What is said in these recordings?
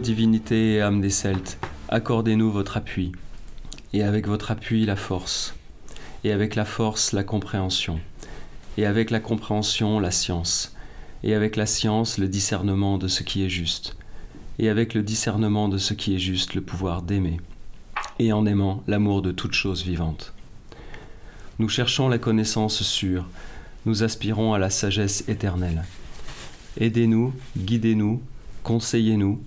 Ô divinité et âme des Celtes, accordez-nous votre appui, et avec votre appui la force, et avec la force la compréhension, et avec la compréhension la science, et avec la science le discernement de ce qui est juste, et avec le discernement de ce qui est juste le pouvoir d'aimer, et en aimant l'amour de toute chose vivante. Nous cherchons la connaissance sûre, nous aspirons à la sagesse éternelle. Aidez-nous, guidez-nous, conseillez-nous,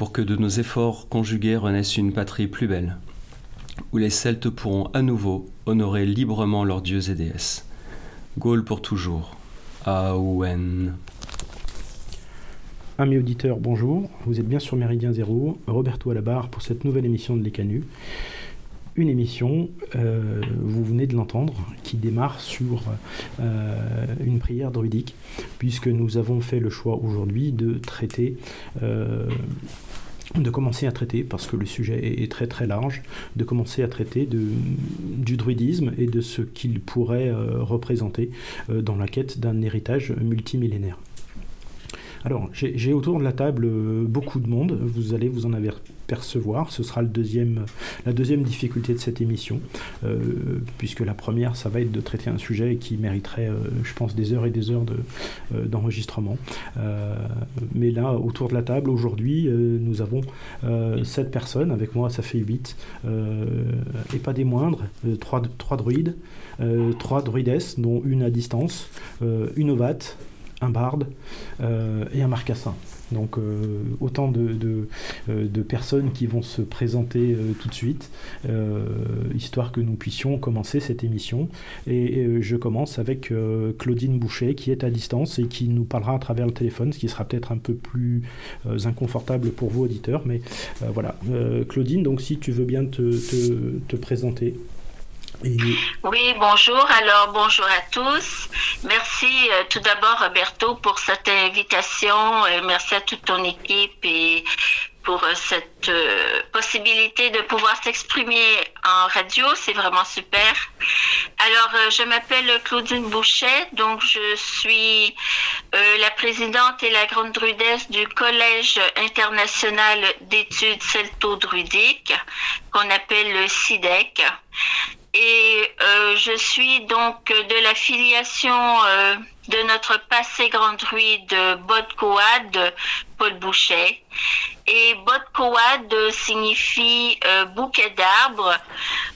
pour que de nos efforts conjugués renaisse une patrie plus belle, où les Celtes pourront à nouveau honorer librement leurs dieux et déesses. Gaulle pour toujours. Aouen. Amis auditeurs, bonjour. Vous êtes bien sur Méridien Zéro. Roberto à la barre pour cette nouvelle émission de l'Écanu. Une émission, euh, vous venez de l'entendre, qui démarre sur euh, une prière druidique, puisque nous avons fait le choix aujourd'hui de traiter. Euh, de commencer à traiter, parce que le sujet est très très large, de commencer à traiter du druidisme et de ce qu'il pourrait représenter dans la quête d'un héritage multimillénaire. Alors, j'ai autour de la table euh, beaucoup de monde. Vous allez vous en apercevoir. Ce sera la deuxième difficulté de cette émission, euh, puisque la première, ça va être de traiter un sujet qui mériterait, euh, je pense, des heures et des heures d'enregistrement. mais là, autour de la table, aujourd'hui, nous avons sept personnes. Avec moi, ça fait huit. et pas des moindres. trois, trois druides, trois druides, dont une à distance, une ovate, un barde euh, et un marcassin. Donc euh, autant de, euh, de, personnes qui vont se présenter tout de suite, histoire que nous puissions commencer cette émission. Et, je commence avec Claudine Boucher qui est à distance et qui nous parlera à travers le téléphone, ce qui sera peut-être un peu plus inconfortable pour vous auditeurs. Mais voilà, Claudine, donc si tu veux bien te présenter. Oui, bonjour. Alors, bonjour à tous. Merci euh, tout d'abord, Roberto, pour cette invitation. Euh, merci à toute ton équipe et pour euh, cette possibilité de pouvoir s'exprimer en radio. C'est vraiment super. Alors, je m'appelle Claudine Bouchet, donc je suis la présidente et la grande druidesse du Collège international d'études celto-druidiques, qu'on appelle le CIDEC. Et euh, je suis donc de la filiation euh, de notre passé grand druide Bodcoad, Paul Boucher. Et Bodcoad signifie euh, bouquet d'arbres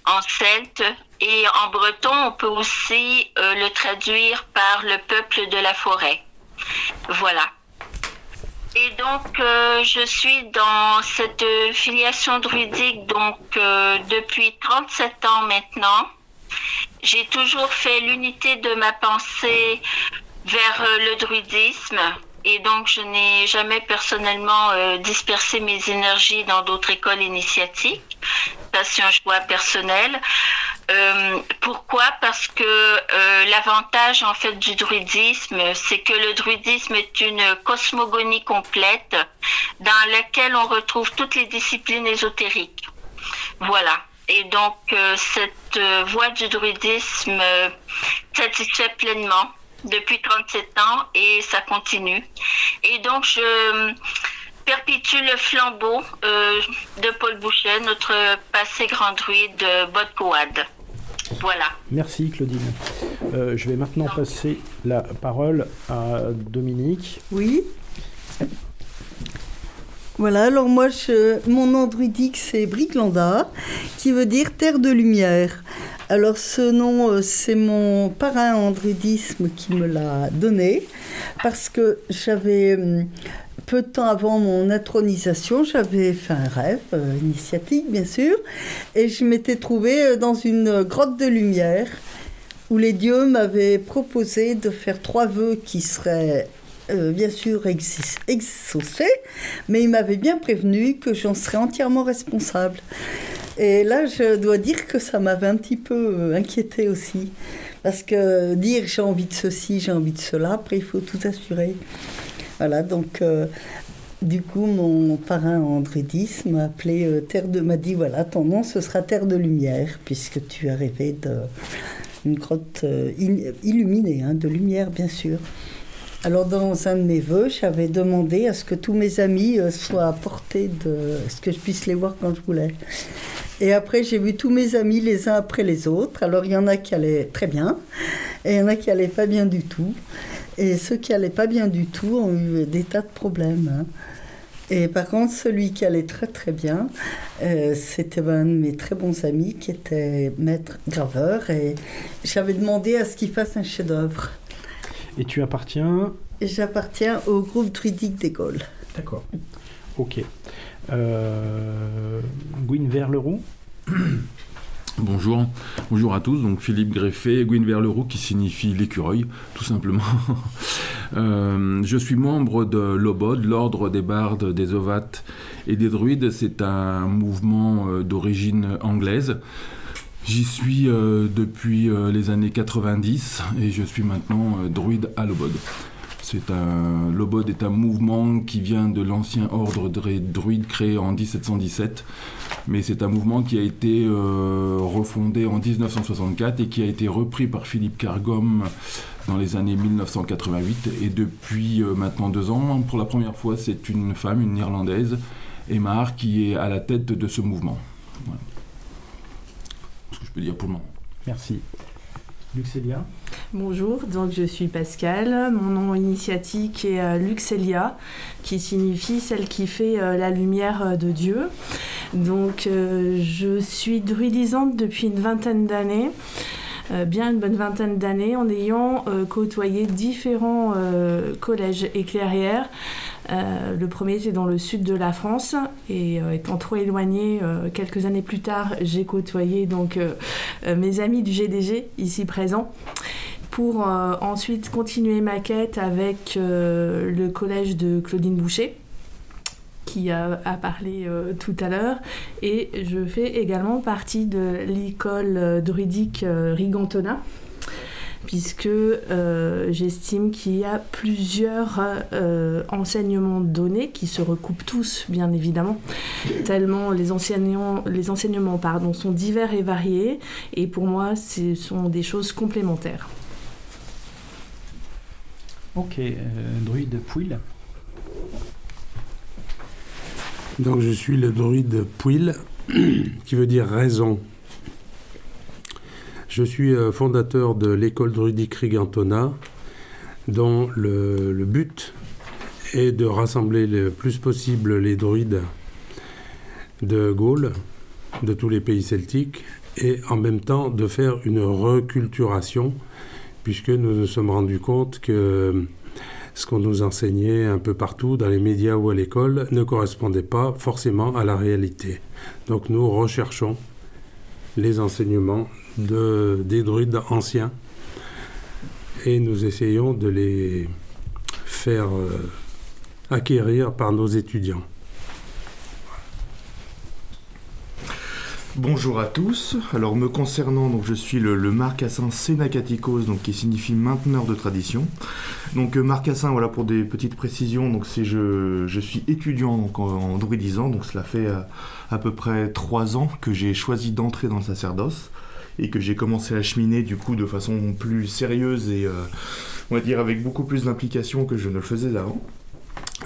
en celte. Et en breton, on peut aussi le traduire par le peuple de la forêt. Voilà. Et donc, euh, je suis dans cette filiation druidique donc euh, depuis 37 ans maintenant. J'ai toujours fait l'unité de ma pensée vers euh, le druidisme et donc je n'ai jamais personnellement dispersé mes énergies dans d'autres écoles initiatiques. Ça, c'est un choix personnel. Euh, pourquoi? Parce que euh, l'avantage en fait du druidisme, c'est que le druidisme est une cosmogonie complète dans laquelle on retrouve toutes les disciplines ésotériques. Voilà. Et donc euh, cette voie du druidisme satisfait pleinement depuis 37 ans et ça continue. Et donc je perpétue le flambeau de Paul Boucher, notre passé grand druide de Bodcoad. Voilà. Merci Claudine. Euh, je vais maintenant passer la parole à Dominique. Oui. Voilà, alors moi, mon nom druidique, c'est Briclanda, qui veut dire terre de lumière. Alors ce nom, euh, c'est mon parrain en druidisme qui me l'a donné, parce que j'avais hum, peu de temps avant mon intronisation, j'avais fait un rêve euh, initiatique, bien sûr, et je m'étais trouvée euh, dans une grotte de lumière où les dieux m'avaient proposé de faire trois vœux qui seraient euh, bien sûr exaucés, mais ils m'avaient bien prévenu que j'en serais entièrement responsable. Et là, je dois dire que ça m'avait un petit peu inquiété aussi. Parce que dire j'ai envie de ceci, j'ai envie de cela, après il faut tout assurer. Voilà, donc euh, du coup, mon parrain Andrédis m'a appelé euh, Terre de. m'a dit voilà, ton nom ce sera Terre de Lumière, puisque tu as rêvé d'une grotte euh, illuminée, hein, de lumière bien sûr. Alors, dans un de mes vœux, j'avais demandé à ce que tous mes amis euh, soient à portée de. ce que je puisse les voir quand je voulais. Et après, j'ai vu tous mes amis les uns après les autres. Alors, il y en a qui allaient très bien, et il y en a qui allaient pas bien du tout. Et ceux qui allaient pas bien du tout ont eu des tas de problèmes. Hein. Et par contre, celui qui allait très très bien, euh, c'était un de mes très bons amis qui était maître graveur. Et j'avais demandé à ce qu'il fasse un chef-d'œuvre. Et tu appartiens J'appartiens au groupe druidique des Gaules. D'accord. Ok. Euh, Leroux Bonjour, bonjour à tous. Donc Philippe Greffé, Leroux qui signifie l'écureuil, tout simplement. Euh, je suis membre de l'OBOD, l'Ordre des Bardes, des Ovates et des Druides. C'est un mouvement euh, d'origine anglaise. J'y suis euh, depuis les années 90 et je suis maintenant druide à l'Obod. C'est un, l'Obod est un mouvement qui vient de l'ancien ordre druide créé en 1717, mais c'est un mouvement qui a été euh, refondé en 1964 et qui a été repris par Philippe Cargom dans les années 1988. Et depuis euh, maintenant deux ans, pour la première fois, c'est une femme, une Irlandaise, Emma, qui est à la tête de ce mouvement. Je dire pour le moment. Merci. Luxelia Bonjour, donc je suis Pascal. Mon nom initiatique est euh, Luxelia, qui signifie celle qui fait euh, la lumière euh, de Dieu. Donc je suis druidisante depuis une vingtaine d'années. Bien une bonne vingtaine d'années en ayant côtoyé différents collèges et euh, le premier était dans le sud de la France. Et euh, étant trop éloigné, euh, quelques années plus tard, j'ai côtoyé donc mes amis du GDG ici présents pour ensuite continuer ma quête avec le collège de Claudine Boucher qui a, parlé tout à l'heure et je fais également partie de l'école druidique Rigantona puisque euh, j'estime qu'il y a plusieurs euh, enseignements donnés qui se recoupent tous, bien évidemment, tellement les, enseignants, les enseignements pardon, sont divers et variés, et pour moi, ce sont des choses complémentaires. Ok, euh, druide Pouil. Donc je suis le druide Pouil, qui veut dire raison. Je suis euh, fondateur de l'école druidique Rigantona, dont le, but est de rassembler le plus possible les druides de Gaule, de tous les pays celtiques, et en même temps de faire une reculturation, puisque nous nous sommes rendus compte que ce qu'on nous enseignait un peu partout, dans les médias ou à l'école, ne correspondait pas forcément à la réalité. Donc nous recherchons les enseignements de, des druides anciens et nous essayons de les faire euh, acquérir par nos étudiants. Bonjour à tous. Alors me concernant, donc je suis le, marcassin Sénacaticos, donc qui signifie mainteneur de tradition. Donc euh, marcassin, voilà pour des petites précisions. Je suis étudiant donc en, druidisant, donc cela fait euh, à peu près trois ans que j'ai choisi d'entrer dans le sacerdoce et que j'ai commencé à cheminer du coup de façon plus sérieuse et euh, on va dire avec beaucoup plus d'implication que je ne le faisais avant.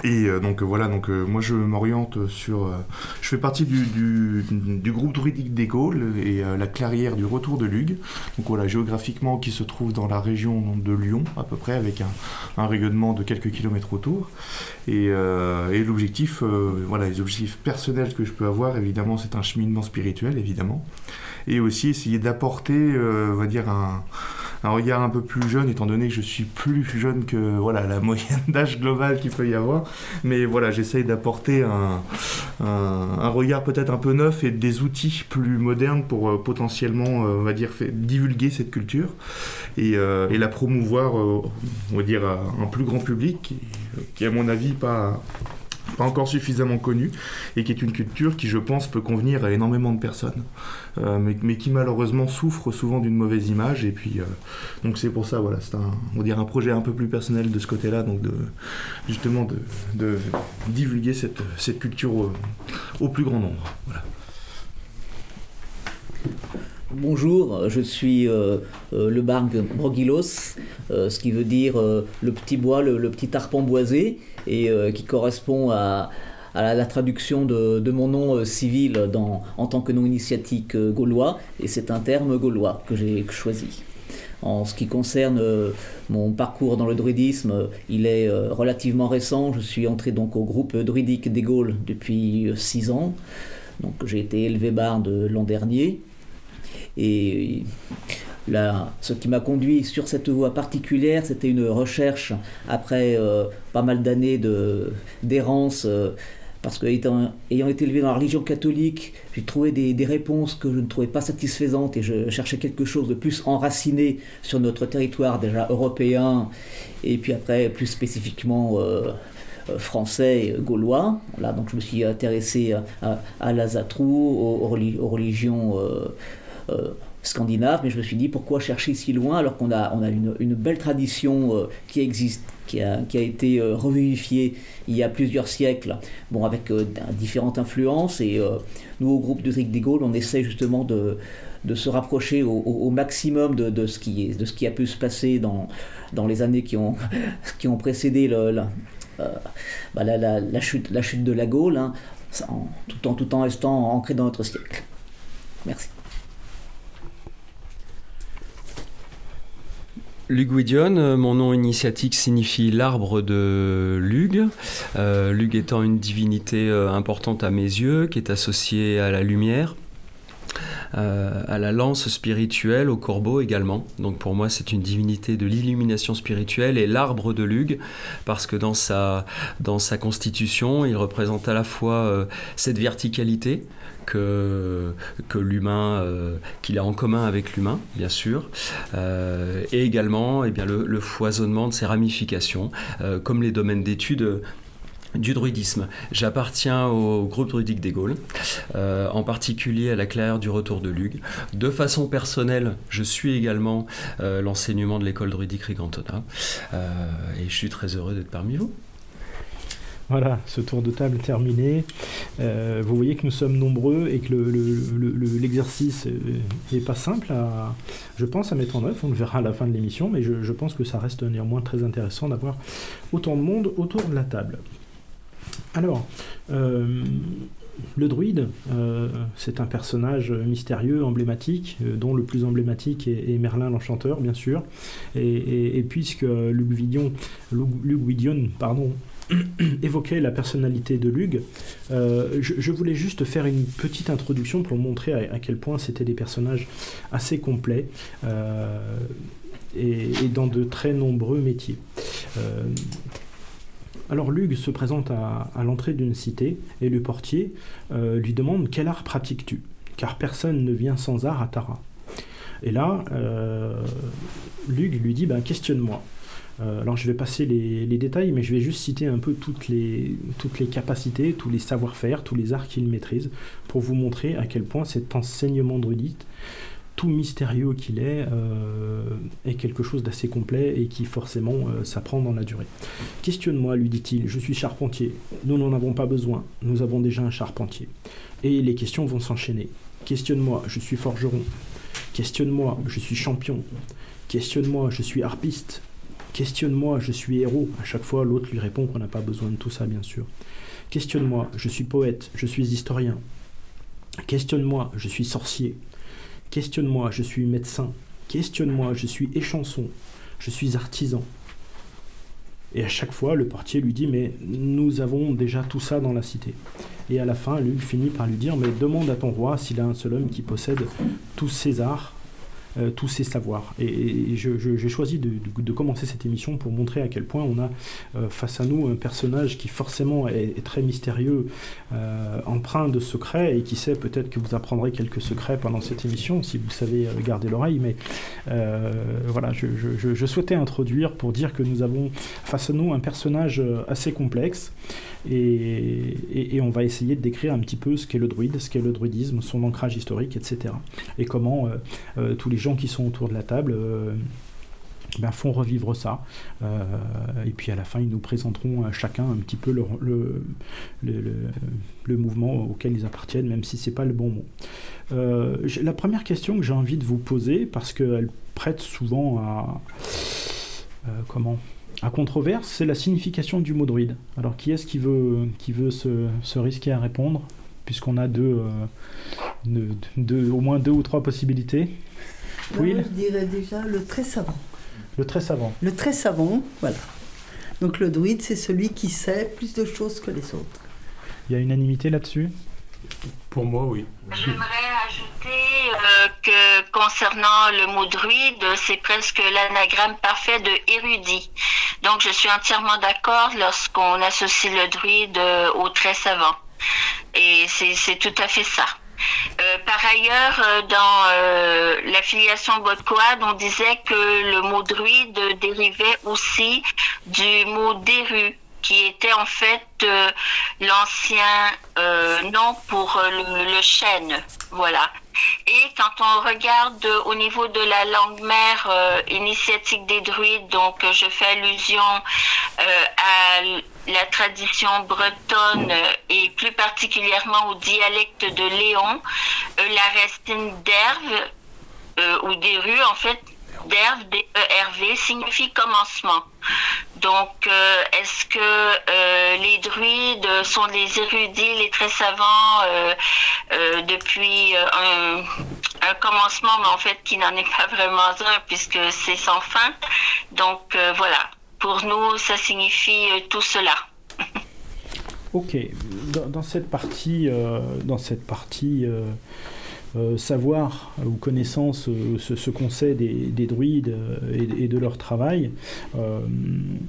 Et euh, donc voilà, donc euh, moi je m'oriente sur, euh, je fais partie du, du, groupe druidique des Gaules et la clairière du retour de Lugue. Donc voilà, géographiquement qui se trouve dans la région de Lyon à peu près, avec un, un rayonnement de quelques kilomètres autour. Et, et l'objectif, voilà, les objectifs personnels que je peux avoir, évidemment, c'est un cheminement spirituel, évidemment, et aussi essayer d'apporter, on va dire un un regard un peu plus jeune, étant donné que je suis plus jeune que voilà, la moyenne d'âge globale qu'il peut y avoir. Mais voilà, j'essaye d'apporter un, un, regard peut-être un peu neuf et des outils plus modernes pour euh, potentiellement, euh, on va dire, divulguer cette culture et, euh, la promouvoir, on va dire, à un plus grand public qui, qui à mon avis, pas encore suffisamment connue et qui est une culture qui, je pense, peut convenir à énormément de personnes, euh, mais, qui malheureusement souffre souvent d'une mauvaise image. Et puis, euh, donc c'est pour ça, voilà, c'est un, on un projet un peu plus personnel de ce côté-là, donc de justement de, divulguer cette, cette culture au, plus grand nombre. Voilà. Bonjour, je suis le bargue Brogilos, ce qui veut dire le petit bois, le, petit arpent boisé, et qui correspond à, la, traduction de, mon nom civil en tant que nom initiatique gaulois, et c'est un terme gaulois que j'ai choisi. En ce qui concerne euh, mon parcours dans le druidisme, il est euh, relativement récent. Je suis entré donc au groupe druidique des Gaules depuis 6 euh, ans. Donc j'ai été élevé barde l'an dernier. Et là, ce qui m'a conduit sur cette voie particulière, c'était une recherche après pas mal d'années d'errance parce que ayant été élevé dans la religion catholique, j'ai trouvé des, réponses que je ne trouvais pas satisfaisantes et je cherchais quelque chose de plus enraciné sur notre territoire déjà européen et puis après plus spécifiquement euh, euh, français gaulois. Là, donc je me suis intéressé à, à, aux, religions euh, scandinaves, mais je me suis dit pourquoi chercher si loin alors qu'on a, on a une, belle tradition qui existe qui a, qui a été euh, revivifié il y a plusieurs siècles, bon, avec euh, différentes influences. Et euh, nous, au groupe de des Gaulle, on essaie justement de, de se rapprocher au, maximum de, de, ce qui de ce qui a pu se passer dans, dans les années qui ont, qui ont précédé bah, la, la, la, chute, la chute de la Gaule, hein, tout, en, tout en restant ancré dans notre siècle. Merci. Lugwidion, euh, mon nom initiatique signifie l'arbre de Lug. Euh, Lug étant une divinité euh, importante à mes yeux, qui est associée à la lumière. à la lance spirituelle, au corbeau également. Donc pour moi, c'est une divinité de l'illumination spirituelle et l'arbre de Lug, parce que dans sa constitution, il représente à la fois cette verticalité, que, l'humain, euh, qu'il a en commun avec l'humain, bien sûr, euh, et également eh bien, le, foisonnement de ses ramifications, euh, comme les domaines d'études du druidisme. J'appartiens au groupe druidique des Gaules, en particulier à la claire du retour de Lug. De façon personnelle, je suis également l'enseignement de l'école druidique Rigantona et je suis très heureux d'être parmi vous. Voilà, ce tour de table terminé. Euh, vous voyez que nous sommes nombreux et que l'exercice n'est pas simple, à, je pense, à mettre en œuvre. On le verra à la fin de l'émission, mais je, pense que ça reste néanmoins très intéressant d'avoir autant de monde autour de la table. Alors, euh, le druide, euh, c'est un personnage mystérieux, emblématique, dont le plus emblématique est, Merlin l'Enchanteur, bien sûr. Et, puisque Luc Vidion, pardon, évoquait la personnalité de Lug, euh, je, voulais juste faire une petite introduction pour montrer à, quel point c'était des personnages assez complets euh, et, dans de très nombreux métiers. Euh, alors Lug se présente à, l'entrée d'une cité et le portier lui demande quel art pratiques-tu? Car personne ne vient sans art à Tara. Et là, Lug lui dit ben, questionne-moi. Euh, alors je vais passer les, détails, mais je vais juste citer un peu toutes les, capacités, tous les savoir-faire, tous les arts qu'il maîtrise, pour vous montrer à quel point cet enseignement druidite, tout mystérieux qu'il est, euh, est quelque chose d'assez complet et qui forcément euh, s'apprend dans la durée. Questionne-moi, lui dit-il, je suis charpentier, nous n'en avons pas besoin, nous avons déjà un charpentier. Et les questions vont s'enchaîner. Questionne-moi, je suis forgeron. Questionne-moi, je suis champion. Questionne-moi, je suis harpiste. Questionne-moi, je suis héros. À chaque fois, l'autre lui répond qu'on n'a pas besoin de tout ça, bien sûr. Questionne-moi, je suis poète, je suis historien. Questionne-moi, je suis sorcier. Questionne-moi, je suis médecin. Questionne-moi, je suis échanson. Je suis artisan. Et à chaque fois, le portier lui dit Mais nous avons déjà tout ça dans la cité. Et à la fin, lui finit par lui dire Mais demande à ton roi s'il a un seul homme qui possède tous ces arts euh, tous ces savoirs. Et, j'ai choisi de, commencer cette émission pour montrer à quel point on a euh, face à nous un personnage qui forcément est, très mystérieux, euh, empreint de secrets, et qui sait peut-être que vous apprendrez quelques secrets pendant cette émission si vous savez garder l'oreille. Mais voilà, je, souhaitais introduire pour dire que nous avons face à nous un personnage assez complexe. Et, on va essayer de décrire un petit peu ce qu'est le druide, ce qu'est le druidisme, son ancrage historique, etc. Et comment tous les gens qui sont autour de la table euh, ben, font revivre ça. Euh, et puis à la fin, ils nous présenteront à chacun un petit peu le, le, mouvement auquel ils appartiennent, même si c'est pas le bon mot. Euh, la première question que j'ai envie de vous poser, parce qu'elle prête souvent à comment à controverse, c'est la signification du mot druide. Alors qui est-ce qui veut, qui veut se, risquer à répondre Puisqu'on a deux, au moins deux ou trois possibilités. Oui. je dirais déjà le très savant. Le très savant. Le très savant, voilà. Donc le druide, c'est celui qui sait plus de choses que les autres. Il y a unanimité là-dessus? Pour moi, oui. J'aimerais ajouter euh, que concernant le mot druide, c'est presque l'anagramme parfait de érudit. Donc je suis entièrement d'accord lorsqu'on associe le druide euh, au très savant. Et c'est tout à fait ça. Euh, par ailleurs, euh, dans euh, la filiation Bodcoad, on disait que le mot druide dérivait aussi du mot déru qui était en fait l'ancien nom pour le, le, chêne. Voilà. Et quand on regarde au niveau de la langue mère initiatique des druides, donc je fais allusion à la tradition bretonne et plus particulièrement au dialecte de Léon, euh, la racine d'herve euh, ou des rues en fait d'herve, D-E-R-V, signifie commencement. Donc, euh, est-ce que les druides sont les érudits, les très savants depuis un, commencement, mais en fait qui n'en est pas vraiment un puisque c'est sans fin. Donc, voilà. Pour nous, ça signifie euh, tout cela. ok, dans, cette partie, euh, dans cette partie euh, savoir ou connaissance, ce, qu'on sait des, druides et, de leur travail,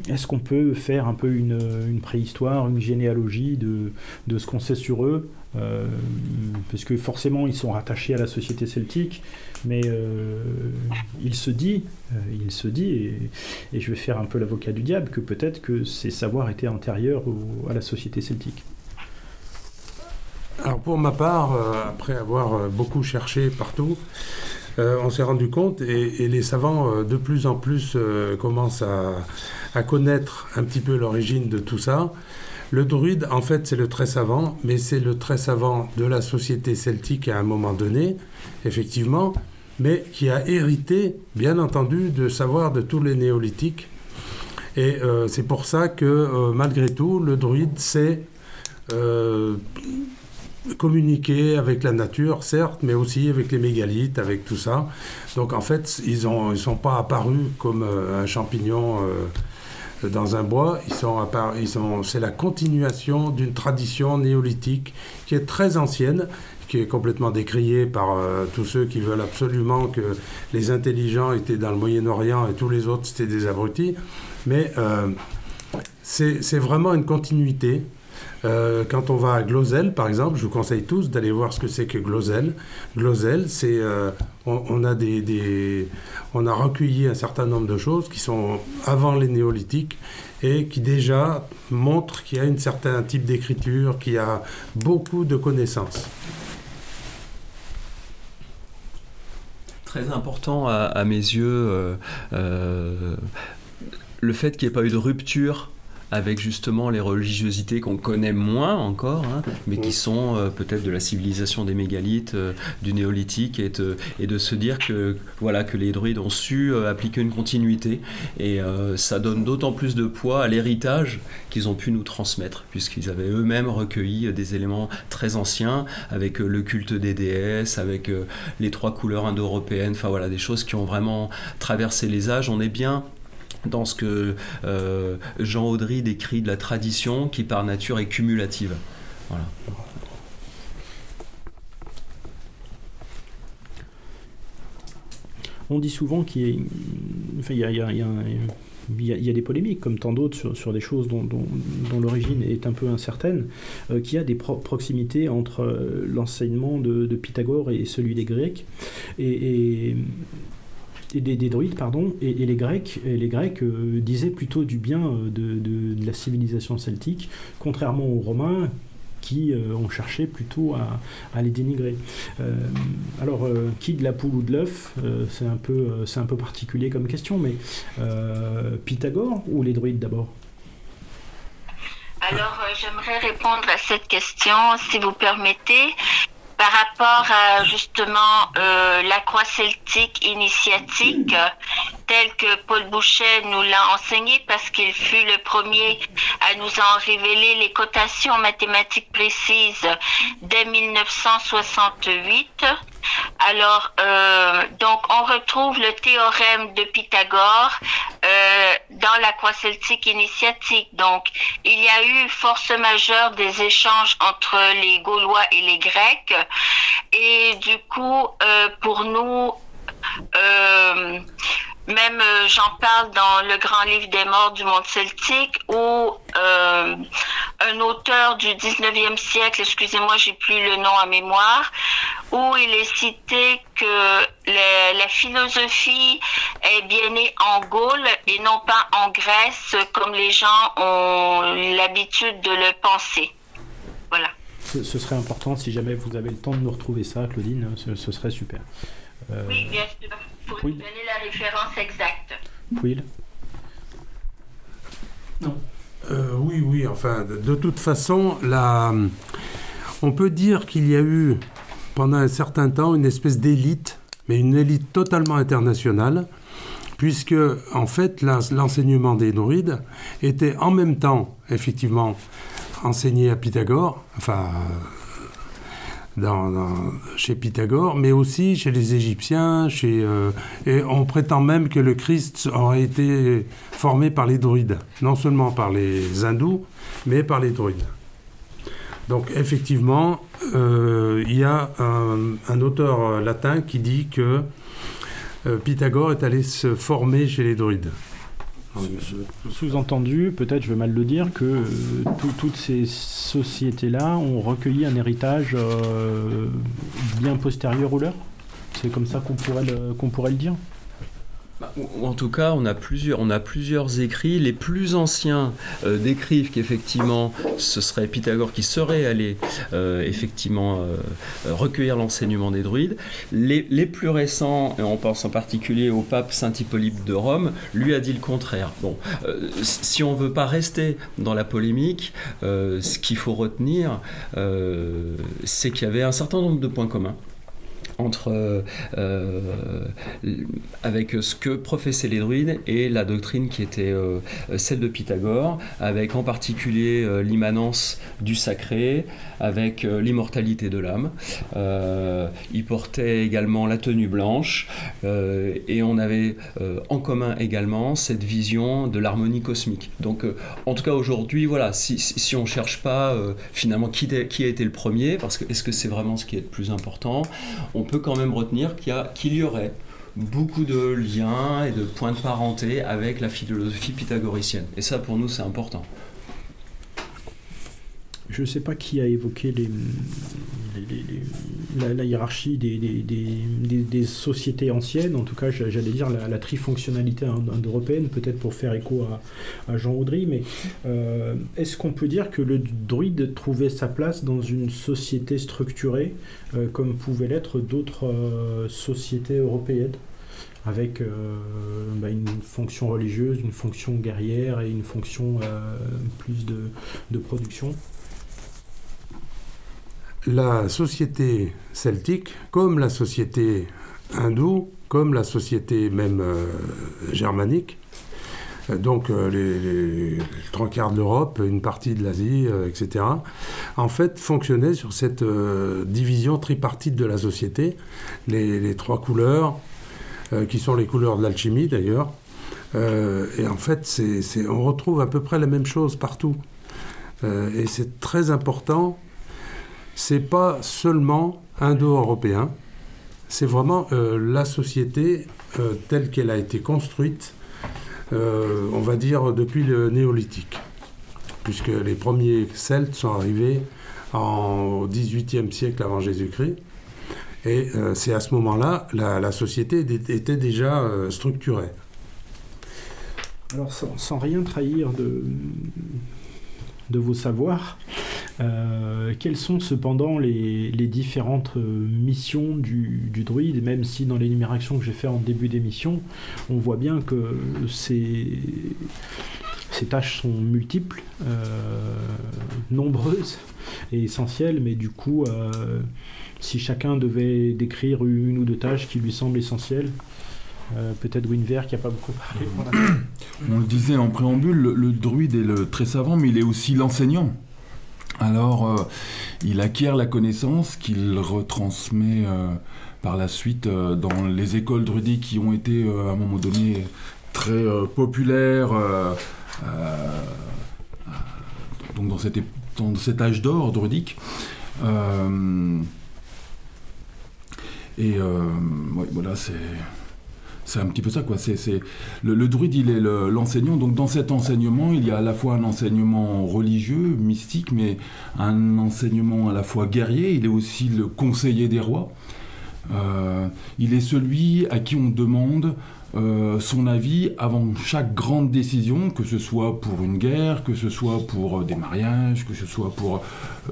est-ce qu'on peut faire un peu une, préhistoire, une généalogie de, ce qu'on sait sur eux Parce que forcément, ils sont rattachés à la société celtique, mais euh, il se dit, euh, il se dit, et, je vais faire un peu l'avocat du diable, que peut-être que ces savoirs étaient antérieurs à la société celtique. Alors pour ma part, euh, après avoir beaucoup cherché partout, on s'est rendu compte, et, les savants de plus en plus commencent à, connaître un petit peu l'origine de tout ça. Le druide, en fait, c'est le très savant, mais c'est le très savant de la société celtique à un moment donné, effectivement, mais qui a hérité, bien entendu, de savoir de tous les néolithiques. Et euh, c'est pour ça que, euh, malgré tout, le druide euh, communiquer avec la nature, certes, mais aussi avec les mégalithes, avec tout ça. Donc en fait, ils ne ils sont pas apparus comme un champignon dans un bois, ils sont, c'est la continuation d'une tradition néolithique qui est très ancienne qui est complètement décrié par euh, tous ceux qui veulent absolument que les intelligents étaient dans le Moyen-Orient et tous les autres c'était des abrutis. Mais euh, c'est vraiment une continuité. Euh, quand on va à Glosel, par exemple, je vous conseille tous d'aller voir ce que c'est que Glosel. Glosel, c'est on, a des, des, on a recueilli un certain nombre de choses qui sont avant les néolithiques et qui déjà montrent qu'il y a un certain type d'écriture, qu'il y a beaucoup de connaissances. très important à, mes yeux euh, euh, le fait qu'il n'y ait pas eu de rupture avec justement les religiosités qu'on connaît moins encore, hein, mais qui sont euh, peut-être de la civilisation des mégalithes, euh, du néolithique, et de, et de, se dire que, voilà, que les druides ont su euh, appliquer une continuité, et ça donne d'autant plus de poids à l'héritage qu'ils ont pu nous transmettre, puisqu'ils avaient eux-mêmes recueilli des éléments très anciens, avec le culte des déesses, avec les trois couleurs indo-européennes, enfin voilà, des choses qui ont vraiment traversé les âges. On est bien dans ce que euh, Jean Audry décrit de la tradition qui par nature est cumulative. On dit souvent qu'il y, a, des polémiques, comme tant d'autres, sur, des choses dont, l'origine est un peu incertaine, euh, qu'il y a des proximités entre euh, l'enseignement de, Pythagore et celui des Grecs. et des, druides, pardon, et, les Grecs, et les Grecs euh, disaient plutôt du bien euh, de, la civilisation celtique, contrairement aux Romains qui ont cherché plutôt à, les dénigrer. alors, qui de la poule ou de l'œuf C'est un, peu, un peu particulier comme question, mais Pythagore ou les druides d'abord? Alors, j'aimerais répondre à cette question, si vous permettez par rapport à justement euh, la croix celtique initiatique, telle que Paul Boucher nous l'a enseigné parce qu'il fut le premier à nous en révéler les cotations mathématiques précises dès 1968. Alors, euh, donc, on retrouve le théorème de Pythagore euh, dans la croix celtique initiatique. Donc, il y a eu force majeure des échanges entre les Gaulois et les Grecs. Et du coup, euh, pour nous, même euh, j'en parle dans le grand livre des morts du monde celtique où euh, un auteur du 19e siècle, excusez-moi, j'ai plus le nom à mémoire, où il est cité que la philosophie est bien née en Gaule et non pas en Grèce comme les gens ont l'habitude de le penser. Voilà. Ce, serait important si jamais vous avez le temps de nous retrouver ça, Claudine, ce, serait super. Euh, oui, bien sûr pour oui. donner la référence exacte. Non. Euh, oui, oui, enfin, de, toute façon, la, on peut dire qu'il y a eu pendant un certain temps une espèce d'élite, mais une élite totalement internationale, puisque en fait l'enseignement des druides était en même temps effectivement enseigné à Pythagore, enfin chez Pythagore, mais aussi chez les Égyptiens. Euh, et on prétend même que le Christ aurait été formé par les druides, non seulement par les hindous, mais par les druides. Donc effectivement, euh, il y a un, auteur latin qui dit que euh, Pythagore est allé se former chez les druides. Sous-entendu, peut-être je vais mal le dire, que euh, toutes ces sociétés-là ont recueilli un héritage euh, bien postérieur au leur. C'est comme ça qu'on pourrait, qu'on pourrait le dire en tout cas, on a plusieurs, écrits. Les plus anciens euh, décrivent qu'effectivement, ce serait Pythagore qui serait allé euh, effectivement euh, recueillir l'enseignement des druides. Les, plus récents, on pense en particulier au pape Saint Hippolyte de Rome, lui a dit le contraire. Bon, si on veut pas rester dans la polémique, ce qu'il faut retenir, c'est qu'il y avait un certain nombre de points communs entre euh, euh, avec ce que professaient les druides et la doctrine qui était euh, celle de Pythagore, avec en particulier l'immanence du sacré, avec l'immortalité de l'âme. il portait également la tenue blanche et on avait en commun également cette vision de l'harmonie cosmique. Donc, en tout cas aujourd'hui, voilà, si, on cherche pas finalement qui, qui, a été le premier, parce que est-ce que c'est vraiment ce qui est le plus important, on peut quand même retenir qu'il y, aurait beaucoup de liens et de points de parenté avec la philosophie pythagoricienne. Et ça, pour nous, c'est important. Je ne sais pas qui a évoqué la, hiérarchie des, sociétés anciennes, en tout cas j'allais dire la, trifonctionnalité indo-européenne, peut-être pour faire écho à, Jean Audry, mais euh, est-ce qu'on peut dire que le druide trouvait sa place dans une société structurée euh, comme pouvaient l'être d'autres euh, sociétés européennes? Avec bah, une fonction religieuse, une fonction guerrière et une fonction plus de production la société celtique, comme la société hindoue, comme la société même euh, germanique, euh, donc euh, les, trois quarts de l'Europe, une partie de l'Asie, etc., en fait fonctionnaient sur cette division tripartite de la société, les, trois couleurs, qui sont les couleurs de l'alchimie d'ailleurs. et en fait, on retrouve à peu près la même chose partout. et c'est très important c'est pas seulement indo-européen, c'est vraiment euh, la société euh, telle qu'elle a été construite, euh, on va dire, depuis le néolithique, puisque les premiers Celtes sont arrivés en, au XVIIIe siècle avant Jésus-Christ. Et c'est à ce moment-là, la, la société était déjà structurée. Alors sans, sans, rien trahir de, de vos savoirs, Euh, quelles sont cependant les, différentes euh, missions du, druide, même si dans l'énumération que j'ai fait en début d'émission, on voit bien que ces, ces tâches sont multiples, nombreuses et essentielles, mais du coup, si chacun devait décrire une ou deux tâches qui lui semblent essentielles, euh, peut-être Winver qui n'a pas beaucoup parlé. On le disait en préambule, le, druide est le très savant, mais il est aussi l'enseignant. Alors, euh, il acquiert la connaissance qu'il retransmet euh, par la suite dans les écoles druidiques qui ont été à un moment donné très populaires. donc dans, dans cet âge d'or druidique. et voilà, c'est c'est un petit peu ça, quoi. C'est, le, druide, il est l'enseignant. donc, dans cet enseignement, il y a à la fois un enseignement religieux, mystique, mais un enseignement à la fois guerrier. Il est aussi le conseiller des rois. Euh, il est celui à qui on demande euh, son avis avant chaque grande décision, que ce soit pour une guerre, que ce soit pour euh, des mariages, que ce soit pour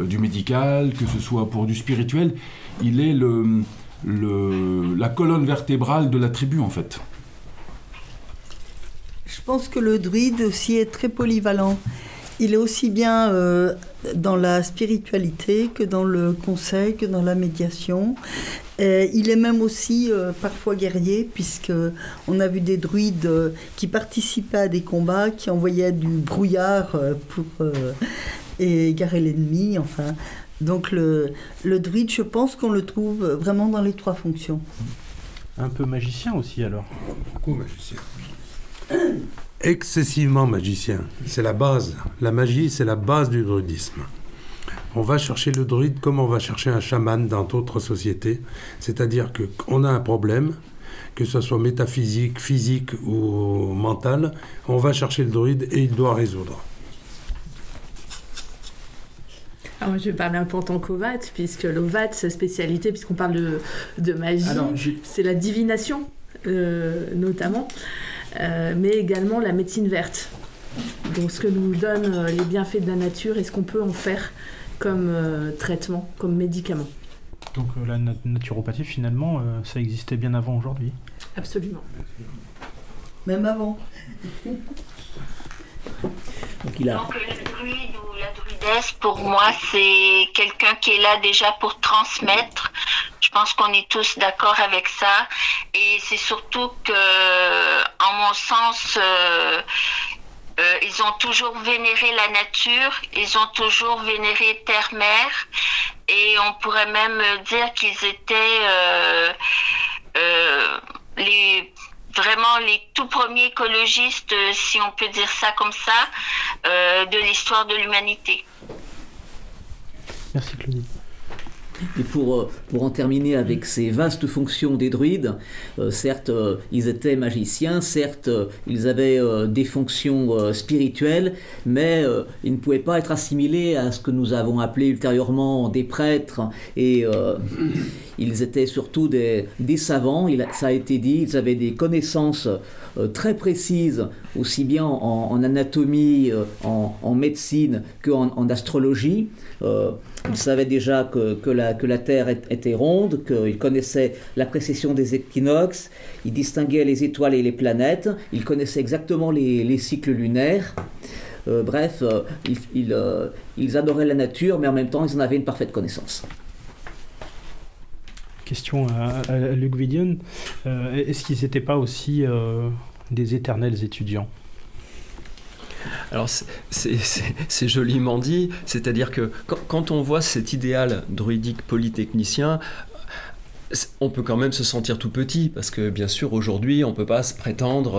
du médical, que ce soit pour du spirituel. Il est le, la colonne vertébrale de la tribu en fait. Je pense que le druide aussi est très polyvalent. Il est aussi bien euh, dans la spiritualité que dans le conseil, que dans la médiation. il est même aussi euh, parfois guerrier, puisque on a vu des druides euh, qui participaient à des combats, qui envoyaient du brouillard pour égarer l'ennemi. Enfin, donc le, le druide, je pense qu'on le trouve vraiment dans les trois fonctions. Un peu magicien aussi alors Beaucoup magicien. Excessivement magicien. C'est la base. La magie, c'est la base du druidisme. On va chercher le druide comme on va chercher un chaman dans d'autres sociétés. C'est-à-dire qu'on a un problème, que ce soit métaphysique, physique ou mental, on va chercher le druide et il doit résoudre. Alors, je vais parler un peu en tant qu'ovat, puisque l'ovat, sa spécialité, puisqu'on parle de, de magie, c'est la divination, euh, notamment, euh, mais également la médecine verte. Donc, ce que nous donnent euh, les bienfaits de la nature et ce qu'on peut en faire comme traitement, comme médicament. Donc, la naturopathie, finalement, ça existait bien avant aujourd'hui Absolument. Même avant. Donc, il a... Donc le druide ou la pour moi, c'est quelqu'un qui est là déjà pour transmettre. Je pense qu'on est tous d'accord avec ça. Et c'est surtout que, en mon sens, euh, euh, ils ont toujours vénéré la nature, ils ont toujours vénéré terre-mère, et on pourrait même dire qu'ils étaient euh, les vraiment les tout premiers écologistes, euh, si on peut dire ça comme ça, euh, de l'histoire de l'humanité. Merci Claudie. Et pour, euh, pour en terminer avec ces vastes fonctions des druides, certes, ils étaient magiciens, certes, ils avaient des fonctions spirituelles, mais ils ne pouvaient pas être assimilés à ce que nous avons appelé ultérieurement des prêtres et ils étaient surtout des, savants, ça a été dit, ils avaient des connaissances euh, très précises, aussi bien en, anatomie, euh, en, médecine qu'en en astrologie. Euh, ils savaient déjà que, la, Terre était ronde, qu'ils connaissaient la précession des équinoxes, ils distinguaient les étoiles et les planètes, ils connaissaient exactement les, cycles lunaires. bref, ils, ils adoraient la nature, mais en même temps, ils en avaient une parfaite connaissance question à, Luc Vidion. Euh, est-ce qu'ils n'étaient pas aussi euh, des éternels étudiants? Alors c'est joliment dit, c'est-à-dire que quand, on voit cet idéal druidique polytechnicien, on peut quand même se sentir tout petit, parce que bien sûr aujourd'hui on ne peut pas se prétendre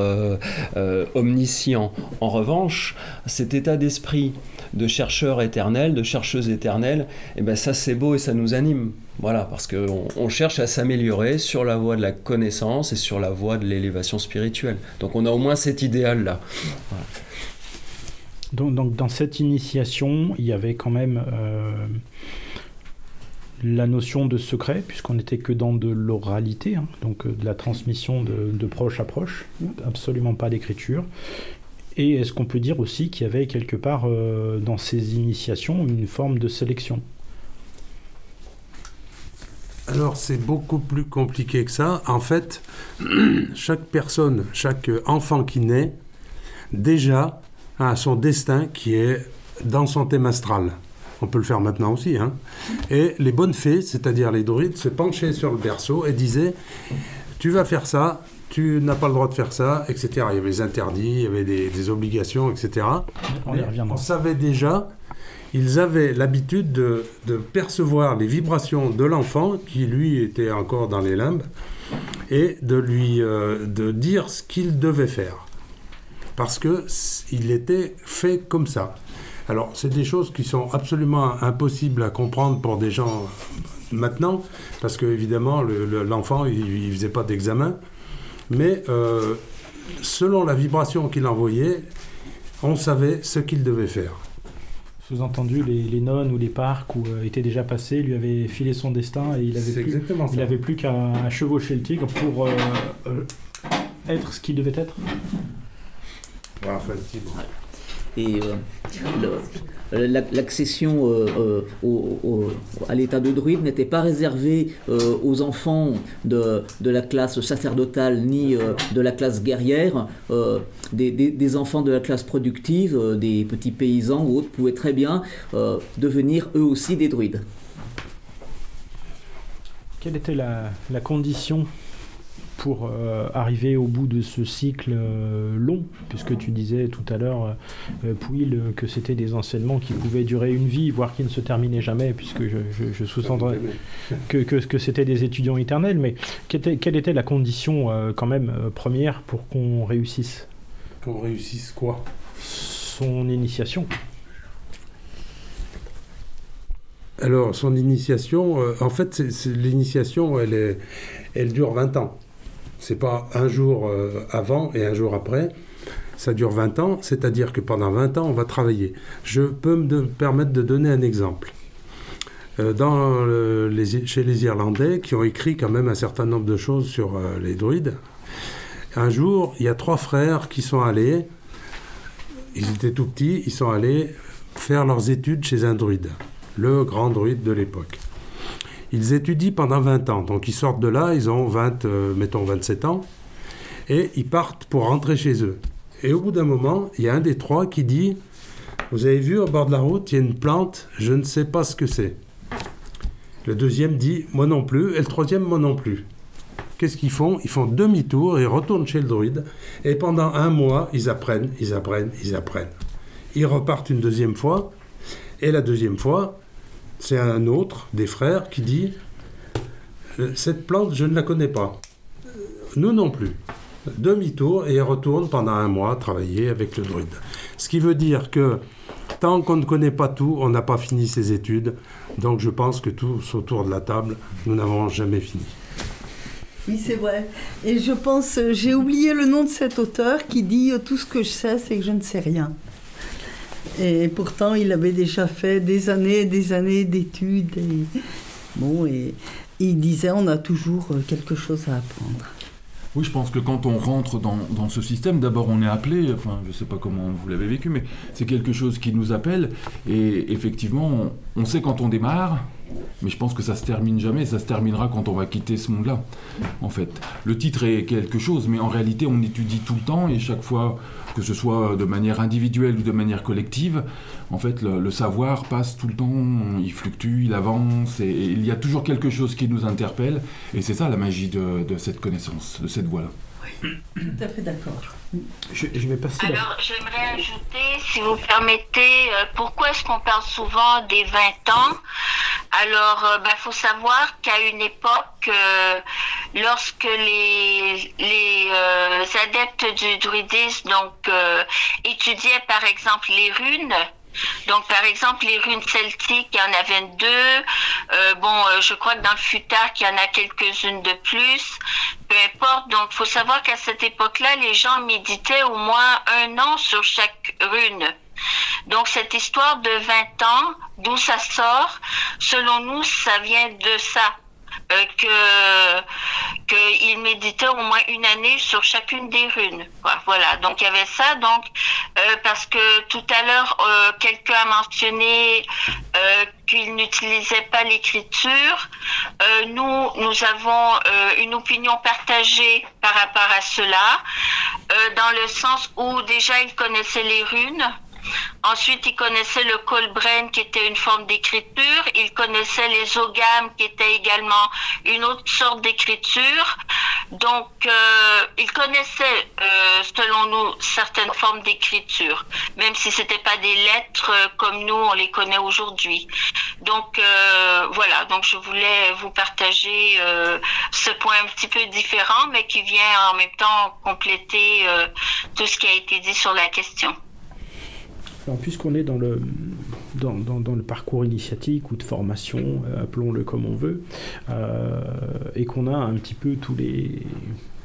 euh, omniscient. En revanche, cet état d'esprit de chercheur éternel, de chercheuse éternelle, eh ben ça c'est beau et ça nous anime. Voilà, parce qu'on on cherche à s'améliorer sur la voie de la connaissance et sur la voie de l'élévation spirituelle. Donc on a au moins cet idéal-là. Donc, dans cette initiation, il y avait quand même euh, la notion de secret, puisqu'on n'était que dans de l'oralité, hein, donc euh, de la transmission de, de proche à proche, absolument pas d'écriture. Et est-ce qu'on peut dire aussi qu'il y avait quelque part dans ces initiations une forme de sélection? Alors c'est beaucoup plus compliqué que ça. En fait, chaque personne, chaque enfant qui naît, déjà a son destin qui est dans son thème astral. On peut le faire maintenant aussi. Hein. Et les bonnes fées, c'est-à-dire les druides, se penchaient sur le berceau et disaient Tu vas faire ça, tu n'as pas le droit de faire ça, etc. Il y avait des interdits, il y avait des, obligations, etc. On, on savait déjà ils avaient l'habitude de, percevoir les vibrations de l'enfant, qui lui était encore dans les limbes, et de lui euh, de dire ce qu'il devait faire. Parce qu'il était fait comme ça. Alors, c'est des choses qui sont absolument impossibles à comprendre pour des gens maintenant, parce que évidemment, l'enfant, il ne faisait pas d'examen. Mais euh, selon la vibration qu'il envoyait, on savait ce qu'il devait faire. Sous-entendu, les, nonnes ou les parcs où euh, était déjà passé lui avaient filé son destin et il avait plus, il avait plus qu'à chevaucher le tigre pour euh, euh, être ce qu'il devait être. Et euh, l'accession euh, euh, à l'état de druide n'était pas réservée aux enfants de, la classe sacerdotale ni de la classe guerrière. Des, enfants de la classe productive, des petits paysans ou autres, pouvaient très bien devenir eux aussi des druides. Quelle était la condition pour euh, arriver au bout de ce cycle euh, long, puisque tu disais tout à l'heure, euh, Pouille, que c'était des enseignements qui pouvaient durer une vie, voire qui ne se terminaient jamais, puisque je, sous-entendais que, que, c'était des étudiants éternels, mais quelle était, quelle était la condition quand même première pour qu'on réussisse? Qu'on réussisse quoi? Son initiation. Alors, son initiation, en fait, l'initiation, elle, est, elle dure 20 ans. C'est pas un jour euh, avant et un jour après. Ça dure 20 ans, c'est-à-dire que pendant 20 ans, on va travailler. Je peux me permettre de donner un exemple. Euh, chez les Irlandais, qui ont écrit quand même un certain nombre de choses sur euh, les druides, un jour, il y a trois frères qui sont allés, ils étaient tout petits, ils sont allés faire leurs études chez un druide, le grand druide de l'époque. Ils étudient pendant 20 ans. Donc ils sortent de là, ils ont 20, euh, mettons 27 ans, et ils partent pour rentrer chez eux. Et au bout d'un moment, il y a un des trois qui dit Vous avez vu au bord de la route, il y a une plante, je ne sais pas ce que c'est. Le deuxième dit Moi non plus, et le troisième, moi non plus. Qu'est-ce qu'ils font? Ils font demi-tour et retournent chez le druide. Et pendant un mois, ils apprennent, ils apprennent, ils apprennent. Ils repartent une deuxième fois. Et la deuxième fois, c'est un autre des frères qui dit euh, Cette plante, je ne la connais pas. Nous non plus. Demi-tour et retourne pendant un mois travailler avec le druide. Ce qui veut dire que tant qu'on ne connaît pas tout, on n'a pas fini ses études. Donc je pense que tous autour de la table, nous n'avons jamais fini. Oui, c'est vrai. Et je pense, euh, j'ai oublié le nom de cet auteur qui dit Tout ce que je sais, c'est que je ne sais rien. Et pourtant, il avait déjà fait des années et des années d'études. Et, bon, et il disait on a toujours euh, quelque chose à apprendre. Oui, je pense que quand on rentre dans, ce système, d'abord on est appelé, enfin je ne sais pas comment vous l'avez vécu, mais c'est quelque chose qui nous appelle, et effectivement, on, sait quand on démarre, mais je pense que ça se termine jamais, ça se terminera quand on va quitter ce monde-là, en fait. Le titre est quelque chose, mais en réalité on étudie tout le temps, et chaque fois que ce soit de manière individuelle ou de manière collective, en fait, le, savoir passe tout le temps, il fluctue, il avance, et, il y a toujours quelque chose qui nous interpelle, et c'est ça la magie de, cette connaissance, de cette voie-là. Tout à fait d'accord. Je, vais passer. Alors, j'aimerais ajouter, si vous permettez, euh, pourquoi est-ce qu'on parle souvent des 20 ans? Alors, il euh, bah, faut savoir qu'à une époque, euh, lorsque les, les adeptes du druidisme donc, étudiaient par exemple les runes, donc, par exemple, les runes celtiques, il y en avait deux. Euh, bon, euh, je crois que dans le futard, il y en a quelques-unes de plus. Peu importe. Donc, faut savoir qu'à cette époque-là, les gens méditaient au moins un an sur chaque rune. Donc, cette histoire de 20 ans, d'où ça sort, selon nous, ça vient de ça. Euh, que qu'il méditait au moins une année sur chacune des runes. Voilà, donc il y avait ça. Donc euh, parce que tout à l'heure euh, quelqu'un a mentionné qu'il n'utilisait pas l'écriture. nous nous avons une opinion partagée par rapport à cela, dans le sens où déjà il connaissait les runes. Ensuite, il connaissait le colbren qui était une forme d'écriture. Il connaissait les ogames qui étaient également une autre sorte d'écriture. Donc, euh, il connaissait, euh, selon nous, certaines formes d'écriture, même si c'était pas des lettres euh, comme nous on les connaît aujourd'hui. Donc, voilà. Donc, je voulais vous partager ce point un petit peu différent, mais qui vient en même temps compléter tout ce qui a été dit sur la question puisqu'on est dans le, dans, dans, le parcours initiatique ou de formation, euh, appelons-le comme on veut, euh, et qu'on a un petit peu tous les,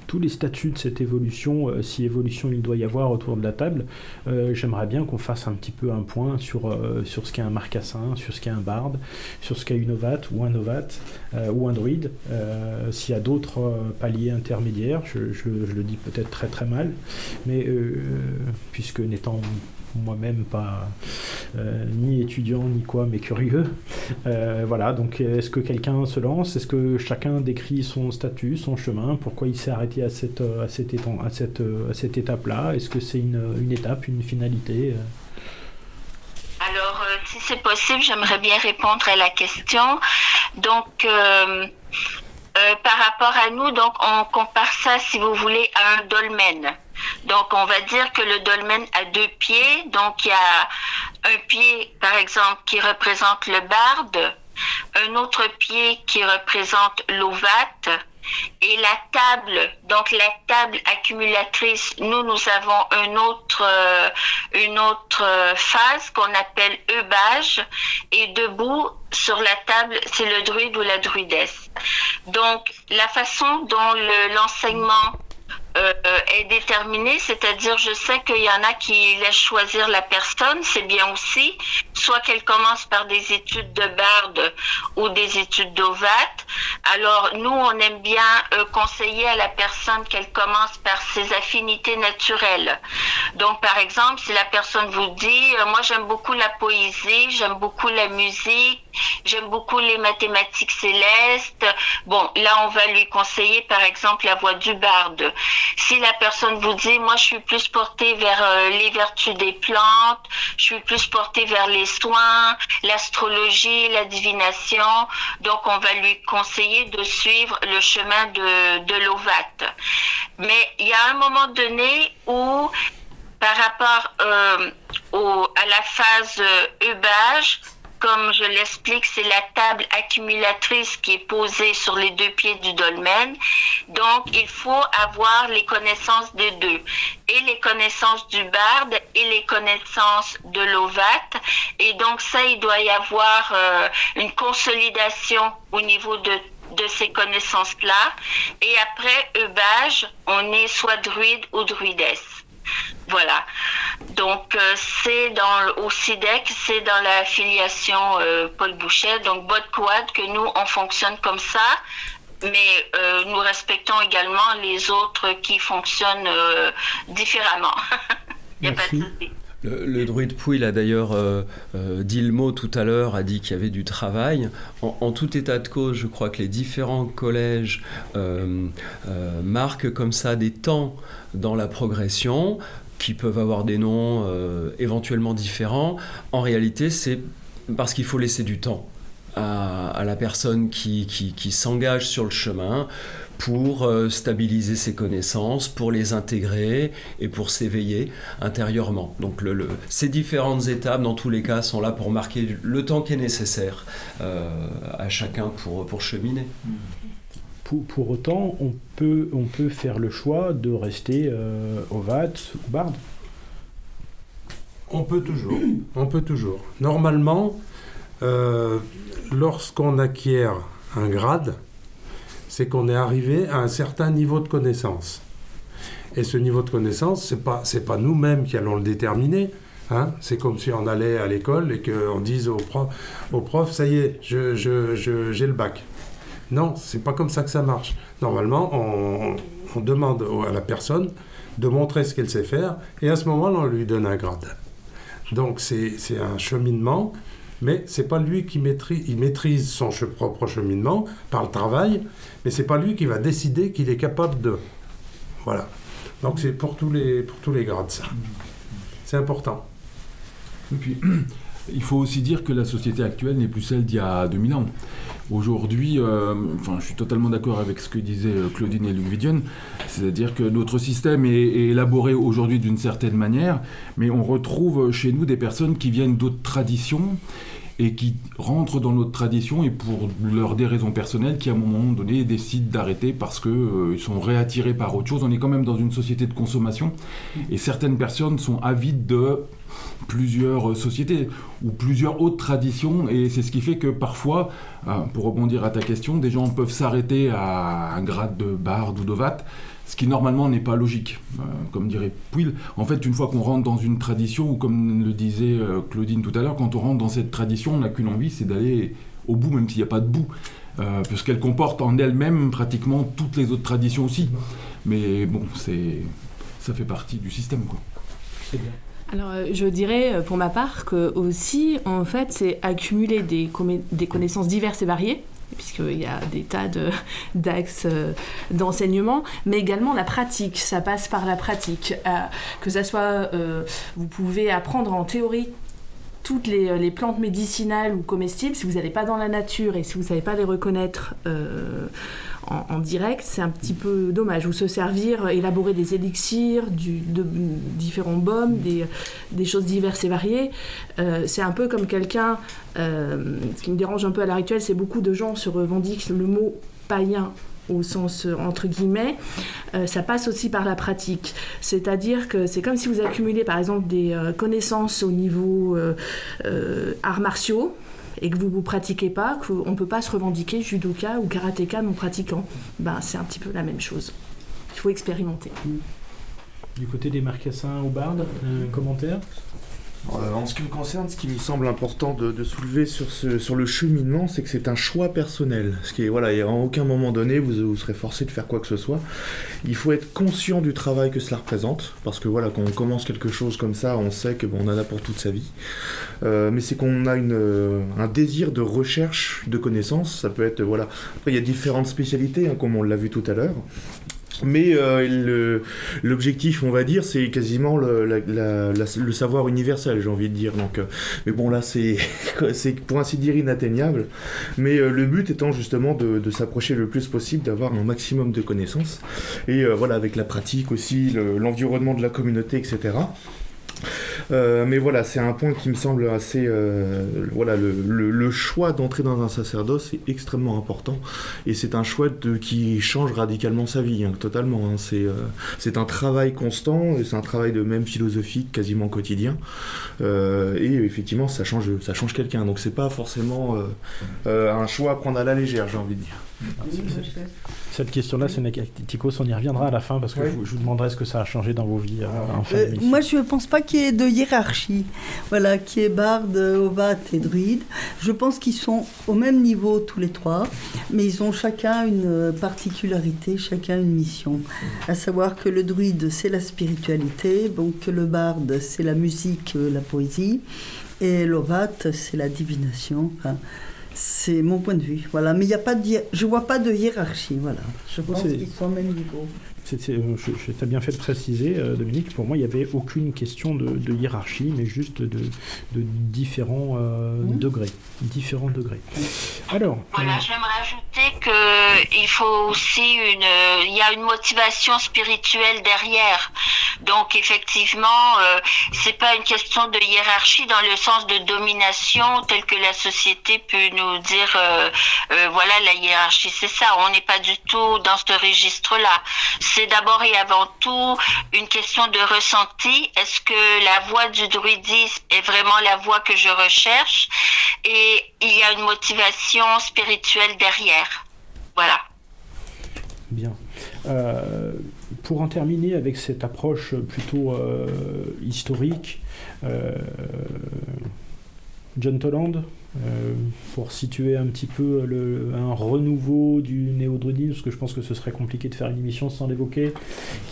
tous les statuts de cette évolution, euh, si évolution il doit y avoir autour de la table, j'aimerais bien qu'on fasse un petit peu un point sur, sur ce qu'est un marcassin, sur ce qu'est un barde, sur ce qu'est une ovate ou un ovate ou un druide. S'il y a d'autres paliers intermédiaires, je, je, je, le dis peut-être très très mal, mais puisque n'étant moi-même pas euh, ni étudiant ni quoi, mais curieux. Euh, voilà, donc est-ce que quelqu'un se lance? Est-ce que chacun décrit son statut, son chemin? Pourquoi il s'est arrêté à cette, à cette, étape-là? Est-ce que c'est une, une, étape, une finalité? Alors, euh, si c'est possible, j'aimerais bien répondre à la question. Donc, par rapport à nous, donc on compare ça, si vous voulez, à un dolmen. Donc, on va dire que le dolmen a deux pieds. Donc, il y a un pied, par exemple, qui représente le barde, un autre pied qui représente l'ovate, et la table, donc la table accumulatrice, nous, nous avons une autre, euh, une autre phase qu'on appelle eubage. Et debout, sur la table, c'est le druide ou la druidesse. Donc, la façon dont l'enseignement est déterminée, c'est-à-dire je sais qu'il y en a qui laissent choisir la personne, c'est bien aussi, soit qu'elle commence par des études de barde ou des études d'ovate. Alors nous, on aime bien euh, conseiller à la personne qu'elle commence par ses affinités naturelles. Donc par exemple, si la personne vous dit, euh, moi j'aime beaucoup la poésie, j'aime beaucoup la musique, j'aime beaucoup les mathématiques célestes, bon là on va lui conseiller par exemple la voix du barde. Si la personne vous dit, moi je suis plus portée vers euh, les vertus des plantes, je suis plus portée vers les soins, l'astrologie, la divination, donc on va lui conseiller de suivre le chemin de, de l'ovate. Mais il y a un moment donné où par rapport euh, au, à la phase euh, comme je l'explique, c'est la table accumulatrice qui est posée sur les deux pieds du dolmen. Donc, il faut avoir les connaissances des deux. Et les connaissances du barde et les connaissances de l'ovate. Et donc, ça, il doit y avoir euh, une consolidation au niveau de ces connaissances-là. Et après eubage, on est soit druide ou druidesse. Voilà. Donc, euh, c'est dans au SIDEC, c'est dans la filiation euh, Paul Boucher, donc Bot Quad, que nous, on fonctionne comme ça. Mais euh, nous respectons également les autres qui fonctionnent différemment. Il n'y a pas de souci. Le, druide Pouille a d'ailleurs dit le mot tout à l'heure, a dit qu'il y avait du travail. En, tout état de cause, je crois que les différents collèges marquent comme ça des temps dans la progression qui peuvent avoir des noms euh, éventuellement différents. En réalité, c'est parce qu'il faut laisser du temps à, la personne qui, s'engage sur le chemin pour euh, stabiliser ses connaissances, pour les intégrer et pour s'éveiller intérieurement. Donc le, ces différentes étapes, dans tous les cas, sont là pour marquer le temps qui est nécessaire euh, à chacun pour, pour cheminer. Mmh. Pour, autant, on peut, on peut faire le choix de rester euh, ovate ou barde. On peut toujours. On peut toujours. Normalement, euh, lorsqu'on acquiert un grade, c'est qu'on est arrivé à un certain niveau de connaissance. Et ce niveau de connaissance, ce n'est pas, pas nous-mêmes qui allons le déterminer. Hein. C'est comme si on allait à l'école et qu'on dise au prof, au prof, ça y est, j'ai je, je, le bac. Non, c'est pas comme ça que ça marche. Normalement, on, demande à la personne de montrer ce qu'elle sait faire, et à ce moment-là, on lui donne un grade. Donc c'est un cheminement, mais c'est pas lui qui maîtrise son propre cheminement par le travail, mais c'est pas lui qui va décider qu'il est capable de. Voilà. Donc c'est pour tous les pour tous les grades ça. C'est important. Et puis il faut aussi dire que la société actuelle n'est plus celle d'il y a 2000 ans. Aujourd'hui, euh, enfin, je suis totalement d'accord avec ce que disaient euh, Claudine et Luc c'est-à-dire que notre système est, élaboré aujourd'hui d'une certaine manière, mais on retrouve chez nous des personnes qui viennent d'autres traditions et qui rentrent dans notre tradition et pour leur des raisons personnelles qui à un moment donné décident d'arrêter parce qu'ils euh, sont réattirés par autre chose. On est quand même dans une société de consommation et certaines personnes sont avides de plusieurs sociétés ou plusieurs autres traditions et c'est ce qui fait que parfois, euh, pour rebondir à ta question, des gens peuvent s'arrêter à un grade de barde ou de vatte ce qui normalement n'est pas logique, euh, comme dirait Pouille. En fait, une fois qu'on rentre dans une tradition, ou comme le disait euh, Claudine tout à l'heure, quand on rentre dans cette tradition, on n'a qu'une envie, c'est d'aller au bout, même s'il n'y a pas de bout, puisqu'elle comporte en elle-même pratiquement toutes les autres traditions aussi. Mais bon, c'est ça fait partie du système. C'est bien. Alors, euh, je dirais euh, pour ma part que aussi, en fait, c'est accumuler des, des connaissances diverses et variées puisqu'il y a des tas d'axes euh, d'enseignement, mais également la pratique, ça passe par la pratique. que ça soit, vous pouvez apprendre en théorie toutes les, plantes médicinales ou comestibles, si vous n'allez pas dans la nature et si vous ne savez pas les reconnaître en, direct, c'est un petit peu dommage. Ou se servir, élaborer des élixirs, de, différents baumes, des, choses diverses et variées. Euh, c'est un peu comme quelqu'un, euh, ce qui me dérange un peu à l'heure actuelle, c'est beaucoup de gens se revendiquent le mot païen au sens entre guillemets, euh, ça passe aussi par la pratique. C'est-à-dire que c'est comme si vous accumulez par exemple des connaissances au niveau arts martiaux, et que vous ne pratiquez pas, qu'on ne peut pas se revendiquer judoka ou karatéka non pratiquant, ben, c'est un petit peu la même chose. Il faut expérimenter. Du côté des marcassins ou bardes, un commentaire? euh, en ce qui me concerne, ce qui me semble important de, soulever sur, ce, sur le cheminement, c'est que c'est un choix personnel. Ce qui est, voilà, à aucun moment donné, vous, serez forcé de faire quoi que ce soit. Il faut être conscient du travail que cela représente, parce que voilà, quand on commence quelque chose comme ça, on sait que bon, on en a pour toute sa vie. Euh, mais c'est qu'on a euh, un désir de recherche de connaissances. Ça peut être voilà. Après, il y a différentes spécialités, hein, comme on l'a vu tout à l'heure. Mais euh, l'objectif, on va dire, c'est quasiment le, savoir universel, j'ai envie de dire. Donc, euh, mais bon, là, c'est pour ainsi dire inatteignable. Mais euh, le but étant justement de s'approcher le plus possible, d'avoir un maximum de connaissances. Et voilà, avec la pratique aussi, l'environnement de la communauté, etc. Euh, mais voilà, c'est un point qui me semble assez. Euh, voilà, le, choix d'entrer dans un sacerdoce est extrêmement important. Et c'est un choix qui change radicalement sa vie, hein, totalement. Hein. C'est, euh, c'est un travail constant, et c'est un travail de même philosophique, quasiment quotidien. et effectivement, ça change, ça change quelqu'un. Donc c'est pas forcément un choix à prendre à la légère, j'ai envie de dire. Cette question-là, c'est Tikos, on y reviendra à la fin parce que je, vous demanderai ce que ça a changé dans vos vies euh, en fin euh, Moi, je ne pense pas qu'il y ait de hiérarchie, voilà, qui est barde, Ovat et druide. Je pense qu'ils sont au même niveau tous les trois, mais ils ont chacun une particularité, chacun une mission. À savoir que le druide, c'est la spiritualité, donc que le barde, c'est la musique, la poésie, et l'Ovat, c'est la divination. C'est mon point de vue. Voilà. Mais il y a pas de, je vois pas de hiérarchie. Voilà. Je pense qu'ils sont au même niveau. Euh, tu as bien fait de préciser, euh, Dominique. Pour moi, il n'y avait aucune question de, hiérarchie, mais juste de, différents euh, mmh. degrés. Différents degrés. Alors. Voilà, j'aimerais ajouter qu'il faut aussi une. Il y a une motivation spirituelle derrière. Donc, effectivement, c'est pas une question de hiérarchie dans le sens de domination tel que la société peut nous dire. voilà, la hiérarchie, c'est ça. On n'est pas du tout dans ce registre-là c'est d'abord et avant tout une question de ressenti. Est-ce que la voie du druidisme est vraiment la voie que je recherche? Et il y a une motivation spirituelle derrière. Voilà. Bien. Euh, pour en terminer avec cette approche plutôt euh, historique, euh, John Toland, pour situer un petit peu le, un renouveau du néo-druidisme, parce que je pense que ce serait compliqué de faire une émission sans l'évoquer.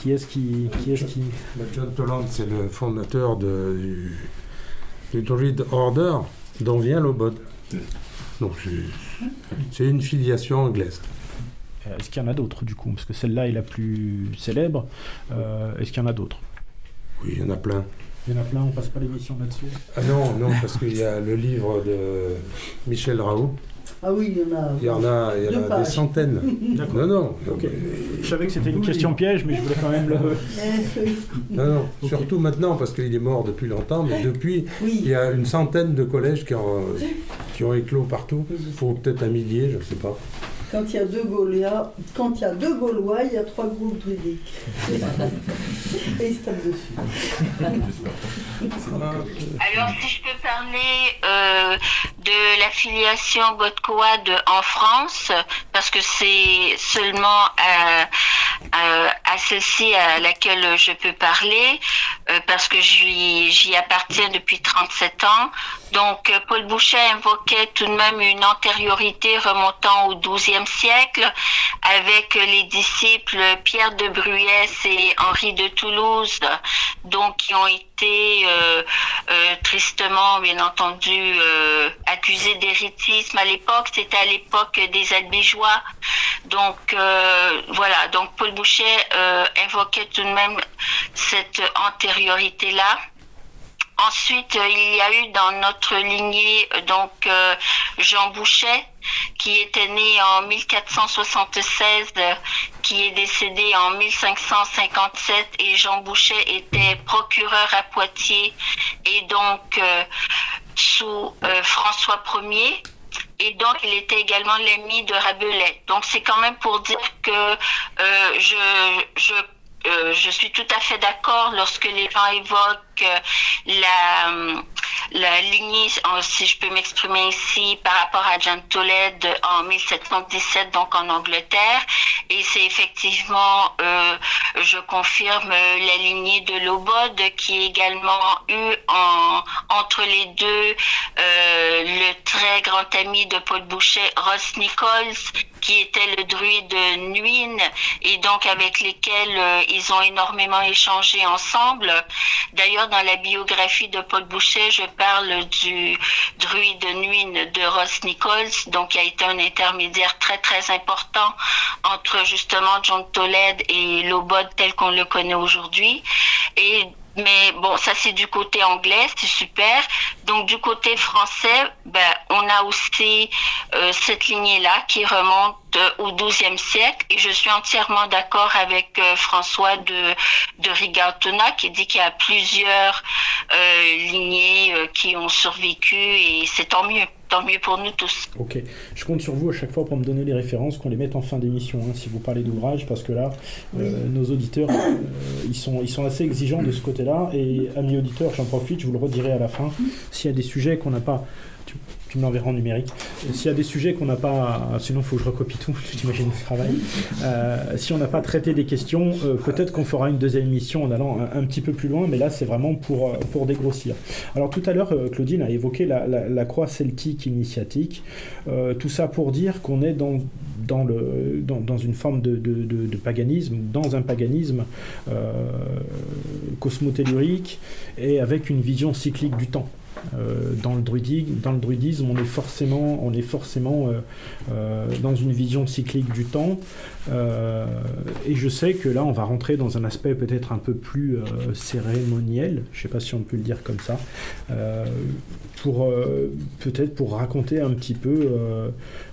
Qui est-ce qui, qui, est qui... John Toland, c'est le fondateur de, du, Druid Order, dont vient l'Obod. Donc c'est une filiation anglaise. Est-ce qu'il y en a d'autres du coup? Parce que celle-là est la plus célèbre. Est-ce qu'il y en a d'autres? Oui, il y en a plein. Il y en a plein, on passe pas l'émission là-dessus. Ah non, non, parce qu'il y a le livre de Michel Raoult. Ah oui, il y en a. Il y en a, il y en a des centaines. non, non. Je savais que c'était une question piège, mais je voulais quand même le. non, non. Surtout maintenant, parce qu'il est mort depuis longtemps, mais depuis, il y a une centaine de collèges qui ont, qui ont éclos partout, ou peut-être un millier, je ne sais pas. Quand il y a deux Gaulois, quand il y a deux Gaulois, il y a trois groupes druidiques. Et ils se tapent dessus. Alors, si je peux parler euh, de l'affiliation Godcoad en France, parce que c'est seulement à, à, celle-ci à laquelle je peux parler, euh, parce que j'y appartiens depuis 37 ans. Donc, euh, Paul Boucher invoquait tout de même une antériorité remontant au XIIe siècle avec les disciples Pierre de Bruyès et Henri de Toulouse, donc qui ont été euh, euh, tristement, bien entendu, accusés d'héritisme à l'époque. C'était à l'époque des Albigeois. Donc, voilà. Donc, Paul Boucher invoquait tout de même cette antériorité-là. Ensuite, euh, il y a eu dans notre lignée euh, donc euh, Jean Bouchet qui était né en 1476, qui est décédé en 1557 et Jean Bouchet était procureur à Poitiers et donc sous François Ier et donc il était également l'ami de Rabelais. Donc c'est quand même pour dire que je, je je suis tout à fait d'accord lorsque les gens évoquent la, la lignée, si je peux m'exprimer ici, par rapport à Jean Toled en 1717, donc en Angleterre. Et c'est effectivement, euh, je confirme, la lignée de Lobod qui a également eu en, entre les deux le très grand ami de Paul Boucher, Ross Nichols, qui était le druide Nuin, et donc avec lesquels ils ont énormément échangé ensemble. D'ailleurs, dans la biographie de Paul Boucher, je parle du druide nuine de Ross Nichols, donc qui a été un intermédiaire très très important entre justement John Toled et Lobod tel qu'on le connaît aujourd'hui. Et mais bon, ça c'est du côté anglais, c'est super. Donc du côté français, ben, on a aussi euh, cette lignée-là qui remonte euh, au XIIe siècle. Et je suis entièrement d'accord avec euh, François de, de qui dit qu'il y a plusieurs lignées qui ont survécu et c'est tant mieux tant mieux pour nous tous. Ok, je compte sur vous à chaque fois pour me donner les références, qu'on les mette en fin d'émission, hein, si vous parlez d'ouvrage, parce que là, euh, nos auditeurs, euh, ils, sont, ils sont assez exigeants de ce côté-là, et amis auditeurs, j'en profite, je vous le redirai à la fin, s'il y a des sujets qu'on n'a pas tu me l'enverras en numérique. S'il y a des sujets qu'on n'a pas, sinon il faut que je recopie tout, tu t'imagines le travail. Euh, si on n'a pas traité des questions, euh, peut-être qu'on fera une deuxième émission en allant un, petit peu plus loin, mais là c'est vraiment pour, euh, pour dégrossir. Alors tout à l'heure, Claudine a évoqué la, croix celtique initiatique. tout ça pour dire qu'on est dans, dans, le, dans, une forme de, de, paganisme, dans un paganisme cosmotellurique et avec une vision cyclique du temps. Euh, dans, le druidisme, on est forcément euh, euh, dans une vision cyclique du temps. Et je sais que là, on va rentrer dans un aspect peut-être un peu plus cérémoniel, je ne sais pas si on peut le dire comme ça, pour peut-être pour raconter un petit peu,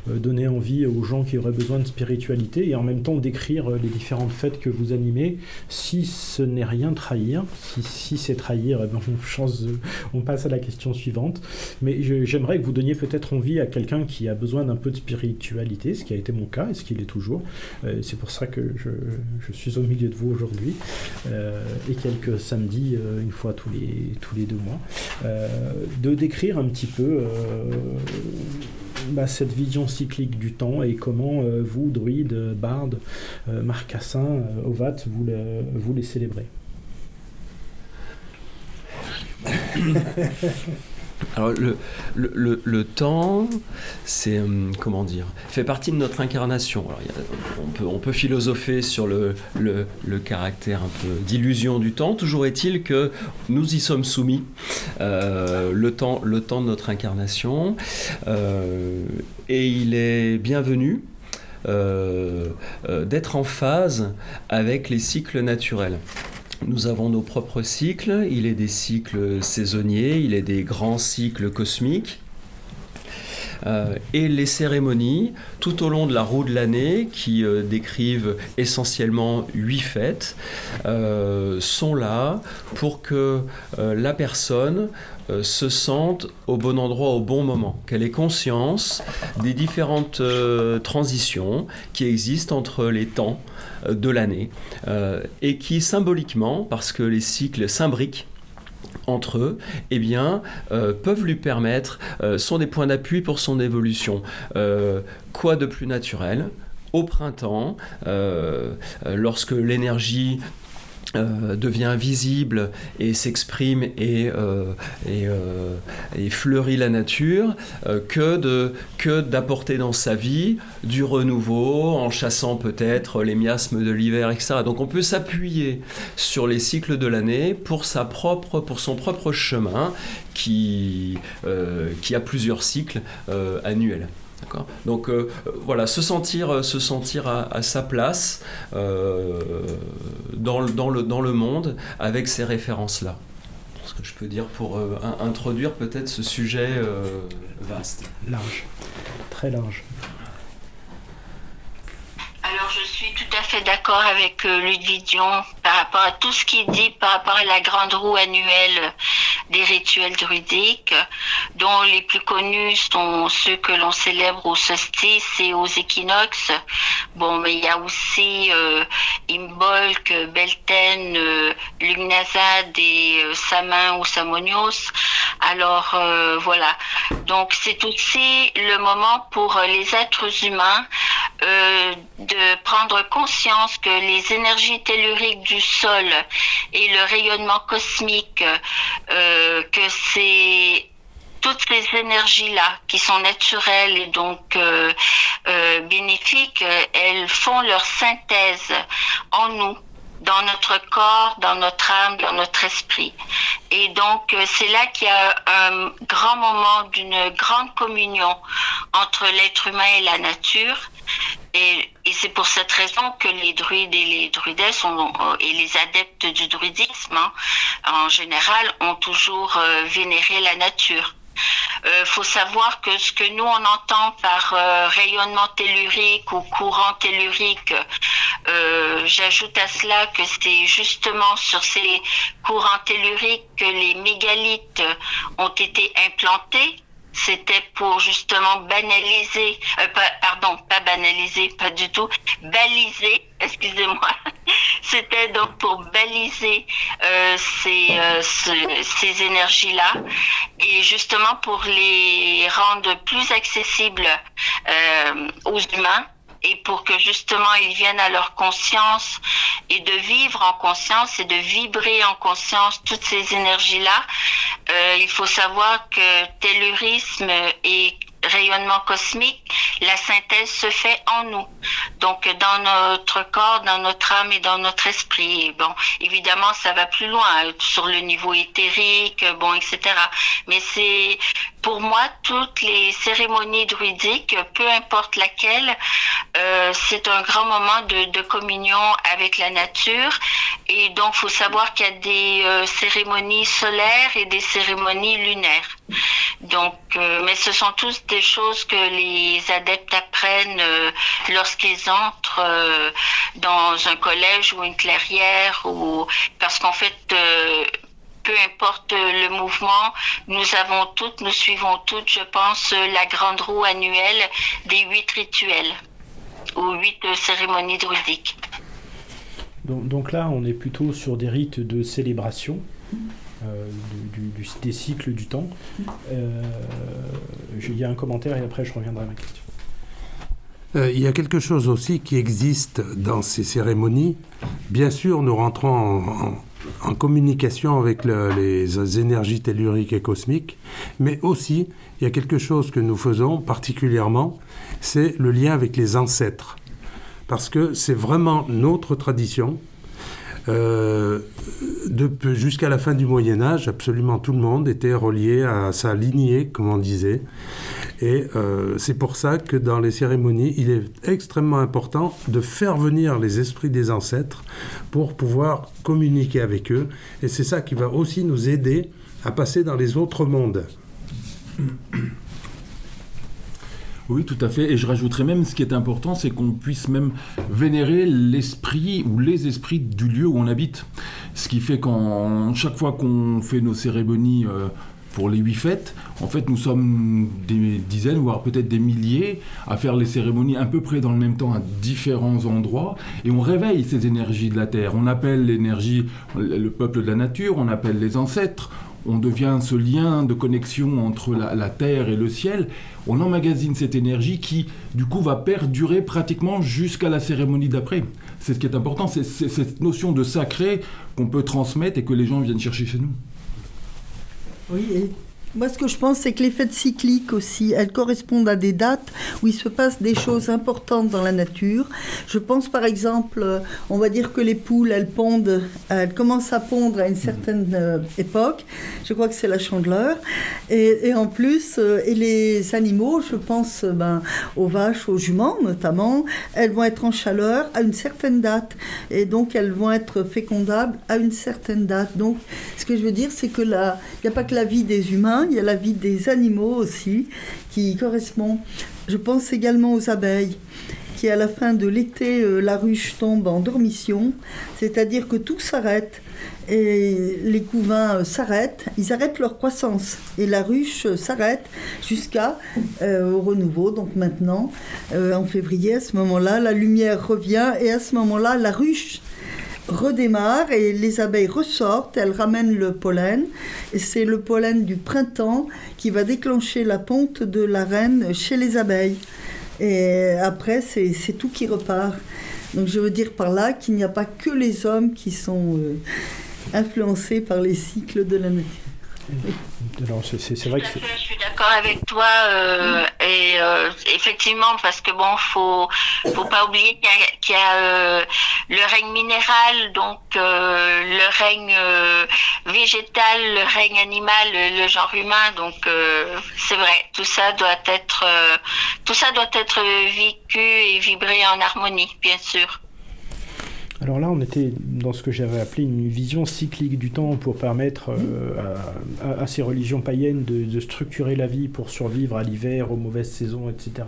donner envie aux gens qui auraient besoin de spiritualité et en même temps décrire les différentes fêtes que vous animez. Si ce n'est rien trahir, si, c'est trahir, eh ben, on, on passe à la question suivante. Mais j'aimerais que vous donniez peut-être envie à quelqu'un qui a besoin d'un peu de spiritualité, ce qui a été mon cas et ce qu'il est toujours. Euh, c'est pour ça que je, suis au milieu de vous aujourd'hui euh, et quelques samedis, euh, une fois tous les, tous les deux mois, de décrire un petit peu bah, cette vision cyclique du temps et comment vous, druides, bardes, marcassins, ovat, vous, vous les célébrez. Alors le, temps, c'est hum, comment dire, fait partie de notre incarnation. On, peut, philosopher sur le, caractère un peu d'illusion du temps. Toujours est-il que nous y sommes soumis. Euh, le temps, le temps de notre incarnation, euh, et il est bienvenu. Euh, d'être en phase avec les cycles naturels. Nous avons nos propres cycles, il est des cycles saisonniers, il est des grands cycles cosmiques. Euh, et les cérémonies tout au long de la roue de l'année, qui euh, décrivent essentiellement huit fêtes, euh, sont là pour que la personne se sente au bon endroit au bon moment, qu'elle ait conscience des différentes transitions qui existent entre les temps de l'année et qui symboliquement, parce que les cycles s'imbriquent, entre eux, eh bien, euh, peuvent lui permettre, euh, sont des points d'appui pour son évolution. Euh, quoi de plus naturel? Au printemps, lorsque l'énergie euh, devient visible et s'exprime et, euh, euh, fleurit la nature que, d'apporter dans sa vie du renouveau en chassant peut-être les miasmes de l'hiver, etc. Donc on peut s'appuyer sur les cycles de l'année pour, pour son propre chemin qui a plusieurs cycles annuels. Donc euh, voilà, se sentir, euh, se sentir à, sa place euh, dans, le, dans, le, dans le monde avec ces références-là. Ce que je peux dire pour introduire peut-être ce sujet vaste? Large, très large. Alors je suis tout à fait d'accord avec Ludwig Dion par rapport à tout ce qu'il dit par rapport à la grande roue annuelle des rituels druidiques, dont les plus connus sont ceux que l'on célèbre au solstice et aux équinoxes. Bon, mais il y a aussi euh, Imbolc, Belten, euh, et euh, Samin ou Samonios. Alors euh, voilà. Donc c'est aussi le moment pour les êtres humains euh, de prendre conscience que les énergies telluriques du sol et le rayonnement cosmique, euh, que c'est toutes ces énergies-là qui sont naturelles et donc euh, bénéfiques, elles font leur synthèse en nous dans notre corps, dans notre âme, dans notre esprit. Et donc, c'est là qu'il y a un grand moment d'une grande communion entre l'être humain et la nature. Et, c'est pour cette raison que les druides et les druidesses euh, et les adeptes du druidisme, hein, en général, ont toujours euh, vénéré la nature. Euh, faut savoir que ce que nous on entend par euh, rayonnement tellurique ou courant tellurique, j'ajoute à cela que c'est justement sur ces courants telluriques que les mégalithes ont été implantés c'était pour justement banaliser, euh, pardon, pas banaliser, pas du tout, baliser, excusez-moi. C'était donc pour baliser euh, ces, euh, ces énergies-là et justement pour les rendre plus accessibles aux humains et pour que justement ils viennent à leur conscience et de vivre en conscience et de vibrer en conscience toutes ces énergies-là, euh, il faut savoir que tellurisme et rayonnement cosmique, la synthèse se fait en nous. Donc dans notre corps, dans notre âme et dans notre esprit. Bon, évidemment, ça va plus loin sur le niveau éthérique, bon, etc. Mais c'est pour moi toutes les cérémonies druidiques, peu importe laquelle, euh, c'est un grand moment de, de, communion avec la nature. Et donc, faut savoir qu'il y a des euh, cérémonies solaires et des cérémonies lunaires. Donc, euh, mais ce sont tous des choses que les adeptes apprennent euh, lorsqu'ils entrent euh, dans un collège ou une clairière, ou parce qu'en fait peu importe le mouvement, nous avons toutes, nous suivons toutes, je pense, la grande roue annuelle des huit rituels ou huit cérémonies druidiques. Donc, donc, là, on est plutôt sur des rites de célébration. Des cycles du temps. Euh, il y a un commentaire et après je reviendrai à ma question. Euh, il y a quelque chose aussi qui existe dans ces cérémonies. Bien sûr, nous rentrons en communication avec les énergies telluriques et cosmiques, mais aussi il y a quelque chose que nous faisons particulièrement, c'est le lien avec les ancêtres, parce que c'est vraiment notre tradition. Euh, jusqu'à la fin du Moyen Âge, absolument tout le monde était relié à sa lignée, comme on disait. Et euh, c'est pour ça que dans les cérémonies, il est extrêmement important de faire venir les esprits des ancêtres pour pouvoir communiquer avec eux. Et c'est ça qui va aussi nous aider à passer dans les autres mondes. Oui, tout à fait. Et je rajouterais même, ce qui est important, c'est qu'on puisse même vénérer l'esprit ou les esprits du lieu où on habite. Ce qui fait qu'en chaque fois qu'on fait nos cérémonies euh, pour les huit fêtes, en fait, nous sommes des dizaines, voire peut-être des milliers, à faire les cérémonies à peu près dans le même temps à différents endroits, et on réveille ces énergies de la terre. On appelle l'énergie le peuple de la nature, on appelle les ancêtres, on devient ce lien de connexion entre la, terre et le ciel, on emmagasine cette énergie qui, du coup, va perdurer pratiquement jusqu'à la cérémonie d'après. C'est ce qui est important, c'est cette notion de sacré qu'on peut transmettre et que les gens viennent chercher chez nous. Oui, moi, ce que je pense, c'est que les fêtes cycliques aussi, elles correspondent à des dates où il se passe des choses importantes dans la nature. Je pense par exemple, euh, on va dire que les poules, elles pondent, elles commencent à pondre à une certaine euh, époque. Je crois que c'est la chandeleur. Et, en plus, euh, et les animaux, je pense ben, aux vaches, aux juments notamment, elles vont être en chaleur à une certaine date. Et donc, elles vont être fécondables à une certaine date. Donc, ce que je veux dire, c'est que il n'y a pas que la vie des humains il y a la vie des animaux aussi qui correspond. Je pense également aux abeilles qui à la fin de l'été, euh, la ruche tombe en dormition, c'est-à-dire que tout s'arrête et les couvains euh, s'arrêtent, ils arrêtent leur croissance et la ruche euh, s'arrête jusqu'à au renouveau. Donc maintenant, en février, à ce moment-là, la lumière revient et à ce moment-là, la ruche redémarre et les abeilles ressortent, elles ramènent le pollen. Et c'est le pollen du printemps qui va déclencher la ponte de la reine chez les abeilles. Et après, c'est tout qui repart. Donc je veux dire par là qu'il n'y a pas que les hommes qui sont euh, influencés par les cycles de la nature je suis d'accord avec toi euh, et euh, effectivement parce que bon faut faut pas oublier qu'il y a, euh, le règne minéral donc le règne végétal le règne animal le, genre humain donc c'est vrai tout ça doit être tout ça doit être vécu et vibré en harmonie bien sûr. Alors là, on était dans ce que j'avais appelé une vision cyclique du temps pour permettre euh, à, ces religions païennes de, structurer la vie pour survivre à l'hiver, aux mauvaises saisons, etc.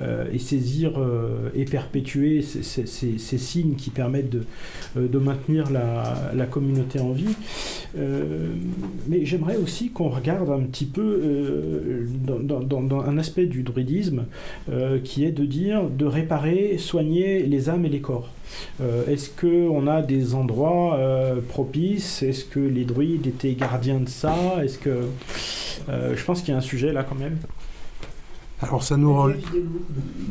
Euh, et saisir euh, et perpétuer ces, signes qui permettent de, de maintenir la, communauté en vie. mais j'aimerais aussi qu'on regarde un petit peu dans, un aspect du druidisme qui est de dire de réparer, soigner les âmes et les corps. Euh, est-ce qu'on a des endroits euh, propices? Est-ce que les druides étaient gardiens de ça? Est-ce que euh, je pense qu'il y a un sujet là quand même. Alors ça nous, relie,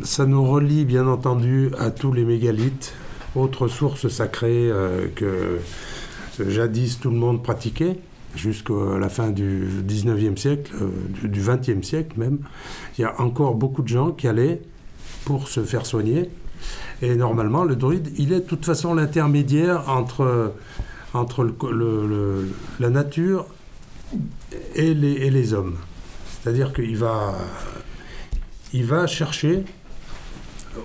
ça nous relie bien entendu à tous les mégalithes, autres sources sacrées que jadis tout le monde pratiquait jusqu'à la fin du 19e siècle, du 20e siècle même. Il y a encore beaucoup de gens qui allaient pour se faire soigner et normalement, le druide, il est de toute façon l'intermédiaire entre, entre le, la nature et les, et les hommes. C'est-à-dire qu'il va, il va chercher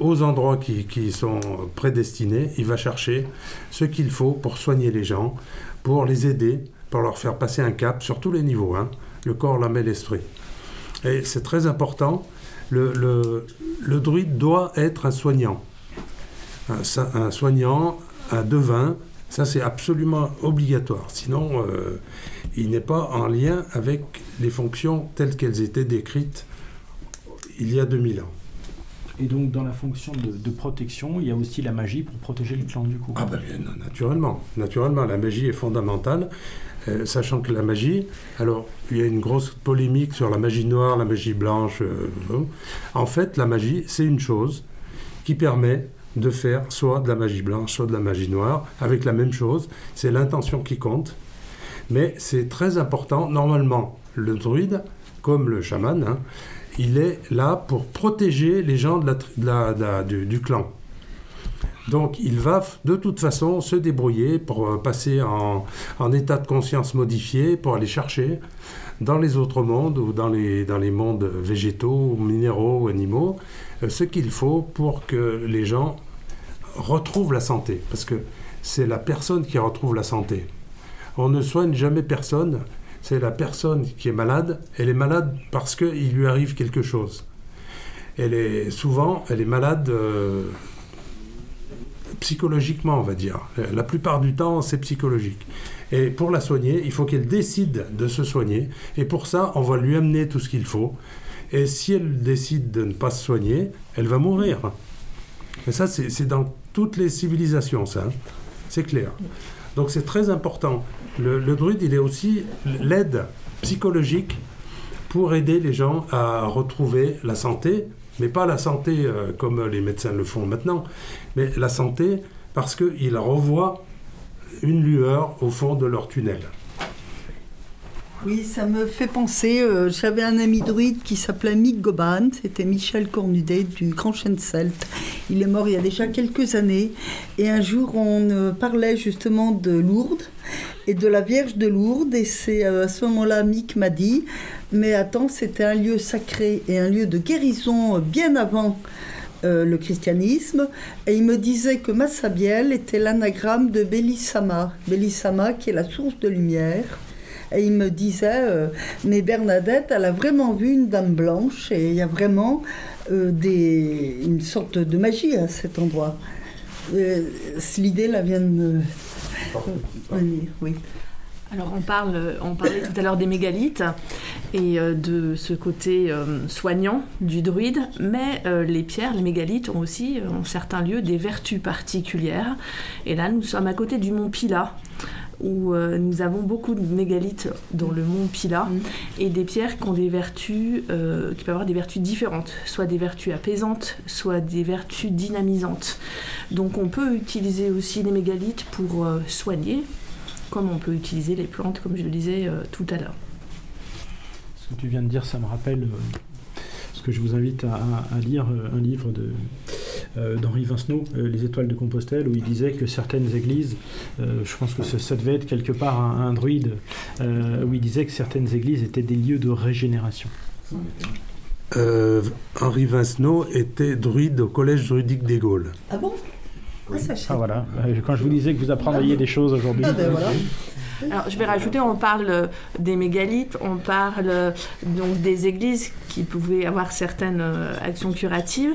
aux endroits qui, sont prédestinés, il va chercher ce qu'il faut pour soigner les gens, pour les aider, pour leur faire passer un cap sur tous les niveaux, hein, le corps, l'âme et l'esprit. Et c'est très important, le druide doit être un soignant un, soignant, un devin, ça c'est absolument obligatoire. Sinon, euh, il n'est pas en lien avec les fonctions telles qu'elles étaient décrites il y a 2000 ans. Et donc dans la fonction de, protection, il y a aussi la magie pour protéger le clan du coup. Ah ben naturellement, naturellement, la magie est fondamentale, euh, sachant que la magie, alors il y a une grosse polémique sur la magie noire, la magie blanche. Euh, en fait, la magie, c'est une chose qui permet de faire soit de la magie blanche, soit de la magie noire, avec la même chose. C'est l'intention qui compte. Mais c'est très important. Normalement, le druide, comme le chaman, hein, il est là pour protéger les gens du, clan. Donc il va de toute façon se débrouiller pour euh, passer en, état de conscience modifié, pour aller chercher dans les autres mondes ou dans les, dans les mondes végétaux, minéraux animaux, euh, ce qu'il faut pour que les gens retrouvent la santé. Parce que c'est la personne qui retrouve la santé. On ne soigne jamais personne, c'est la personne qui est malade, elle est malade parce qu'il lui arrive quelque chose. Elle est souvent, elle est malade euh, psychologiquement, on va dire. La plupart du temps, c'est psychologique. Et pour la soigner, il faut qu'elle décide de se soigner. Et pour ça, on va lui amener tout ce qu'il faut. Et si elle décide de ne pas se soigner, elle va mourir. Et ça, c'est dans toutes les civilisations, ça. Hein. C'est clair. Donc c'est très important. Le, druide, il est aussi l'aide psychologique pour aider les gens à retrouver la santé, mais pas la santé euh, comme les médecins le font maintenant, mais la santé parce qu'il revoit une lueur au fond de leur tunnel. Oui, ça me fait penser, euh, j'avais un ami druide qui s'appelait Mick Goban, c'était Michel Cornudet du Grand Chêne Celte. Il est mort il y a déjà quelques années. Et un jour, on euh, parlait justement de Lourdes et de la Vierge de Lourdes. Et c'est euh, à ce moment-là, Mick m'a dit, mais attends, c'était un lieu sacré et un lieu de guérison bien avant le christianisme. Et il me disait que Massabielle était l'anagramme de Bélissama. Bélissama qui est la source de lumière. Et il me disait, euh, mais Bernadette, elle a vraiment vu une dame blanche et il y a vraiment euh, des, une sorte de magie à cet endroit. Euh, l'idée là vient de me venir, oui. Alors on, parle, on parlait tout à l'heure des mégalithes et de ce côté soignant du druide, mais les pierres, les mégalithes ont aussi en certains lieux des vertus particulières. Et là nous sommes à côté du mont Pila où euh, nous avons beaucoup de mégalithes dans le mont Pila mm. et des pierres qui ont des vertus, euh, qui peuvent avoir des vertus différentes, soit des vertus apaisantes, soit des vertus dynamisantes. Donc on peut utiliser aussi les mégalithes pour euh, soigner, comme on peut utiliser les plantes, comme je le disais tout à l'heure. Ce que tu viens de dire, ça me rappelle que je vous invite à lire un livre de euh, d'Henri Vincenot, euh, Les étoiles de Compostelle, où il disait que certaines églises, euh, je pense que ça, devait être quelque part un, druide, où il disait que certaines églises étaient des lieux de régénération. Henri Vincenot était druide au collège druidique des Gaules. Ah bon? Ah, ah, voilà, quand je vous disais que vous apprendriez des choses aujourd'hui. Ah, ben voilà. Alors, je vais rajouter, on parle euh, des mégalithes, on parle euh, donc des églises qui pouvaient avoir certaines euh, actions curatives.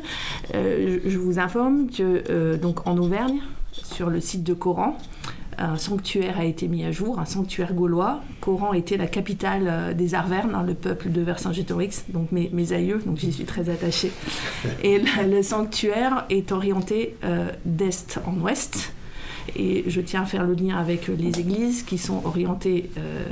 je vous informe que donc en Auvergne, sur le site de Coran, un sanctuaire a été mis à jour, un sanctuaire gaulois. Coran était la capitale des Arvernes, hein, le peuple de Vercingétorix, donc mes, mes, aïeux, donc j'y suis très attachée. Et le, sanctuaire est orienté d'est en ouest. Et je tiens à faire le lien avec les églises qui sont orientées euh,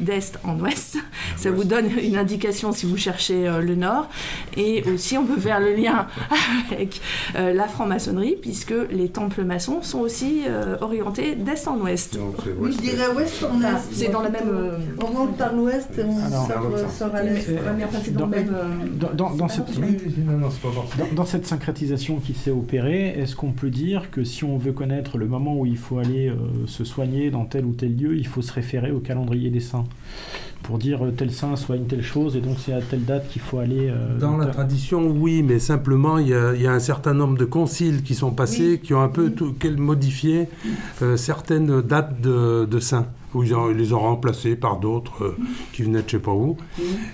d'est en ouest. Ça vous donne une indication si vous cherchez euh, le nord. Et aussi, on peut faire le lien avec euh, la franc-maçonnerie, puisque les temples maçons sont aussi euh, orientés d'est en ouest. oui, je dirais ouest en est. C'est dans la même. On rentre par l'ouest et on sort, à l'est. Dans cette syncrétisation qui s'est opérée, est-ce qu'on peut dire que si on veut connaître le moment où il faut aller se soigner dans tel ou tel lieu, il faut se référer au calendrier des saints? Pour dire euh, tel saint soit une telle chose et donc c'est à telle date qu'il faut aller. Euh, dans la tradition, oui, mais simplement il y, a, un certain nombre de conciles qui sont passés qui ont un peu modifié euh, certaines dates de, saints. Où ils, les ont remplacés par d'autres qui venaient de je sais pas où.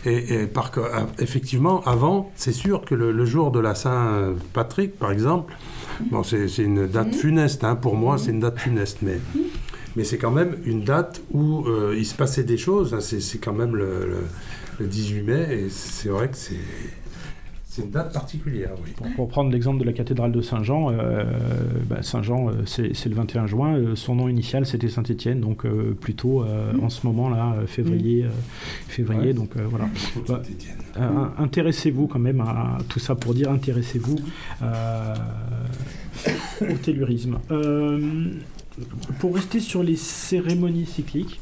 Et, par, effectivement, avant, c'est sûr que le, jour de la Saint-Patrick, par exemple, bon, c'est une date funeste. Hein, pour moi, c'est une date funeste. Mais mais c'est quand même une date où euh, il se passait des choses. Hein. C'est quand même le, 18 mai, et c'est vrai que c'est. C'est une date particulière, oui. Pour, prendre l'exemple de la cathédrale de Saint-Jean, euh, bah, Saint-Jean, euh, c'est le 21 juin. son nom initial, c'était Saint-Étienne, donc plutôt mmh. en ce moment-là, février. Mmh. février donc voilà. Bah, intéressez-vous quand même à tout ça pour dire intéressez-vous au tellurisme. Pour rester sur les cérémonies cycliques,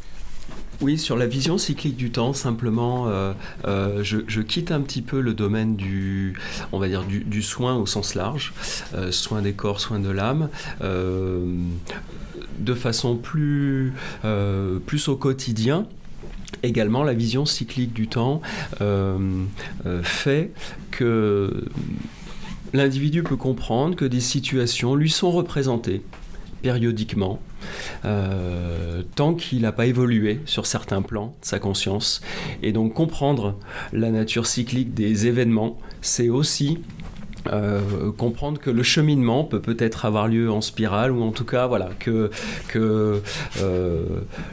oui, sur la vision cyclique du temps, simplement, euh, euh, je, quitte un petit peu le domaine du, on va dire, du, soin au sens large, euh, soin des corps, soin de l'âme, de façon plus, plus au quotidien. Également, la vision cyclique du temps fait que l'individu peut comprendre que des situations lui sont représentées périodiquement euh, tant qu'il n'a pas évolué sur certains plans de sa conscience. Et donc comprendre la nature cyclique des événements, c'est aussi euh, comprendre que le cheminement peut peut-être avoir lieu en spirale ou en tout cas voilà que, euh,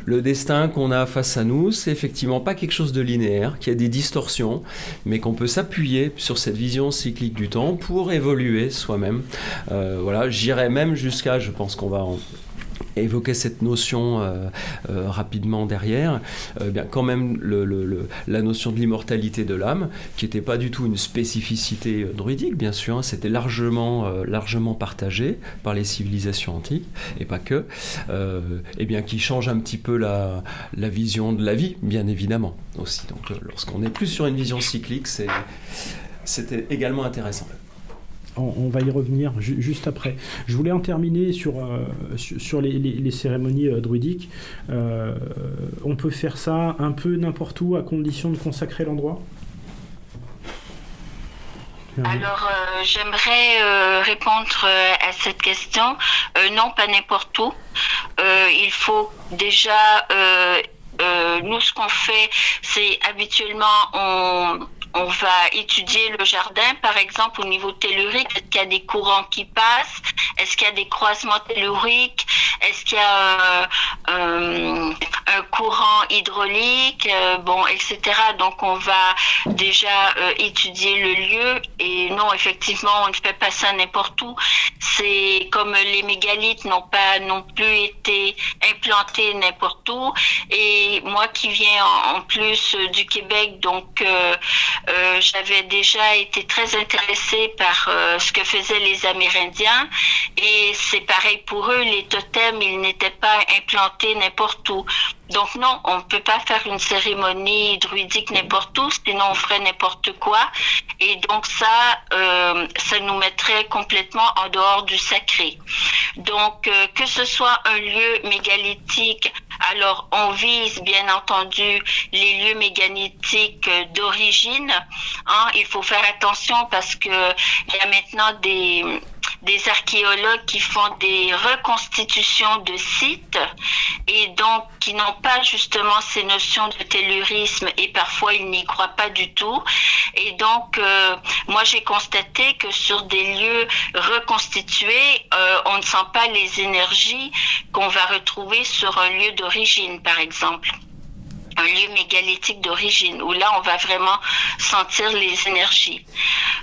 le destin qu'on a face à nous c'est effectivement pas quelque chose de linéaire qu'il y a des distorsions mais qu'on peut s'appuyer sur cette vision cyclique du temps pour évoluer soi-même. Voilà j'irais même jusqu'à je pense qu'on va en évoquer cette notion euh, euh, rapidement derrière, euh, bien quand même la notion de l'immortalité de l'âme, qui n'était pas du tout une spécificité druidique, bien sûr, hein, c'était largement, largement partagé par les civilisations antiques, et pas que, et bien qui change un petit peu la, la, vision de la vie, bien évidemment, aussi. Donc lorsqu'on est plus sur une vision cyclique, c'était également intéressant on, va y revenir juste après. Je voulais en terminer sur, euh, les, cérémonies euh, druidiques. Euh, on peut faire ça un peu n'importe où à condition de consacrer l'endroit? Alors, j'aimerais répondre à cette question. non, pas n'importe où. il faut déjà, nous, ce qu'on fait, c'est habituellement, on, on va étudier le jardin, par exemple, au niveau tellurique. Est-ce qu'il y a des courants qui passent? Est-ce qu'il y a des croisements telluriques? Est-ce qu'il y a euh, un courant hydraulique? Euh, Bon, etc. Donc, on va déjà euh, étudier le lieu. Et non, effectivement, on ne fait pas ça n'importe où. C'est comme les mégalithes n'ont pas non plus été implantés n'importe où. Et moi qui viens en, plus du Québec, donc euh, j'avais déjà été très intéressée par euh, ce que faisaient les Amérindiens et c'est pareil pour eux, les totems, ils n'étaient pas implantés n'importe où. Donc non, on ne peut pas faire une cérémonie druidique n'importe où, sinon on ferait n'importe quoi. Et donc ça, euh, ça nous mettrait complètement en dehors du sacré. Donc que ce soit un lieu mégalithique, alors on vise bien entendu les lieux mégalithiques d'origine. Hein, il faut faire attention parce que il y a maintenant des des archéologues qui font des reconstitutions de sites et donc qui n'ont pas justement ces notions de tellurisme et parfois ils n'y croient pas du tout. Et donc, euh, moi j'ai constaté que sur des lieux reconstitués, euh, on ne sent pas les énergies qu'on va retrouver sur un lieu d'origine, par exemple un lieu mégalithique d'origine, où là, on va vraiment sentir les énergies.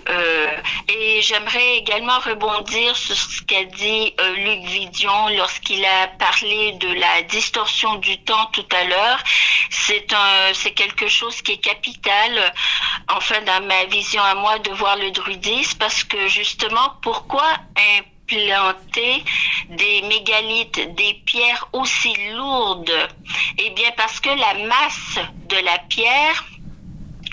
Euh, et j'aimerais également rebondir sur ce qu'a dit euh, Luc Vidion lorsqu'il a parlé de la distorsion du temps tout à l'heure. C'est un, c'est quelque chose qui est capital, enfin, dans ma vision à moi, de voir le druidisme, parce que justement, pourquoi un planter des mégalithes, des pierres aussi lourdes. Eh bien parce que la masse de la pierre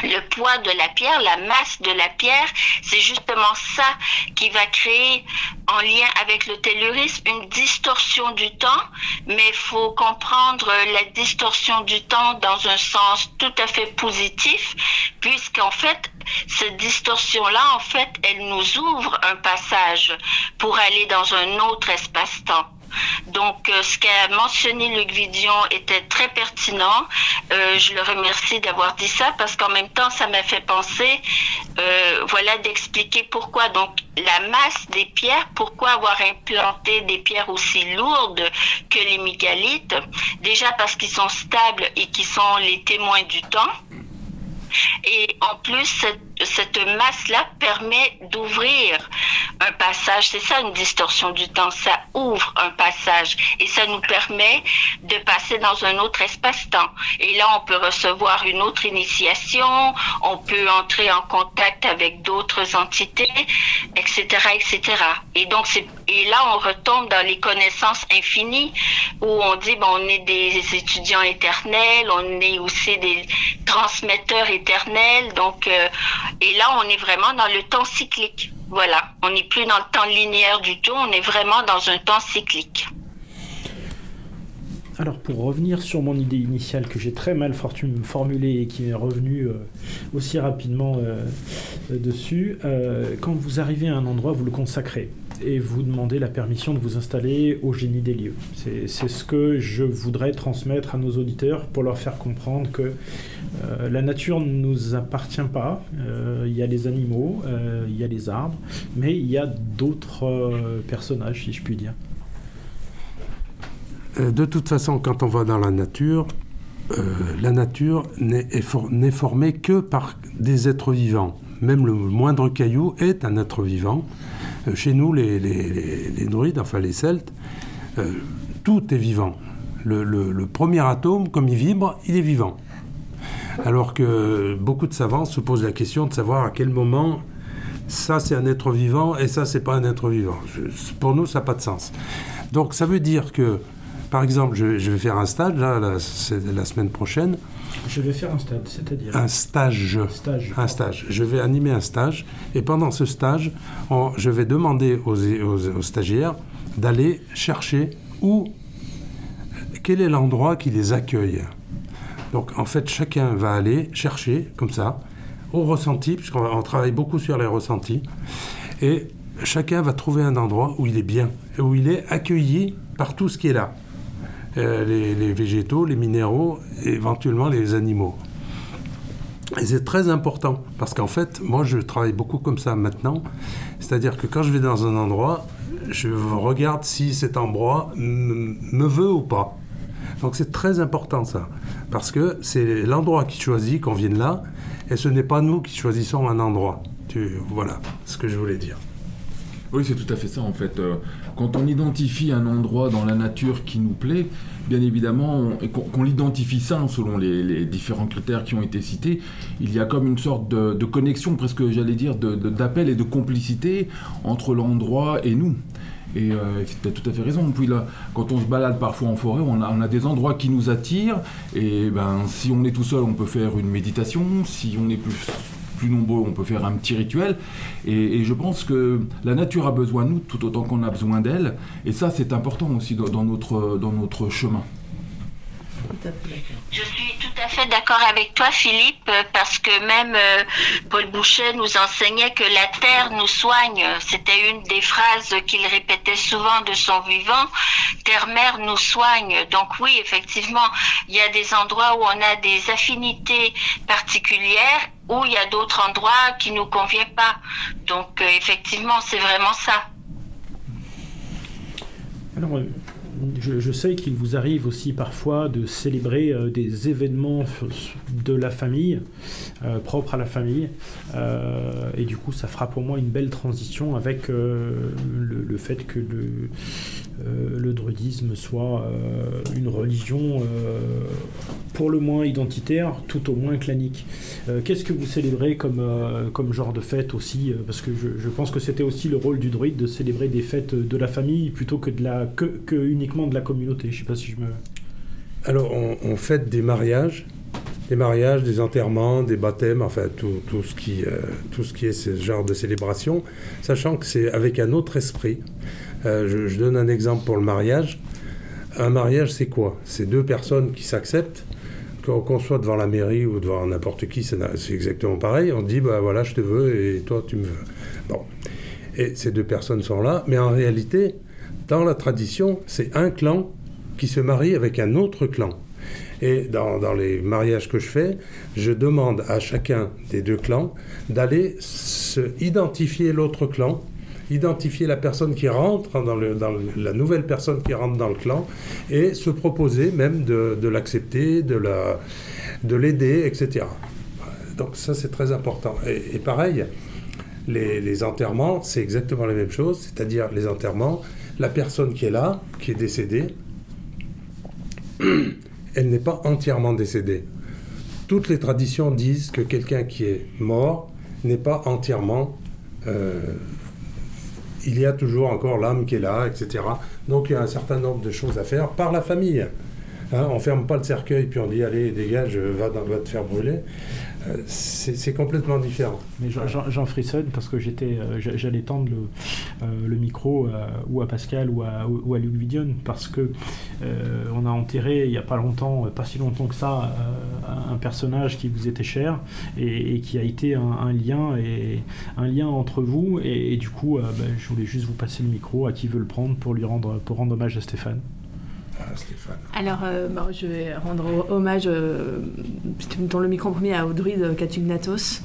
le poids de la pierre, la masse de la pierre, c'est justement ça qui va créer, en lien avec le tellurisme, une distorsion du temps, mais il faut comprendre la distorsion du temps dans un sens tout à fait positif, puisqu'en fait, cette distorsion-là, en fait, elle nous ouvre un passage pour aller dans un autre espace-temps. Donc, euh, ce qu'a mentionné Luc Vidion était très pertinent. Euh, je le remercie d'avoir dit ça parce qu'en même temps, ça m'a fait penser, euh, voilà, d'expliquer pourquoi. Donc, la masse des pierres, pourquoi avoir implanté des pierres aussi lourdes que les mégalithes? Déjà parce qu'ils sont stables et qu'ils sont les témoins du temps. Et en plus, cette cette masse-là permet d'ouvrir un passage. C'est ça une distorsion du temps. Ça ouvre un passage et ça nous permet de passer dans un autre espace-temps. Et là, on peut recevoir une autre initiation, on peut entrer en contact avec d'autres entités, etc., etc. Et donc, et là, on retombe dans les connaissances infinies où on dit, bon, on est des étudiants éternels, on est aussi des transmetteurs éternels. Donc, euh, et là, on est vraiment dans le temps cyclique. Voilà, on n'est plus dans le temps linéaire du tout, on est vraiment dans un temps cyclique. Alors pour revenir sur mon idée initiale que j'ai très mal formulée et qui est revenue euh, aussi rapidement euh, dessus, quand vous arrivez à un endroit, vous le consacrez et vous demandez la permission de vous installer au génie des lieux. C'est ce que je voudrais transmettre à nos auditeurs pour leur faire comprendre que euh, la nature ne nous appartient pas. Euh, il y a les animaux, euh, il y a les arbres, mais il y a d'autres personnages, si je puis dire. De toute façon, quand on va dans la nature, la nature n'est formée que par des êtres vivants. Même le moindre caillou est un être vivant. Chez nous, les, druides, enfin les celtes, tout est vivant. le, premier atome, comme il vibre, il est vivant. Alors que beaucoup de savants se posent la question de savoir à quel moment ça c'est un être vivant et ça c'est pas un être vivant. pour nous, ça n'a pas de sens. Donc ça veut dire que, par exemple, je, vais faire un stage, là, la semaine prochaine. Je vais faire un stage, c'est-à-dire Un stage. stage. Un stage. Je vais animer un stage. Et pendant ce stage, je vais demander aux, aux stagiaires d'aller chercher où, quel est l'endroit qui les accueille. Donc en fait, chacun va aller chercher, comme ça, au ressenti, puisqu'on travaille beaucoup sur les ressentis, et chacun va trouver un endroit où il est bien, où il est accueilli par tout ce qui est là. Euh, les, végétaux, les minéraux, et éventuellement les animaux. Et c'est très important, parce qu'en fait, moi je travaille beaucoup comme ça maintenant, c'est-à-dire que quand je vais dans un endroit, je regarde si cet endroit me veut ou pas. Donc c'est très important ça, parce que c'est l'endroit qui choisit qu'on vienne là, et ce n'est pas nous qui choisissons un endroit. Tu, voilà ce que je voulais dire. Oui, c'est tout à fait ça en fait. Euh, quand on identifie un endroit dans la nature qui nous plaît, bien évidemment, qu'on l'identifie ça selon les, différents critères qui ont été cités, il y a comme une sorte de, connexion, presque j'allais dire, d'appel et de complicité entre l'endroit et nous. Et euh, tout à fait raison. Puis là, quand on se balade parfois en forêt, on a, des endroits qui nous attirent. Et ben, si on est tout seul, on peut faire une méditation. Si on est plus, plus nombreux, on peut faire un petit rituel. Et, je pense que la nature a besoin de nous tout autant qu'on a besoin d'elle. Et ça, c'est important aussi dans, notre, dans notre chemin. Je suis tout à fait d'accord avec toi, Philippe, parce que même euh, Paul Boucher nous enseignait que la terre nous soigne. C'était une des phrases qu'il répétait souvent de son vivant. Terre-mère nous soigne. Donc oui, effectivement, il y a des endroits où on a des affinités particulières où il y a d'autres endroits qui nous conviennent pas. Donc euh, effectivement, c'est vraiment ça. Alors, je, sais qu'il vous arrive aussi parfois de célébrer euh, des événements de la famille, euh, propres à la famille. Euh, et du coup, ça fera pour moi une belle transition avec le, fait que le, le druidisme soit une religion pour le moins identitaire, tout au moins clanique. Qu'est-ce que vous célébrez comme, comme genre de fête aussi Parce que je, pense que c'était aussi le rôle du druide de célébrer des fêtes de la famille plutôt que, de la, que uniquement de la communauté. Je sais pas si je me. Alors, on, fête des mariages, des mariages, des enterrements, des baptêmes, enfin tout, tout, ce, qui, euh, tout ce qui est ce genre de célébration, sachant que c'est avec un autre esprit. Euh, je, donne un exemple pour le mariage. Un mariage, c'est quoi? C'est deux personnes qui s'acceptent. Qu'on soit devant la mairie ou devant n'importe qui, c'est exactement pareil. On dit, bah voilà, je te veux et toi, tu me veux. Bon. Et ces deux personnes sont là, mais en réalité, dans la tradition, c'est un clan qui se marie avec un autre clan. Et dans, les mariages que je fais, je demande à chacun des deux clans d'aller se identifier l'autre clan, identifier la personne qui rentre dans, le, la nouvelle personne qui rentre dans le clan et se proposer même de, l'accepter, de l'aider, de etc. Donc ça, c'est très important. Et, pareil, les enterrements, c'est exactement la même chose, c'est-à-dire les enterrements, la personne qui est là, qui est décédée, elle n'est pas entièrement décédée. Toutes les traditions disent que quelqu'un qui est mort n'est pas entièrement... Euh, il y a toujours encore l'âme qui est là, etc. Donc il y a un certain nombre de choses à faire par la famille. Hein, on ferme pas le cercueil puis on dit allez dégage, va, va te faire brûler. Euh, c'est complètement différent. Mais j'en frissonne parce que j'étais, euh, j'allais tendre le, euh, micro ou à Pascal ou à, ou à Luc Vidion parce que on a enterré il n'y a pas longtemps, pas si longtemps que ça, un personnage qui vous était cher et, qui a été un, lien et un lien entre vous et, du coup, ben, je voulais juste vous passer le micro à qui veut le prendre pour lui rendre pour rendre hommage à Stéphane. Alors, euh, je vais rendre hommage euh, dans le micro premier à Audrey de Catugnatos,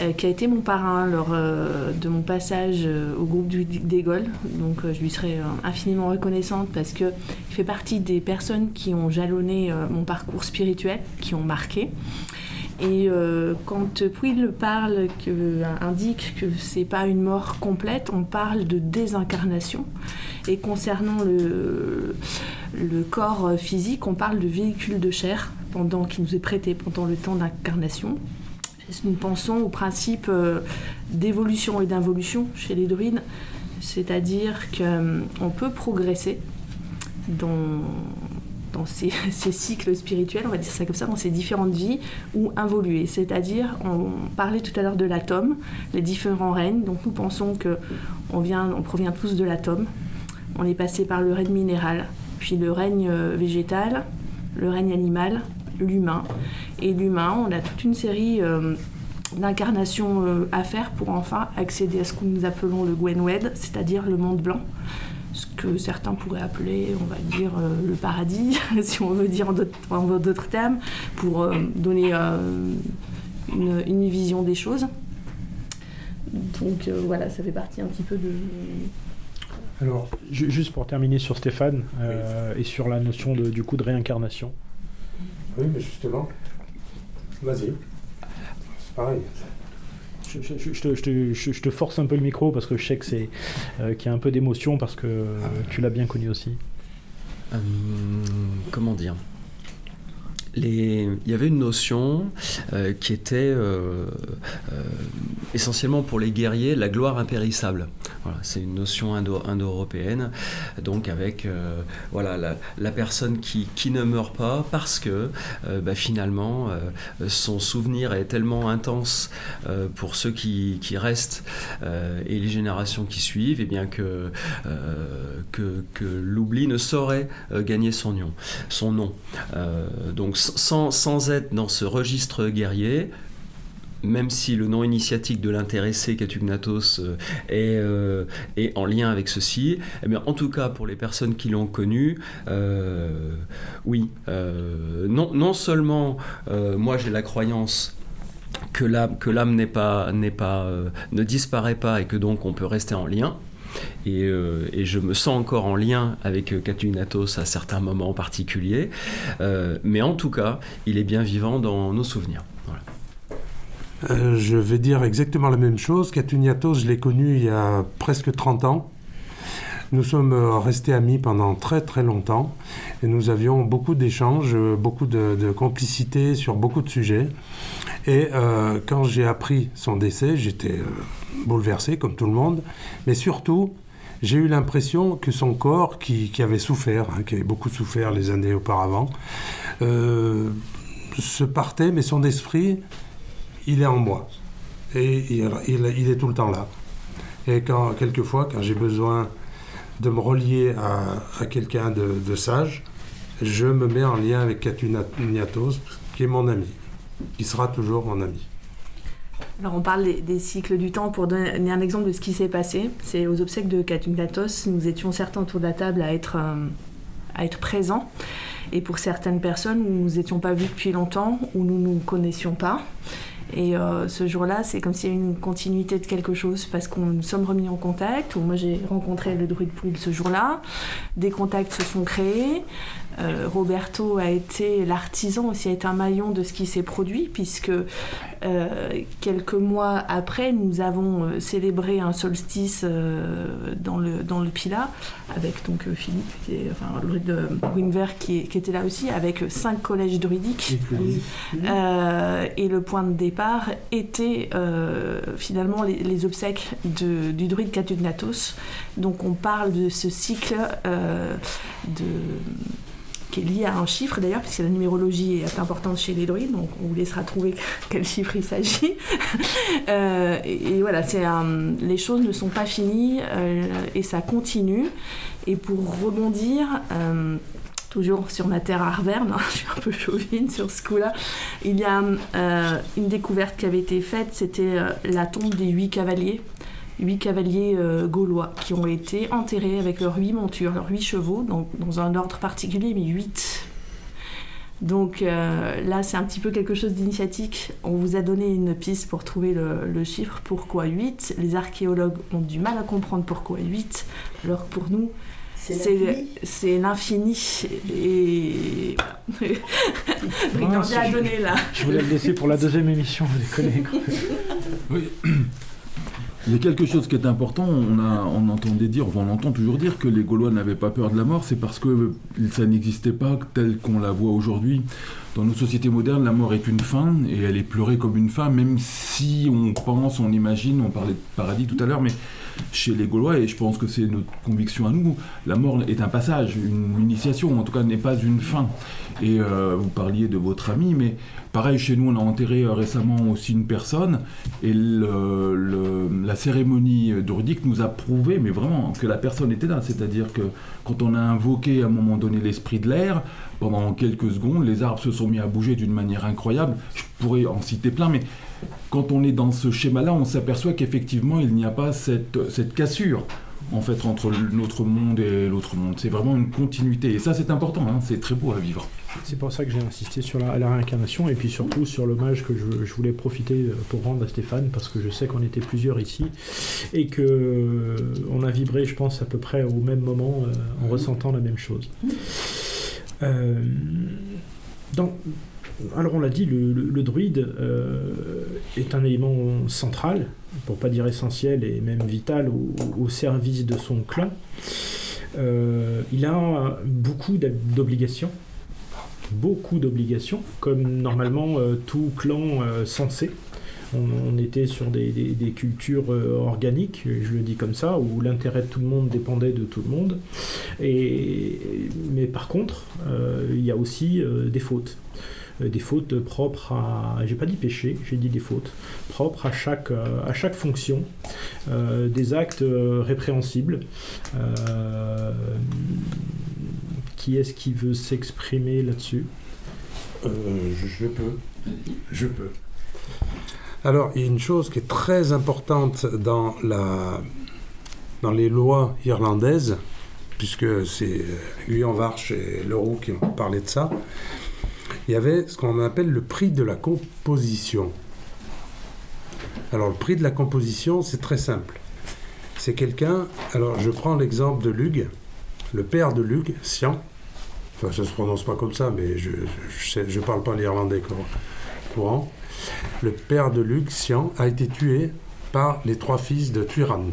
euh, qui a été mon parrain lors de mon passage au groupe des Donc, je lui serai infiniment reconnaissante parce qu'il fait partie des personnes qui ont jalonné mon parcours spirituel, qui ont marqué. Et quand Pouille parle, que, indique que c'est pas une mort complète, on parle de désincarnation. Et concernant le, le corps physique, on parle de véhicule de chair pendant, qui nous est prêté pendant le temps d'incarnation. Nous pensons au principe euh, d'évolution et d'involution chez les druides, c'est-à-dire qu'on euh, peut progresser dans, dans ces, cycles spirituels, on va dire ça comme ça, dans ces différentes vies, ou involuer. C'est-à-dire, on parlait tout à l'heure de l'atome, les différents règnes, donc nous pensons qu'on on provient tous de l'atome, on est passé par le règne minéral, puis le règne euh, végétal, le règne animal, l'humain. Et l'humain, on a toute une série euh, d'incarnations euh, à faire pour enfin accéder à ce que nous appelons le Gwenwed, c'est-à-dire le monde blanc. Ce que certains pourraient appeler, on va dire, le paradis, si on veut dire en d'autres termes, pour donner une, une, vision des choses. Donc voilà, ça fait partie un petit peu de, alors, juste pour terminer sur Stéphane euh, et sur la notion de, du coup de réincarnation. Oui, mais justement, vas-y. C'est pareil. Je, te, force un peu le micro parce que je sais que c'est euh, qu'il y a un peu d'émotion parce que tu l'as bien connu aussi. Euh, comment dire? Il y avait une notion euh, qui était euh, euh, essentiellement pour les guerriers la gloire impérissable. c'est une notion indo-européenne, donc avec voilà, la, personne qui, ne meurt pas parce que bah, finalement son souvenir est tellement intense pour ceux qui, restent et les générations qui suivent, et bien que, l'oubli ne saurait gagner son nom. Sans, être dans ce registre guerrier, même si le nom initiatique de l'intéressé Catugnatos euh, euh, est, en lien avec ceci, eh en tout cas pour les personnes qui l'ont connu, euh, oui, non, seulement moi j'ai la croyance que l'âme, n'est pas, ne disparaît pas et que donc on peut rester en lien, euh, et, je me sens encore en lien avec Catugnatos à certains moments particuliers. Euh, mais en tout cas, il est bien vivant dans nos souvenirs. Euh, je vais dire exactement la même chose. Catugnatos, je l'ai connu il y a presque 30 ans. Nous sommes restés amis pendant très très longtemps et nous avions beaucoup d'échanges, beaucoup de, complicité sur beaucoup de sujets. Et quand j'ai appris son décès, j'étais bouleversé comme tout le monde, mais surtout, j'ai eu l'impression que son corps, qui, avait souffert, hein, qui avait beaucoup souffert les années auparavant, euh, se partait, mais son esprit, il est en moi. Et il, est tout le temps là. Et quand, quelquefois, quand j'ai besoin de me relier à, quelqu'un de, sage, je me mets en lien avec Katuniatos, qui est mon ami, qui sera toujours mon ami. Alors on parle des, cycles du temps pour donner un exemple de ce qui s'est passé. C'est aux obsèques de Katungnatos, nous étions certains autour de la table à être, euh, à être présents. Et pour certaines personnes, nous nous étions pas vus depuis longtemps ou nous ne nous connaissions pas. Et euh, ce jour-là, c'est comme s'il y avait une continuité de quelque chose parce qu'on nous sommes remis en contact. Moi, j'ai rencontré le druide Pouille ce jour-là. Des contacts se sont créés. Euh, Roberto a été l'artisan aussi, a été un maillon de ce qui s'est produit, puisque euh, quelques mois après, nous avons euh, célébré un solstice dans, le, dans le Pila, avec donc Philippe, qui est, enfin, le druide de Winver qui, qui, était là aussi, avec cinq collèges druidiques. et le point de départ était finalement les, obsèques de, du druide Catugnatos. Donc on parle de ce cycle de qui est lié à un chiffre d'ailleurs, puisque la numérologie est importante chez les druides, donc on vous laissera trouver quel chiffre il s'agit. Euh, et, voilà, c'est les choses ne sont pas finies euh, et ça continue. Et pour rebondir, euh, toujours sur ma terre arverne, je suis un peu chauvine sur ce coup-là, il y a une découverte qui avait été faite, c'était la tombe des huit cavaliers huit cavaliers euh, gaulois qui ont été enterrés avec leurs huit montures, leurs huit chevaux, donc dans un ordre particulier, mais huit. Donc euh, là, c'est un petit peu quelque chose d'initiatique. On vous a donné une piste pour trouver le, chiffre. Pourquoi 8 Les archéologues ont du mal à comprendre pourquoi 8, alors que pour nous, c'est l'infini. Et voilà. a donné là. Je voulais le laisser pour la deuxième émission, vous déconnez. oui. Il y a quelque chose qui est important, on, a, on entendait dire, on entend toujours dire que les Gaulois n'avaient pas peur de la mort, c'est parce que ça n'existait pas tel qu'on la voit aujourd'hui. Dans nos sociétés modernes, la mort est une fin, et elle est pleurée comme une fin, même si on pense, on imagine, on parlait de paradis tout à l'heure, mais chez les Gaulois, et je pense que c'est notre conviction à nous, la mort est un passage, une initiation, en tout cas n'est pas une fin. Et euh, vous parliez de votre ami, mais pareil, chez nous, on a enterré euh, récemment aussi une personne, et la cérémonie druidique nous a prouvé, mais vraiment, que la personne était là. C'est-à-dire que quand on a invoqué à un moment donné l'esprit de l'air, pendant quelques secondes, les arbres se sont mis à bouger d'une manière incroyable. Je pourrais en citer plein, mais quand on est dans ce schéma-là, on s'aperçoit qu'effectivement, il n'y a pas cette, cette cassure en fait entre notre monde et l'autre monde. C'est vraiment une continuité. Et ça, c'est important, hein. c'est très beau à vivre. C'est pour ça que j'ai insisté sur la, réincarnation et puis surtout sur l'hommage que je, voulais profiter pour rendre à Stéphane parce que je sais qu'on était plusieurs ici et que euh, on a vibré, je pense, à peu près au même moment euh, en ressentant la même chose. Euh, donc, alors on l'a dit, le, druide euh, est un élément central, pour pas dire essentiel et même vital au, service de son clan. Euh, il a beaucoup d'obligations, beaucoup d'obligations, comme normalement euh, tout clan sensé. On, était sur des, cultures organiques, je le dis comme ça, où l'intérêt de tout le monde dépendait de tout le monde. mais par contre, il y a aussi des fautes. Euh, des fautes propres à, j'ai pas dit péché, j'ai dit des fautes, propres à chaque, euh, à chaque fonction, euh, des actes répréhensibles. qui est-ce qui veut s'exprimer là-dessus? Je, peux. Je peux. Alors, il y a une chose qui est très importante dans, la, dans les lois irlandaises, puisque c'est Guyon Varche et Leroux qui ont parlé de ça, il y avait ce qu'on appelle le prix de la composition. Alors le prix de la composition, c'est très simple. C'est quelqu'un, alors je prends l'exemple de Lug, le père de Lug, Sian, enfin ça se prononce pas comme ça, mais je ne parle pas l'irlandais courant. Le père de Lug, Sian, a été tué par les trois fils de Tuiran.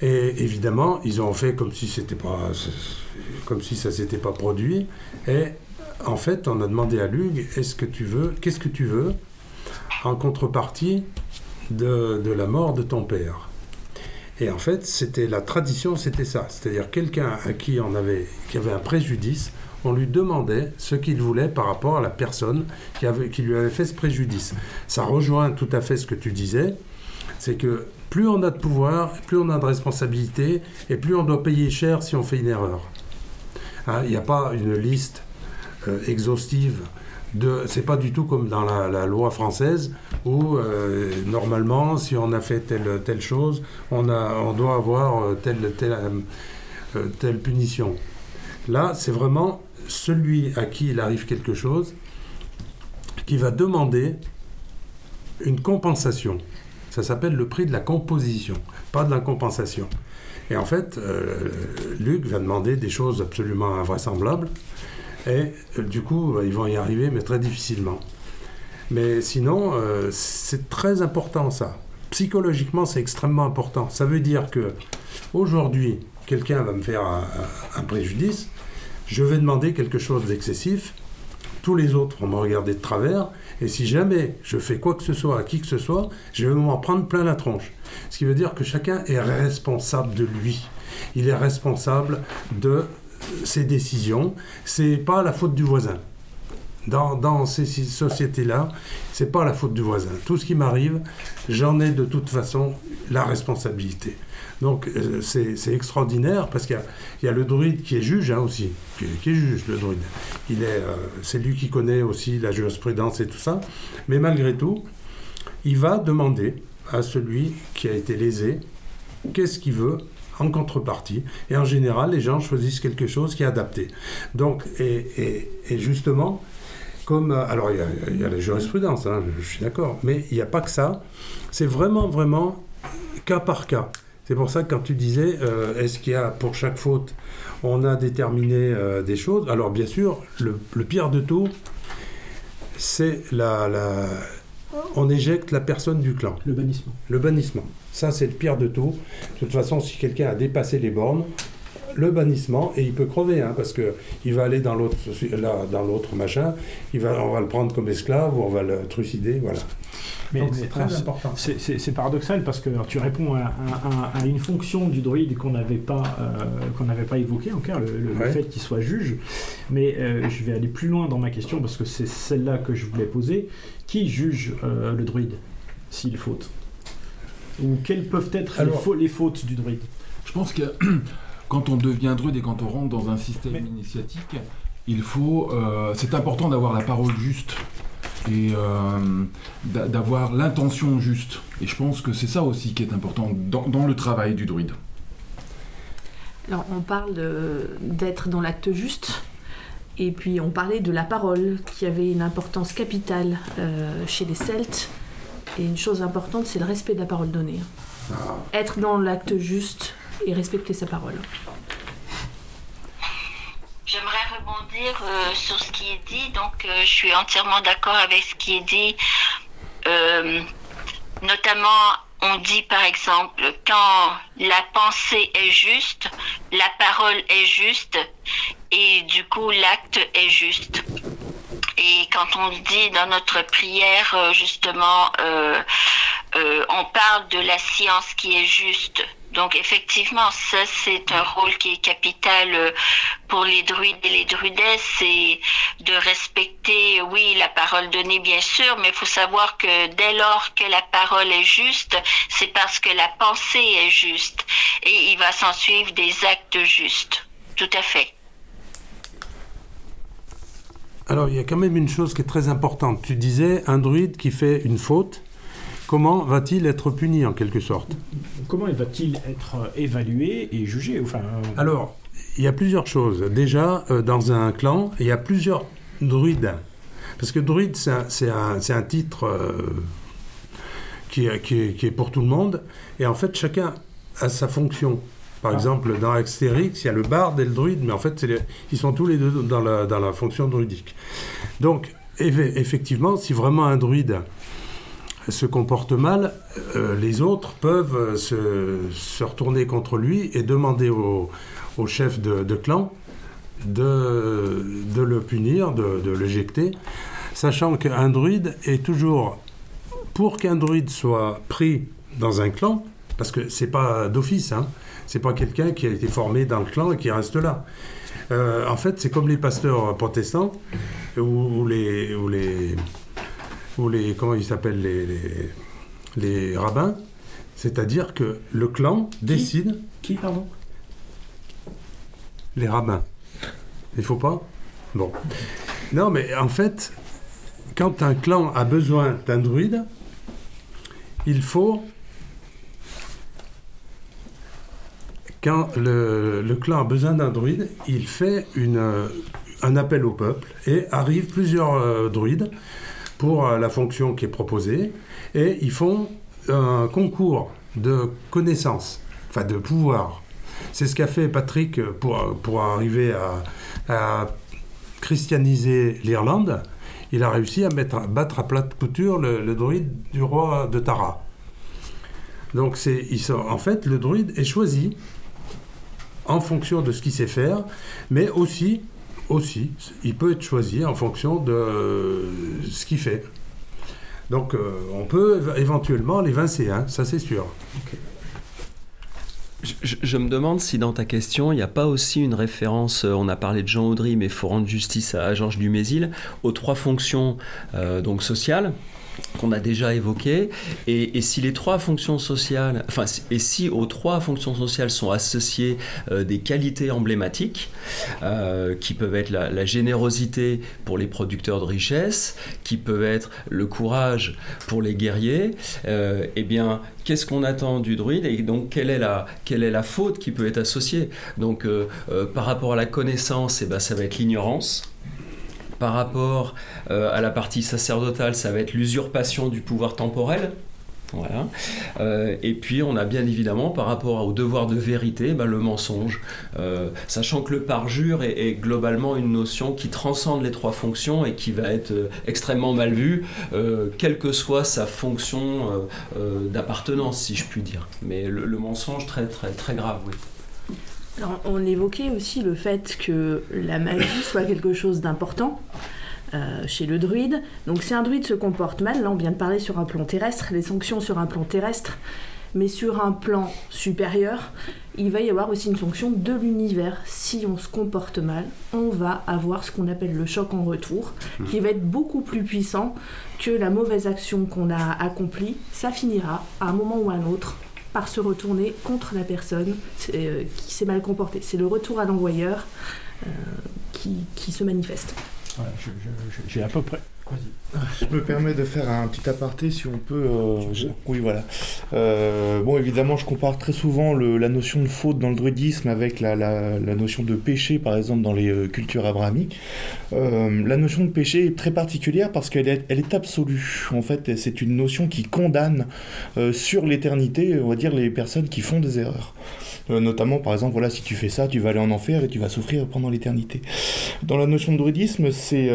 Et évidemment, ils ont fait comme si c'était pas, comme si ça s'était pas produit. Et en fait, on a demandé à Lug, est-ce que tu veux, qu'est-ce que tu veux en contrepartie de, la mort de ton père? Et en fait, c'était la tradition, c'était ça. C'est-à-dire quelqu'un à qui on avait, un préjudice, on lui demandait ce qu'il voulait par rapport à la personne qui, lui avait fait ce préjudice. Ça rejoint tout à fait ce que tu disais, c'est que plus on a de pouvoir, plus on a de responsabilité, et plus on doit payer cher si on fait une erreur. Hein, il n'y a pas une liste exhaustive. De, c'est pas du tout comme dans la, loi française où euh, normalement si on a fait telle telle chose on a on doit avoir euh, telle telle telle punition. Là c'est vraiment celui à qui il arrive quelque chose qui va demander une compensation. Ça s'appelle le prix de la composition, pas de la compensation. Et en fait, euh, Luc va demander des choses absolument invraisemblables. Et euh, du coup, ils vont y arriver, mais très difficilement. Mais sinon, c'est très important ça. Psychologiquement, c'est extrêmement important. Ça veut dire que aujourd'hui, quelqu'un va me faire un préjudice, je vais demander quelque chose d'excessif, tous les autres vont me regarder de travers, et si jamais je fais quoi que ce soit à qui que ce soit, je vais m'en prendre plein la tronche. Ce qui veut dire que chacun est responsable de lui. Il est responsable de ses décisions. C'est pas la faute du voisin. Dans, dans ces sociétés-là, c'est pas la faute du voisin. Tout ce qui m'arrive, j'en ai de toute façon la responsabilité. Donc euh, c'est extraordinaire parce qu'il y, a le druide qui est juge hein, aussi, qui, est juge le druide. Il est, euh, c'est lui qui connaît aussi la jurisprudence et tout ça. Mais malgré tout, il va demander à celui qui a été lésé qu'est-ce qu'il veut en contrepartie. Et en général, les gens choisissent quelque chose qui est adapté. Donc, et, justement, comme. Alors, il y a, la jurisprudence, hein, je suis d'accord, mais il n'y a pas que ça. C'est vraiment, vraiment cas par cas. C'est pour ça que quand tu disais, euh, est-ce qu'il y a pour chaque faute, on a déterminé euh, des choses. Alors bien sûr, le, pire de tout, c'est la, on éjecte la personne du clan. Le bannissement. Le bannissement. Ça, c'est le pire de tout. De toute façon, si quelqu'un a dépassé les bornes, le bannissement et il peut crever hein, parce que il va aller dans l'autre dans l'autre machin il va on va le prendre comme esclave ou on va le trucider voilà mais c'est très important. C'est paradoxal parce que tu réponds à, une fonction du druide qu'on n'avait pas, euh, qu'on n'avait pas évoquée encore, le, le, fait qu'il soit juge. Mais euh, je vais aller plus loin dans ma question parce que c'est celle-là que je voulais poser. Qui juge euh, le druide s'il faute? Ou quelles peuvent être les, fautes du druide? Je pense que quand on devient druide et quand on rentre dans un système initiatique, il faut, c'est important d'avoir la parole juste et euh, d'avoir l'intention juste. Et je pense que c'est ça aussi qui est important dans, le travail du druide. Alors on parle d'être dans l'acte juste, et puis on parlait de la parole qui avait une importance capitale euh, chez les Celtes. Et une chose importante, c'est le respect de la parole donnée. Ah. Être dans l'acte juste et respecter sa parole. J'aimerais rebondir euh, sur ce qui est dit. Donc, euh, je suis entièrement d'accord avec ce qui est dit. Euh, notamment, on dit par exemple, quand la pensée est juste, la parole est juste, et du coup, l'acte est juste. Et quand on dit dans notre prière, justement, on parle de la science qui est juste. Donc effectivement, ça c'est un rôle qui est capital euh, pour les druides et les druidesses, c'est de respecter, oui, la parole donnée bien sûr, mais il faut savoir que dès lors que la parole est juste, c'est parce que la pensée est juste et il va s'en suivre des actes justes. Tout à fait. Alors il y a quand même une chose qui est très importante. Tu disais un druide qui fait une faute comment va-t-il être puni en quelque sorte? Comment va-t-il être évalué et jugé? Enfin, euh, Alors, il y a plusieurs choses. Déjà, euh, dans un clan, il y a plusieurs druides. Parce que druide, c'est un, titre euh, qui, est pour tout le monde. Et en fait, chacun a sa fonction. Par ah. exemple, dans Extérix, il y a le barde et le druide, mais en fait, ils sont tous les deux dans la, dans la fonction druidique. Donc, effectivement, si vraiment un druide se comporte mal, euh, les autres peuvent euh, se, retourner contre lui et demander au, chef de, clan de, le punir, de, de l'éjecter, sachant qu'un druide est toujours, pour qu'un druide soit pris dans un clan, parce que c'est pas d'office, hein, c'est pas quelqu'un qui a été formé dans le clan et qui reste là. Euh, en fait, c'est comme les pasteurs protestants ou les, ou les ou les comment ils s'appellent les, les, rabbins, c'est-à-dire que le clan décide. Qui, pardon Les rabbins. Il faut pas Bon. Non, mais en fait, quand un clan a besoin d'un druide, il faut. Quand le, clan a besoin d'un druide, il fait une, un appel au peuple et arrivent plusieurs euh, druides pour euh, la fonction qui est proposée et ils font un concours de connaissances, enfin de pouvoir, C'est ce qu'a fait Patrick pour, pour arriver à, christianiser l'Irlande. Il a réussi à, mettre, à battre à plate couture le, druide du roi de Tara. Donc c'est, en fait, le druide est choisi en fonction de ce qu'il sait faire, mais aussi, aussi, il peut être choisi en fonction de ce qu'il fait. Donc euh, on peut éventuellement l'évincer, hein, ça c'est sûr. Je, me demande si dans ta question, il n'y a pas aussi une référence, euh, on a parlé de Jean Audry, mais il faut rendre justice à Georges Dumézil, aux trois fonctions euh, donc sociales, qu'on a déjà évoqué. Et, si les trois fonctions sociales, enfin, et si aux trois fonctions sociales sont associées euh, des qualités emblématiques, euh, qui peuvent être la, générosité pour les producteurs de richesse, qui peuvent être le courage pour les guerriers, euh, eh bien, qu'est-ce qu'on attend du druide et donc quelle est la, quelle est la faute qui peut être associée? Donc, par rapport à la connaissance, eh ben, ça va être l'ignorance. Par rapport euh, à la partie sacerdotale, ça va être l'usurpation du pouvoir temporel. Voilà. Euh, et puis on a bien évidemment par rapport au devoir de vérité ben, le mensonge, euh, sachant que le parjure est, globalement une notion qui transcende les trois fonctions et qui va être extrêmement mal vue, quelle que soit sa fonction d'appartenance, si je puis dire. Mais le, le, mensonge très très très grave, oui on évoquait aussi le fait que la magie soit quelque chose d'important. Euh, chez le druide. Donc si un druide se comporte mal, là on vient de parler sur un plan terrestre, les sanctions sur un plan terrestre, mais sur un plan supérieur, il va y avoir aussi une sanction de l'univers. Si on se comporte mal, on va avoir ce qu'on appelle le choc en retour, mmh. qui va être beaucoup plus puissant que la mauvaise action qu'on a accomplie. Ça finira à un moment ou à un autre par se retourner contre la personne euh, qui s'est mal comportée. C'est le retour à l'envoyeur euh, qui, se manifeste. J'ai à peu près je me permets de faire un petit aparté si on peut. Euh, oui, voilà. Euh, bon, évidemment, je compare très souvent la notion de faute dans le druidisme avec la, notion de péché, par exemple, dans les euh, cultures abrahamiques. la notion de péché est très particulière parce qu'elle est, elle est absolue. En fait, c'est une notion qui condamne sur l'éternité, on va dire, les personnes qui font des erreurs. notamment, par exemple, voilà, si tu fais ça, tu vas aller en enfer et tu vas souffrir pendant l'éternité. Dans la notion de druidisme, c'est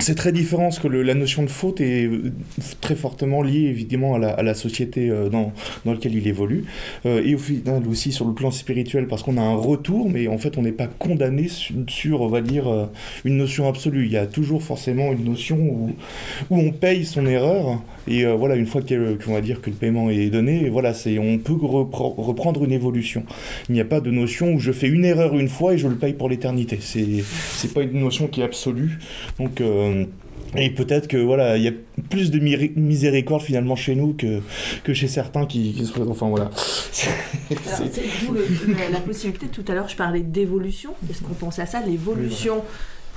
c'est très différent parce que la notion de faute est euh, très fortement liée évidemment à la, société euh, dans, dans laquelle il évolue. Euh, et au final aussi sur le plan spirituel parce qu'on a un retour mais en fait on n'est pas condamné sur, on va dire une notion absolue. Il y a toujours forcément une notion où, où on paye son erreur et voilà une fois qu'on va dire que le paiement est donné voilà c'est on peut reprendre une évolution il n'y a pas de notion où je fais une erreur une fois et je le paye pour l'éternité c'est c'est pas une notion qui est absolue donc euh, et peut-être que voilà, il y a plus de miséricorde finalement chez nous que, que chez certains qui, qui se Enfin voilà. C'est d'où la possibilité. Tout à l'heure, je parlais d'évolution. Est-ce qu'on pense à ça L'évolution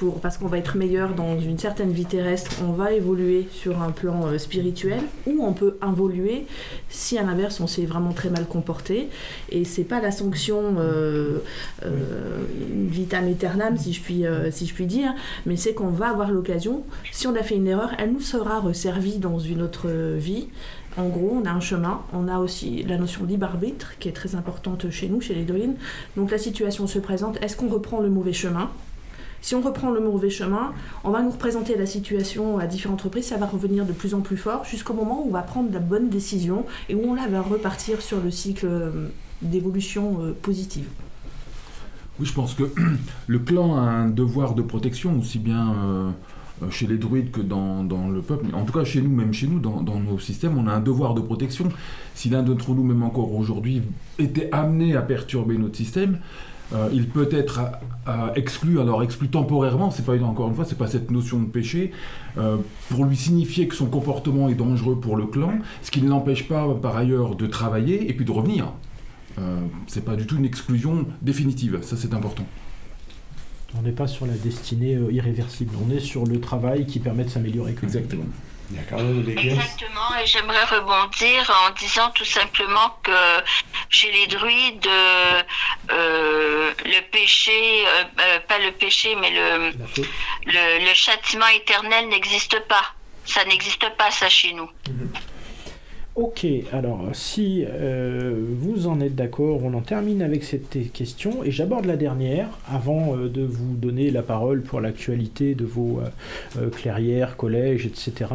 parce qu'on va être meilleur dans une certaine vie terrestre, on va évoluer sur un plan euh, spirituel, ou on peut involuer si à l'inverse on s'est vraiment très mal comporté. Et c'est pas la sanction euh, euh, vitam aeternam, si je puis, si je puis dire, mais c'est qu'on va avoir l'occasion, si on a fait une erreur, elle nous sera resservie dans une autre vie. En gros, on a un chemin, on a aussi la notion de libre arbitre qui est très importante chez nous, chez les druides. Donc la situation se présente, est-ce qu'on reprend le mauvais chemin? Si on reprend le mauvais chemin, on va nous représenter la situation à différentes reprises, ça va revenir de plus en plus fort jusqu'au moment où on va prendre la bonne décision et où on va repartir sur le cycle euh, d'évolution euh, positive. Oui, je pense que le clan a un devoir de protection aussi bien euh, chez les druides que dans, le peuple. En tout cas, chez nous, même chez nous, dans, dans nos systèmes, on a un devoir de protection. Si l'un d'entre nous, même encore aujourd'hui, était amené à perturber notre système, euh, il peut être exclu, alors exclu temporairement, c'est pas encore une fois, c'est pas cette notion de péché, euh, pour lui signifier que son comportement est dangereux pour le clan, ce qui ne l'empêche pas par ailleurs de travailler et puis de revenir. Euh, c'est pas du tout une exclusion définitive, ça c'est important. On n'est pas sur la destinée irréversible, on est sur le travail qui permet de s'améliorer. Exactement. Exactement, et j'aimerais rebondir en disant tout simplement que chez les druides, euh, euh, le péché, euh, pas le péché, mais le, le, châtiment éternel n'existe pas. Ça n'existe pas, ça, chez nous. Mhm. Ok, alors si euh, vous en êtes d'accord, on en termine avec cette question et j'aborde la dernière avant euh, de vous donner la parole pour l'actualité de vos euh, clairières, collèges, etc.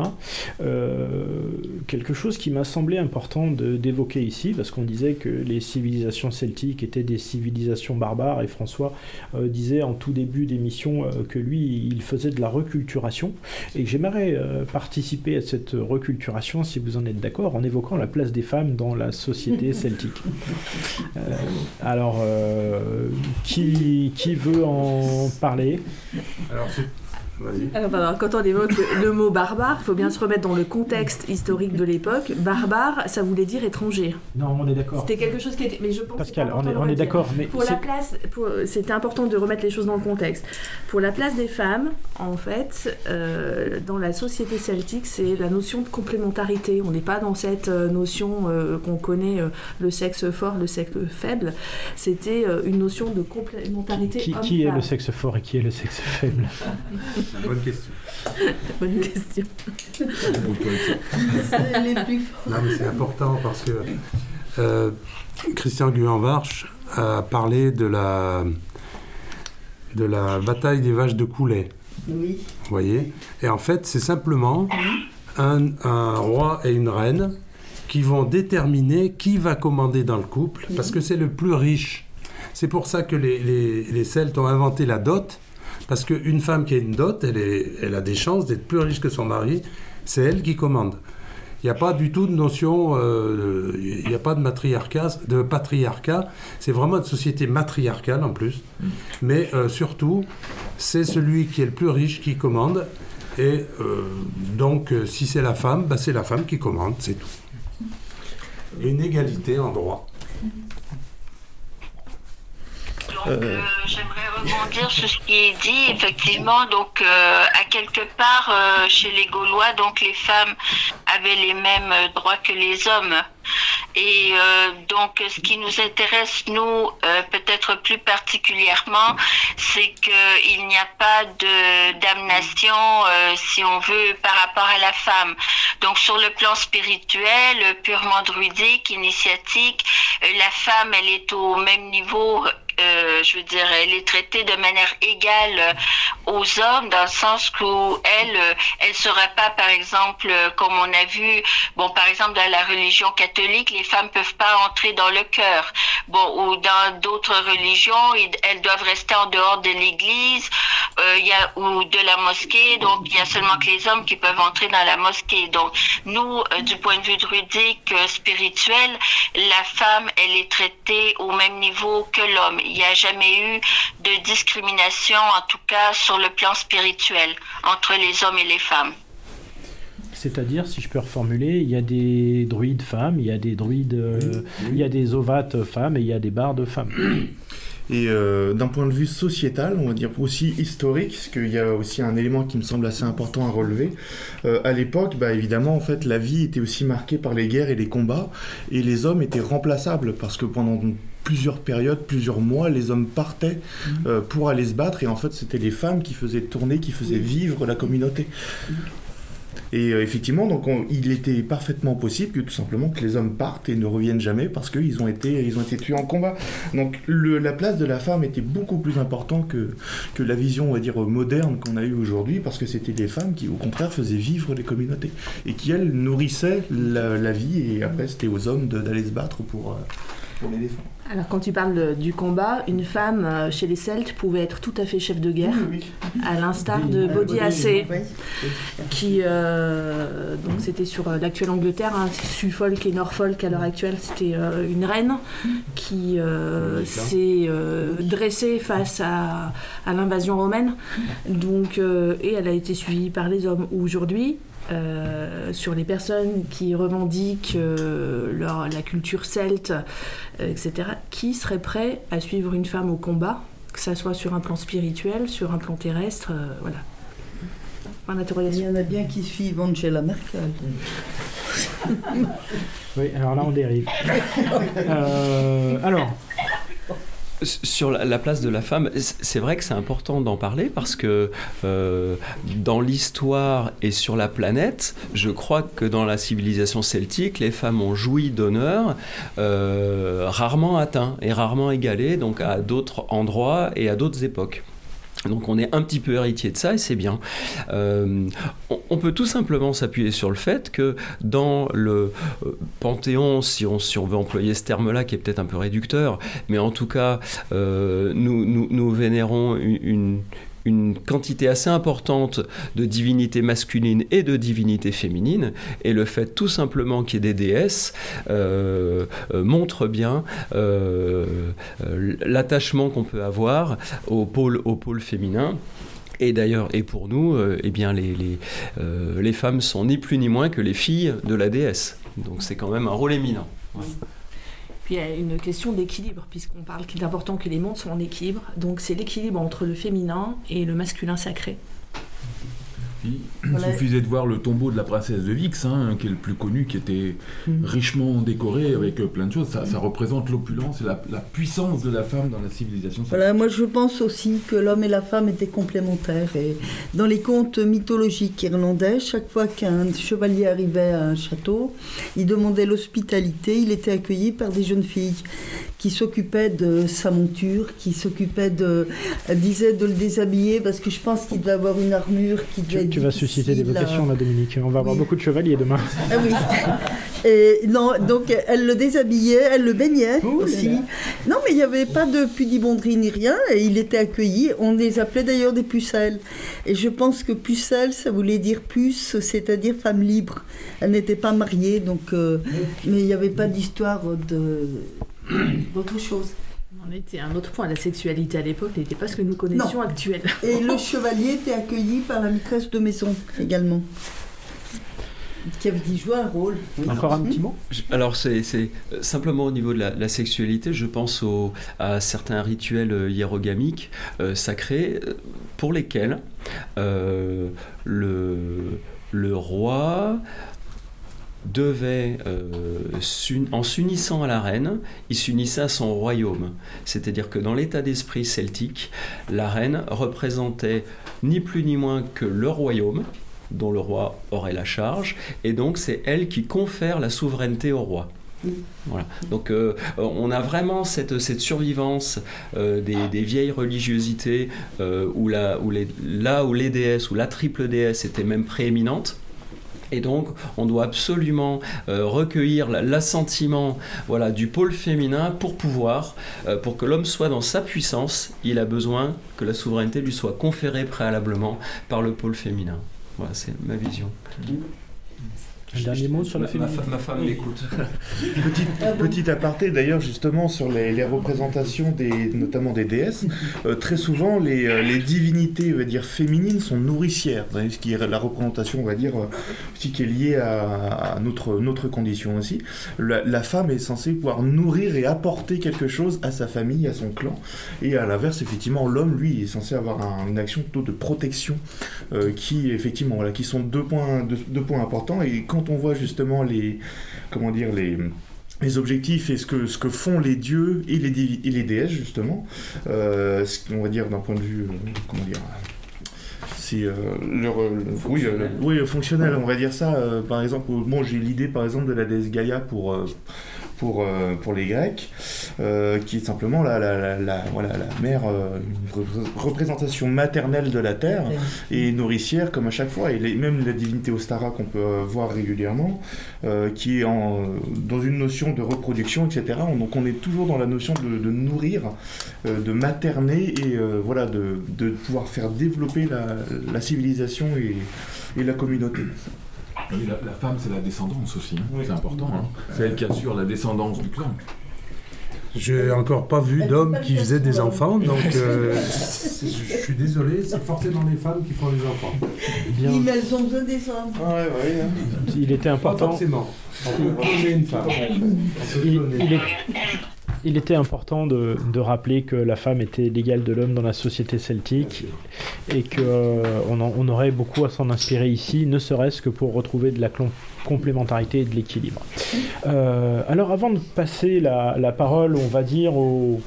quelque chose qui m'a semblé important d'évoquer ici parce qu'on disait que les civilisations celtiques étaient des civilisations barbares et François disait en tout début d'émission que lui il faisait de la reculturation et j'aimerais participer à cette reculturation si vous en êtes d'accord évoquant la place des femmes dans la société celtique. Euh, alors, euh, qui, qui veut en parler? Alors, alors, quand on évoque le mot barbare, il faut bien se remettre dans le contexte historique de l'époque. Barbare, ça voulait dire étranger. Non, on est d'accord. C'était quelque chose qui était. Mais je pense Pascal, on est, on est d'accord. Mais pour la place, c'était important de remettre les choses dans le contexte. Pour la place des femmes, en fait, euh, dans la société celtique, c'est la notion de complémentarité. On n'est pas dans cette euh, notion euh, qu'on connaît, le sexe fort, le sexe faible. C'était une notion de complémentarité. Qui, qui est le sexe fort et qui est le sexe faible? Bonne question. Bonne question. non, mais c'est important parce que euh, Christian Guyenvarch a parlé de la, de la bataille des vaches de Coulet. Oui. Vous voyez? Et en fait, c'est simplement un, un, roi et une reine qui vont déterminer qui va commander dans le couple, parce que c'est le plus riche. C'est pour ça que les, les, les Celtes ont inventé la dot, parce qu'une femme qui a une dot, elle, est, elle a des chances d'être plus riche que son mari. C'est elle qui commande. Il n'y a pas du tout de notion, euh, il n'y a pas de matriarcat, de patriarcat. C'est vraiment une société matriarcale en plus. Mais euh, surtout, c'est celui qui est le plus riche qui commande. Et euh, donc, si c'est la femme, bah, c'est la femme qui commande, c'est tout. Une égalité en droit. Donc, euh, j'aimerais rebondir sur ce qui est dit. Effectivement, donc, euh, à quelque part, euh, chez les Gaulois, donc, les femmes avaient les mêmes droits que les hommes. Et donc, ce qui nous intéresse, nous, peut-être plus particulièrement, c'est qu'il n'y a pas de damnation, si on veut, par rapport à la femme. Donc, sur le plan spirituel, purement druidique, initiatique, la femme, elle est au même niveau euh, je veux dire, elle est traitée de manière égale euh, aux hommes, dans le sens où elle, euh, elle sera pas, par exemple, comme on a vu, bon, par exemple, dans la religion catholique, les femmes peuvent pas entrer dans le cœur. Bon, ou dans d'autres religions, elles doivent rester en dehors de l'église, ou de la mosquée. Donc, il y a seulement que les hommes qui peuvent entrer dans la mosquée. Donc, nous, du point de vue druidique, spirituel, la femme, elle est traitée au même niveau que l'homme il n'y a jamais eu de discrimination, en tout cas sur le plan spirituel, entre les hommes et les femmes. C'est-à-dire, si je peux reformuler, il y a des druides femmes, il y a des druides, euh, il y a des ovates femmes et il y a des bardes femmes. Et euh, d'un point de vue sociétal, on va dire aussi historique, parce qu'il y a aussi un élément qui me semble assez important à relever. Euh, à l'époque, bah, évidemment, en fait, la vie était aussi marquée par les guerres et les combats, et les hommes étaient remplaçables, parce que pendant plusieurs périodes, plusieurs mois, les hommes partaient mmh. euh, pour aller se battre, et en fait, c'était les femmes qui faisaient tourner, qui faisaient vivre la communauté. Et euh, effectivement, donc il était parfaitement possible que tout simplement que les hommes partent et ne reviennent jamais parce qu'ils ont été, ils ont été tués en combat. Donc la place de la femme était beaucoup plus importante que, que la vision, on va dire, moderne qu'on a eue aujourd'hui parce que c'était des femmes qui, au contraire, faisaient vivre les communautés et qui, elles, nourrissaient la, vie et après, c'était aux hommes d'aller se battre pour, euh, pour. Alors quand tu parles du combat, une femme euh, chez les Celtes pouvait être tout à fait chef de guerre, à l'instar de Bodiacé, qui euh, donc c'était sur euh, l'actuelle Angleterre, hein, Suffolk et Norfolk à l'heure actuelle, c'était une reine qui s'est dressée face à, à l'invasion romaine, donc et elle a été suivie par les hommes. Aujourd'hui, euh, sur les personnes qui revendiquent euh, leur, la culture celte, euh, etc., qui serait prêt à suivre une femme au combat, que ce soit sur un plan spirituel, sur un plan terrestre, voilà. Il y en a bien qui suivent Angela Merkel. oui, alors là on dérive. alors, sur la place de la femme, c'est vrai que c'est important d'en parler parce que euh, dans l'histoire et sur la planète, je crois que dans la civilisation celtique, les femmes ont joui d'honneur euh, rarement atteint et rarement égalé donc à d'autres endroits et à d'autres époques. Donc on est un petit peu héritier de ça et c'est bien. Euh, on, peut tout simplement s'appuyer sur le fait que dans le euh, panthéon, si on, veut employer ce terme-là qui est peut-être un peu réducteur, mais en tout cas euh, nous, vénérons une quantité assez importante de divinités masculines et de divinités féminines, et le fait tout simplement qu'il y ait des déesses euh, euh, montre bien euh, l'attachement qu'on peut avoir au pôle, au féminin. Et d'ailleurs, et pour nous, eh bien, les, les, les, femmes sont ni plus ni moins que les filles de la déesse. Donc c'est quand même un rôle éminent. Puis il y a une question d'équilibre, puisqu'on parle qu'il est important que les mondes soient en équilibre. Donc c'est l'équilibre entre le féminin et le masculin sacré. Il suffisait de voir le tombeau de la princesse de Vix, hein, qui est le plus connu, qui était mm. richement décoré avec euh, plein de choses. Ça, représente l'opulence et la, puissance de la femme dans la civilisation. Voilà, moi je pense aussi que l'homme et la femme étaient complémentaires. Et dans les contes mythologiques irlandais, chaque fois qu'un chevalier arrivait à un château, il demandait l'hospitalité, il était accueilli par des jeunes filles qui s'occupait de sa monture, qui s'occupait de. Elle disait de le déshabiller parce que je pense qu'il devait avoir une armure qui devait tu, être. Tu vas susciter des vocations, là, Dominique. On va avoir beaucoup de chevaliers demain. Ah oui. Et non, donc elle le déshabillait, elle le baignait aussi. Non, mais il n'y avait pas de pudibonderie ni rien, et il était accueilli. On les appelait d'ailleurs des pucelles. Et je pense que pucelle, ça voulait dire puce, c'est-à-dire femme libre. Elle n'était pas mariée, donc. Euh, mais il n'y avait pas d'histoire de d'autre chose. On était un autre point, la sexualité à l'époque n'était pas ce que nous connaissions actuellement. Et le chevalier était accueilli par la maîtresse de maison également qui avait dit jouer un rôle. Encore un petit mot? Alors, c'est euh, simplement au niveau de la, sexualité, je pense au, à certains rituels euh, hiérogamiques euh, sacrés pour lesquels le, le roi devait, euh, en s'unissant à la reine, il s'unissait à son royaume. C'est-à-dire que dans l'état d'esprit celtique, la reine représentait ni plus ni moins que le royaume dont le roi aurait la charge, et donc c'est elle qui confère la souveraineté au roi. Voilà. Donc euh, on a vraiment cette, cette survivance euh, des, vieilles religiosités où, la, où les, là où les déesses, ou la triple déesse était même prééminente, et donc, on doit absolument euh, recueillir l'assentiment voilà, du pôle féminin pour pouvoir, euh, pour que l'homme soit dans sa puissance, il a besoin que la souveraineté lui soit conférée préalablement par le pôle féminin. Voilà, c'est ma vision. Un dernier mot sur la ma, ma, femme m'écoute. petit, aparté d'ailleurs justement sur les, représentations des, notamment des déesses. Euh, très souvent les, euh, les, divinités on va dire féminines sont nourricières. Ce qui est la représentation on va dire euh, qui est liée à, notre, notre condition aussi. La, femme est censée pouvoir nourrir et apporter quelque chose à sa famille, à son clan. Et à l'inverse effectivement l'homme lui est censé avoir une action plutôt de protection qui effectivement voilà qui sont deux points deux, deux points importants et quand on voit justement les, comment dire, les, les objectifs et ce que, ce que font les dieux et les, et les déesses, justement, euh, on va dire d'un point de vue, euh, comment dire, c'est euh, leur, oui, oui, fonctionnel, on va dire ça. par exemple, bon, j'ai l'idée par exemple de la déesse Gaïa pour pour, euh, pour les Grecs, euh, qui est simplement la, la, la, voilà, la mère, euh, une représentation maternelle de la terre et nourricière comme à chaque fois. Et même la divinité Ostara qu'on peut voir régulièrement, qui est en, dans une notion de reproduction, etc. Donc on est toujours dans la notion de, de nourrir, de materner et voilà, de, de, pouvoir faire développer la, la civilisation et, et la communauté la, femme, c'est la descendance aussi. Hein. C'est important. Hein. C'est elle qui assure la descendance du clan. J'ai encore pas vu d'hommes qui faisaient des enfants, donc euh, je suis désolé, c'est forcément les femmes qui font les enfants. Bien. Oui, mais elles ont besoin des hommes. Ouais, ouais, Il était important. Pas forcément. On peut une femme. Il, il, est, il était important de, rappeler que la femme était l'égale de l'homme dans la société celtique et qu'on on aurait beaucoup à s'en inspirer ici, ne serait-ce que pour retrouver de la complémentarité et de l'équilibre. Euh, alors avant de passer la, parole, on va dire, aux,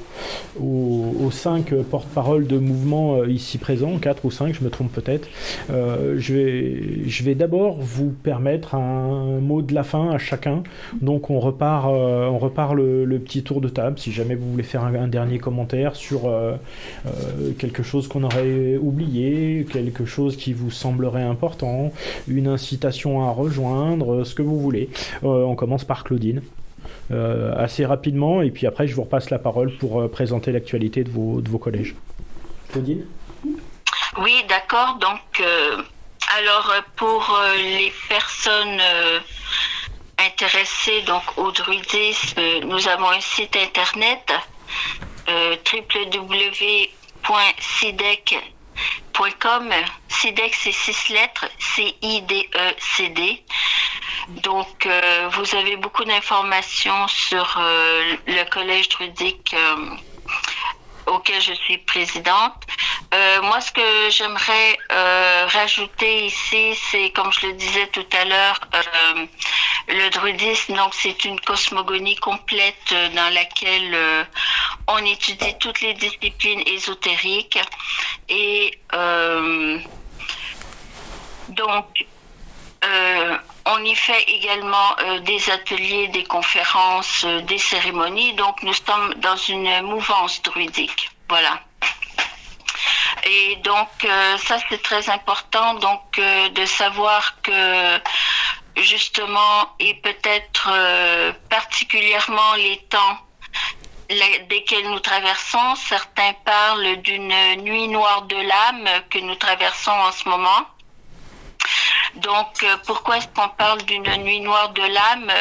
aux, cinq porte-parole de mouvement euh, ici présents, quatre ou cinq, je me trompe peut-être, euh, je vais, je vais d'abord vous permettre un mot de la fin à chacun. Donc on repart, on repart le, petit tour de table, si jamais vous voulez faire un, dernier commentaire sur quelque chose qu'on aurait oublié, quelque chose qui vous semblerait important, une incitation à rejoindre, euh, ce que vous voulez. Euh, on commence par Claudine. Euh, assez rapidement, et puis après je vous repasse la parole pour présenter l'actualité de vos, collèges. Claudine? Oui, d'accord. Donc, alors pour les personnes intéressées donc, au druidisme, nous avons un site internet www.sidec.com. SIDEC, c'est six lettres, C-I-D-E-C-D. Donc, euh, vous avez beaucoup d'informations sur euh, le collège druidique euh, auquel je suis présidente. moi, ce que j'aimerais rajouter ici, c'est, comme je le disais tout à l'heure, le druidisme, donc c'est une cosmogonie complète dans laquelle on étudie toutes les disciplines ésotériques et donc on y fait également euh, des ateliers, des conférences, euh, des cérémonies. Donc nous sommes dans une mouvance druidique. Voilà. Et donc euh, ça c'est très important donc de savoir que justement et peut-être particulièrement les temps desquels nous traversons, certains parlent d'une nuit noire de l'âme que nous traversons en ce moment. Donc, euh, pourquoi est-ce qu'on parle d'une nuit noire de l'âme?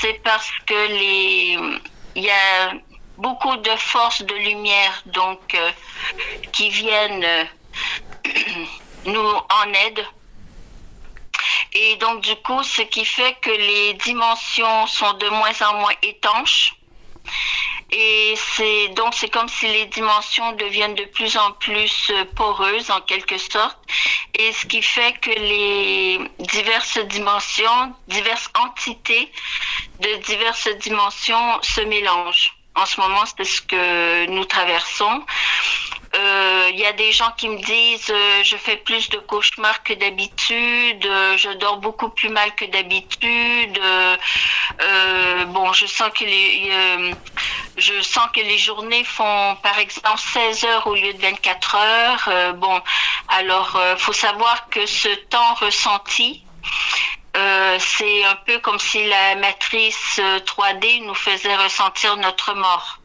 C'est parce que les, il y a beaucoup de forces de lumière, donc, euh, qui viennent euh, nous en aide. Et donc, du coup, ce qui fait que les dimensions sont de moins en moins étanches et c'est donc c'est comme si les dimensions deviennent de plus en plus euh, poreuses en quelque sorte. Et ce qui fait que les diverses dimensions, diverses entités de diverses dimensions se mélangent. En ce moment, c'est ce que nous traversons. Il euh, y a des gens qui me disent euh, je fais plus de cauchemars que d'habitude, euh, je dors beaucoup plus mal que d'habitude. bon, je sens que les je sens que les journées font par exemple 16 heures au lieu de 24 heures. bon, alors faut savoir que ce temps ressenti c'est un peu comme si la matrice 3D nous faisait ressentir notre mort.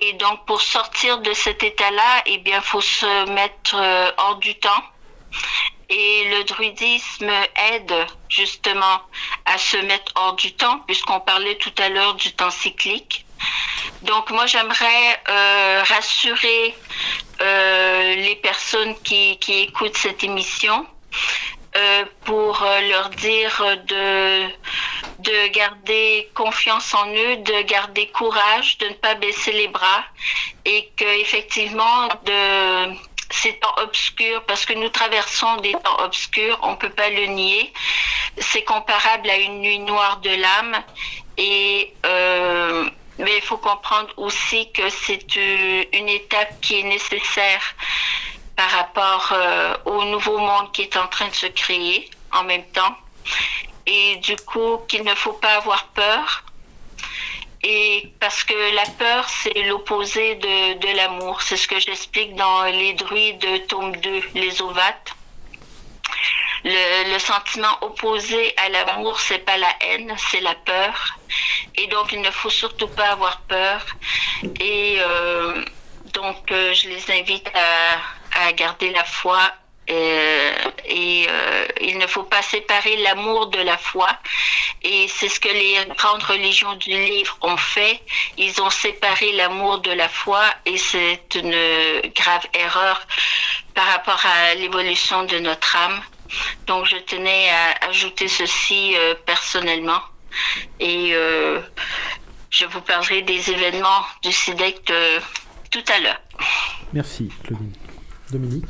Et donc, pour sortir de cet état-là, eh bien, faut se mettre euh, hors du temps. Et le druidisme aide justement à se mettre hors du temps, puisqu'on parlait tout à l'heure du temps cyclique. Donc moi j'aimerais euh, rassurer euh, les personnes qui, qui, écoutent cette émission euh, pour euh, leur dire de, de garder confiance en eux, de garder courage, de ne pas baisser les bras et que effectivement de ces temps obscurs, parce que nous traversons des temps obscurs, on peut pas le nier. C'est comparable à une nuit noire de l'âme et euh, mais il faut comprendre aussi que c'est une étape qui est nécessaire par rapport euh, au nouveau monde qui est en train de se créer en même temps. Et du coup, qu'il ne faut pas avoir peur. Et parce que la peur, c'est l'opposé de, l'amour. C'est ce que j'explique dans Les druides, tome 2, les ovates. Le, le, sentiment opposé à l'amour, c'est pas la haine, c'est la peur. Et donc, il ne faut surtout pas avoir peur. Et euh, donc, euh, je les invite à, à garder la foi euh, et euh, il ne faut pas séparer l'amour de la foi. Et c'est ce que les grandes religions du livre ont fait. Ils ont séparé l'amour de la foi et c'est une grave erreur par rapport à l'évolution de notre âme. Donc je tenais à ajouter ceci euh, personnellement. Et je vous parlerai des événements du SIDEC tout à l'heure. Merci, Claudine. Dominique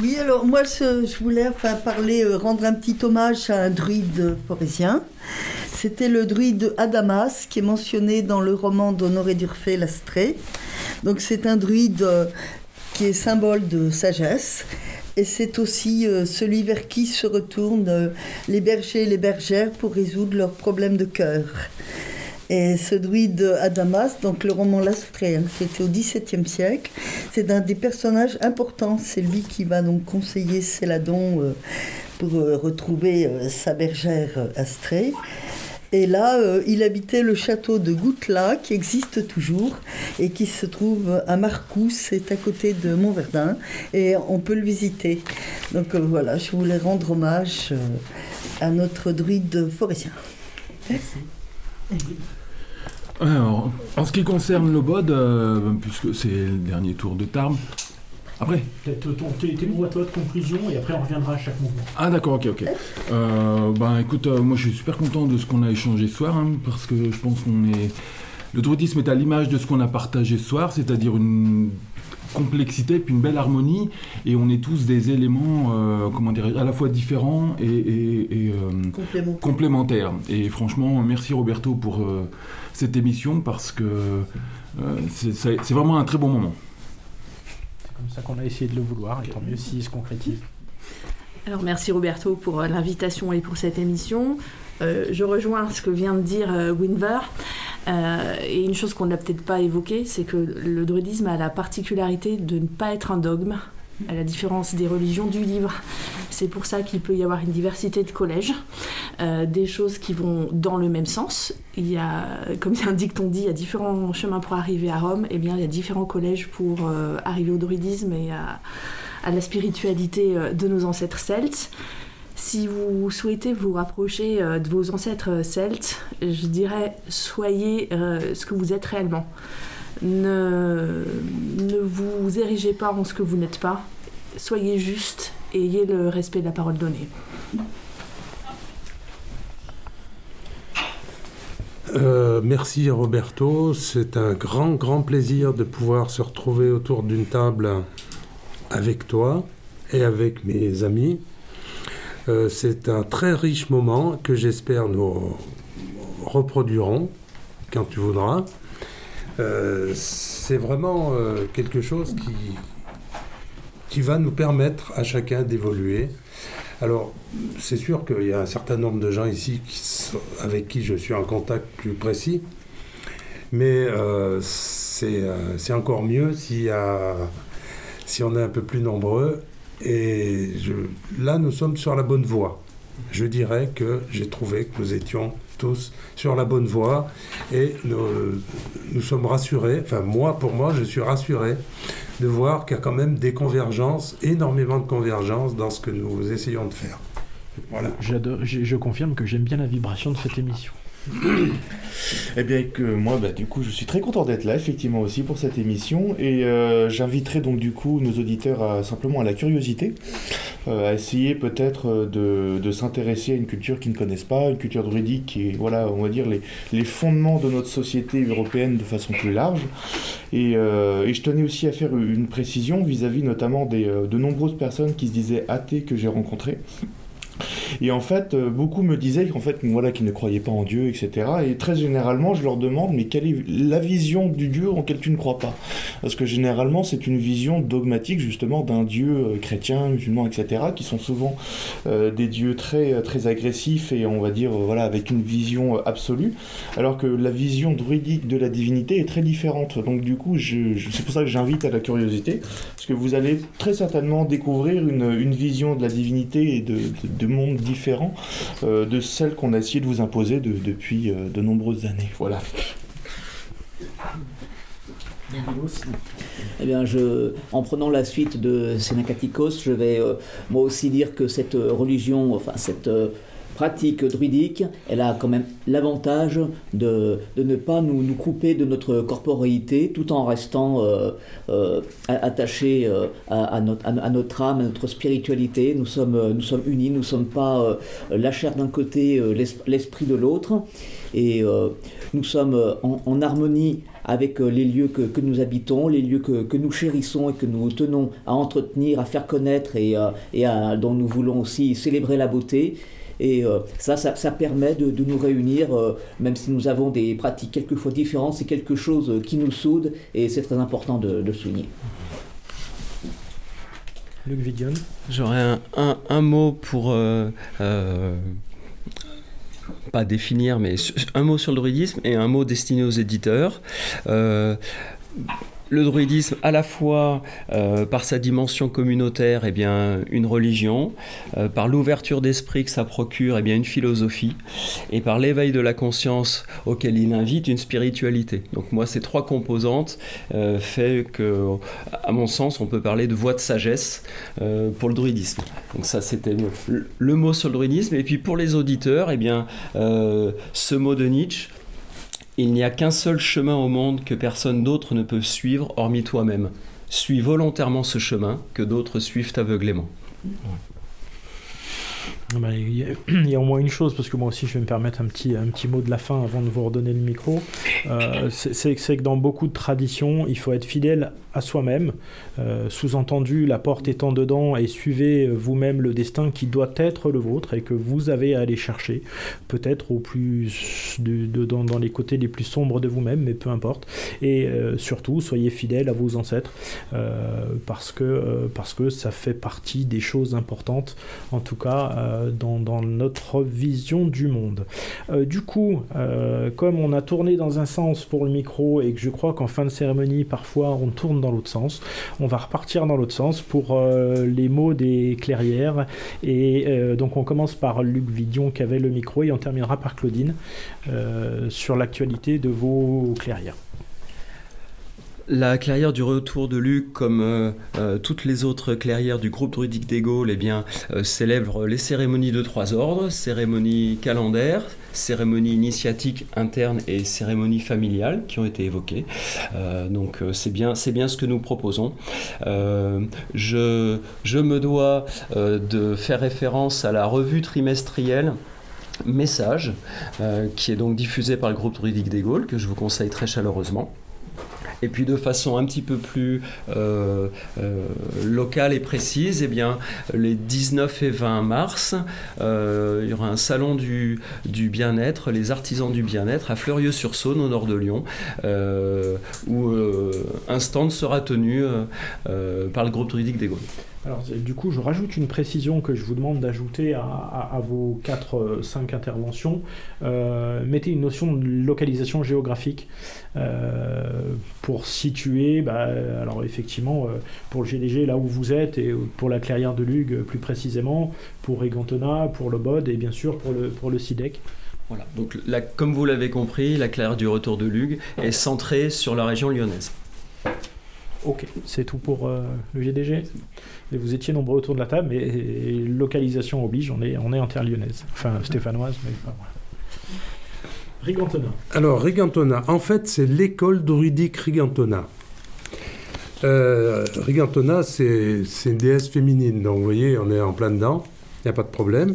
oui, alors moi je, voulais enfin parler, euh, rendre un petit hommage à un druide forésien. C'était le druide Adamas qui est mentionné dans le roman d'Honoré d'Urfé, L'Astrée. Donc c'est un druide euh, qui est symbole de sagesse. Et c'est aussi euh, celui vers qui se retournent les bergers et les bergères pour résoudre leurs problèmes de cœur. Et ce druide Adamas, donc le roman L'Astrée, hein, c'était au XVIIe siècle, c'est un des personnages importants. C'est lui qui va donc conseiller Céladon euh, pour euh, retrouver euh, sa bergère Astrée. Et là, il habitait le château de Goutla, qui existe toujours et qui se trouve à Marcous, c'est à côté de Montverdun, et on peut le visiter. Donc voilà, je voulais rendre hommage à notre druide forestien. Merci. Alors, en ce qui concerne le bod, euh, puisque c'est le dernier tour de Tarbes, après Peut-être tes mots à toi de conclusion et après on reviendra à chaque mouvement. Ah d'accord, ok, ok. Euh, ben écoute, euh, moi je suis super content de ce qu'on a échangé ce soir, hein, parce que je pense qu'on est... Le druidisme est à l'image de ce qu'on a partagé ce soir, c'est-à-dire une complexité puis une belle harmonie. Et on est tous des éléments euh, comment dire à la fois différents et, euh, complémentaires. et franchement merci Roberto pour euh, cette émission parce que c'est vraiment un très bon moment. C'est comme ça qu'on a essayé de le vouloir et tant mieux s'il se concrétise. Alors merci Roberto pour l'invitation et pour cette émission je rejoins ce que vient de dire Winver euh, et une chose qu'on n'a peut-être pas évoquée, c'est que le druidisme a la particularité de ne pas être un dogme, à la différence des religions du livre. C'est pour ça qu'il peut y avoir une diversité de collèges, euh, des choses qui vont dans le même sens. Il y a, comme un dicton dit, il y a différents chemins pour arriver à Rome, et eh bien il y a différents collèges pour euh, arriver au druidisme et à la spiritualité de nos ancêtres celtes. Si vous souhaitez vous rapprocher euh, de vos ancêtres euh, celtes, je dirais soyez euh, ce que vous êtes réellement. Ne, ne vous érigez pas en ce que vous n'êtes pas. Soyez juste et ayez le respect de la parole donnée. merci Roberto, c'est un grand grand plaisir de pouvoir se retrouver autour d'une table avec toi et avec mes amis. Euh, c'est un très riche moment que j'espère nous reproduirons quand tu voudras. Euh, c'est vraiment euh, quelque chose qui, qui va nous permettre à chacun d'évoluer. Alors, c'est sûr qu'il y a un certain nombre de gens ici avec qui je suis en contact plus précis, mais c'est encore mieux si, si on est un peu plus nombreux et là, nous sommes sur la bonne voie. Je dirais que j'ai trouvé que nous étions tous sur la bonne voie et nous, sommes rassurés, enfin moi, pour moi, je suis rassuré de voir qu'il y a quand même des convergences, énormément de convergences dans ce que nous essayons de faire. Voilà. je confirme que j'aime bien la vibration de cette émission. Eh bien, que moi, bah, du coup, je suis très content d'être là, effectivement, aussi pour cette émission. Et euh, j'inviterai donc, du coup, nos auditeurs à, simplement à la curiosité, euh, à essayer peut-être euh, de, s'intéresser à une culture qu'ils ne connaissent pas, une culture druidique et, voilà, on va dire, les, les fondements de notre société européenne de façon plus large. Et, et je tenais aussi à faire une précision vis-à-vis notamment des, de nombreuses personnes qui se disaient athées que j'ai rencontrées. Et en fait, euh, beaucoup me disaient qu'en fait, voilà, qu'ils ne croyaient pas en Dieu, etc. Et très généralement, je leur demande, mais quelle est la vision du Dieu en quel tu ne crois pas? Parce que généralement, c'est une vision dogmatique, justement, d'un Dieu euh, chrétien, musulman, etc., qui sont souvent euh, des dieux très, très agressifs et on va dire, voilà, avec une vision absolue, alors que la vision druidique de la divinité est très différente. Donc, du coup, c'est pour ça que j'invite à la curiosité, parce que vous allez très certainement découvrir une, une vision de la divinité et de, de, de monde différent euh, de celle qu'on a essayé de vous imposer depuis euh, de nombreuses années. Voilà. Eh bien, je, en prenant la suite de Sénacaticos, je vais euh, moi aussi dire que cette religion, enfin cette pratique druidique, elle a quand même l'avantage de, ne pas nous, nous, couper de notre corporéité tout en restant euh, euh, attaché euh, à, notre, à, notre, âme, à notre spiritualité. Nous sommes, nous sommes unis, nous ne sommes pas la chair d'un côté, l'esprit de l'autre. Et nous sommes en, harmonie avec les lieux que, nous habitons, les lieux que, nous chérissons et que nous tenons à entretenir, à faire connaître et, et dont nous voulons aussi célébrer la beauté. Et euh, ça, ça, permet de, nous réunir, euh, même si nous avons des pratiques quelquefois différentes, c'est quelque chose qui nous soude et c'est très important de, de souligner. Luc Vidion J'aurais un, mot pour. Euh, pas définir, mais un mot sur le druidisme et un mot destiné aux éditeurs le druidisme à la fois euh, par sa dimension communautaire eh bien une religion, euh, par l'ouverture d'esprit que ça procure eh bien une philosophie et par l'éveil de la conscience auquel il invite une spiritualité. Donc moi ces trois composantes euh, fait que à mon sens on peut parler de voie de sagesse pour le druidisme. Donc ça c'était le, mot sur le druidisme et puis pour les auditeurs eh bien ce mot de Nietzsche il n'y a qu'un seul chemin au monde que personne d'autre ne peut suivre hormis toi-même. Suis volontairement ce chemin que d'autres suivent aveuglément. Ah bah, il y, a, au moins une chose, parce que moi aussi je vais me permettre un petit, un petit mot de la fin avant de vous redonner le micro. Euh, c'est que dans beaucoup de traditions, il faut être fidèle à soi-même. Euh, sous-entendu, la porte étant dedans et suivez vous-même le destin qui doit être le vôtre et que vous avez à aller chercher, peut-être au plus de, dans, les côtés les plus sombres de vous-même, mais peu importe. Et euh, surtout, soyez fidèle à vos ancêtres parce, que, parce que ça fait partie des choses importantes, en tout cas dans, notre vision du monde. Euh, du coup, euh, comme on a tourné dans un sens pour le micro et que je crois qu'en fin de cérémonie, parfois on tourne dans l'autre sens, on va repartir dans l'autre sens pour euh, les mots des clairières. Et donc on commence par Luc Vidion qui avait le micro et on terminera par Claudine sur l'actualité de vos clairières. La clairière du retour de Luc, comme euh, euh, toutes les autres clairières du groupe druidique des Gaules, eh bien, euh, célèbre les cérémonies de trois ordres, cérémonie calendaire, cérémonie initiatique interne et cérémonie familiale qui ont été évoquées. donc c'est bien, c'est bien ce que nous proposons. je, je me dois de faire référence à la revue trimestrielle Message, qui est donc diffusée par le groupe druidique des Gaules, que je vous conseille très chaleureusement. Et puis de façon un petit peu plus euh, euh, locale et précise, eh bien, les 19 et 20 mars, euh, il y aura un salon du, bien-être, les artisans du bien-être à Fleurieux-sur-Saône, au nord de Lyon, où un stand sera tenu par le groupe juridique des Gaules. Alors, du coup, je rajoute une précision que je vous demande d'ajouter à, vos 4-5 interventions. mettez une notion de localisation géographique. Euh, pour situer, bah, alors effectivement, euh, pour le GDG, là où vous êtes, et pour la clairière de Lug plus précisément, pour Egantona, pour le BOD et bien sûr pour le, pour le SIDEC. Voilà, donc comme vous l'avez compris, la clairière du retour de Lug est centrée sur la région lyonnaise. Ok, c'est tout pour euh, le GDG. Et vous étiez nombreux autour de la table, mais localisation oblige, on est, on est en terre lyonnaise. Enfin, stéphanoise, mais pas Rigantona. Alors, Rigantona, en fait, c'est l'école druidique Rigantona. Euh, Rigantona, c'est une déesse féminine, donc vous voyez, on est en plein dedans, il n'y a pas de problème.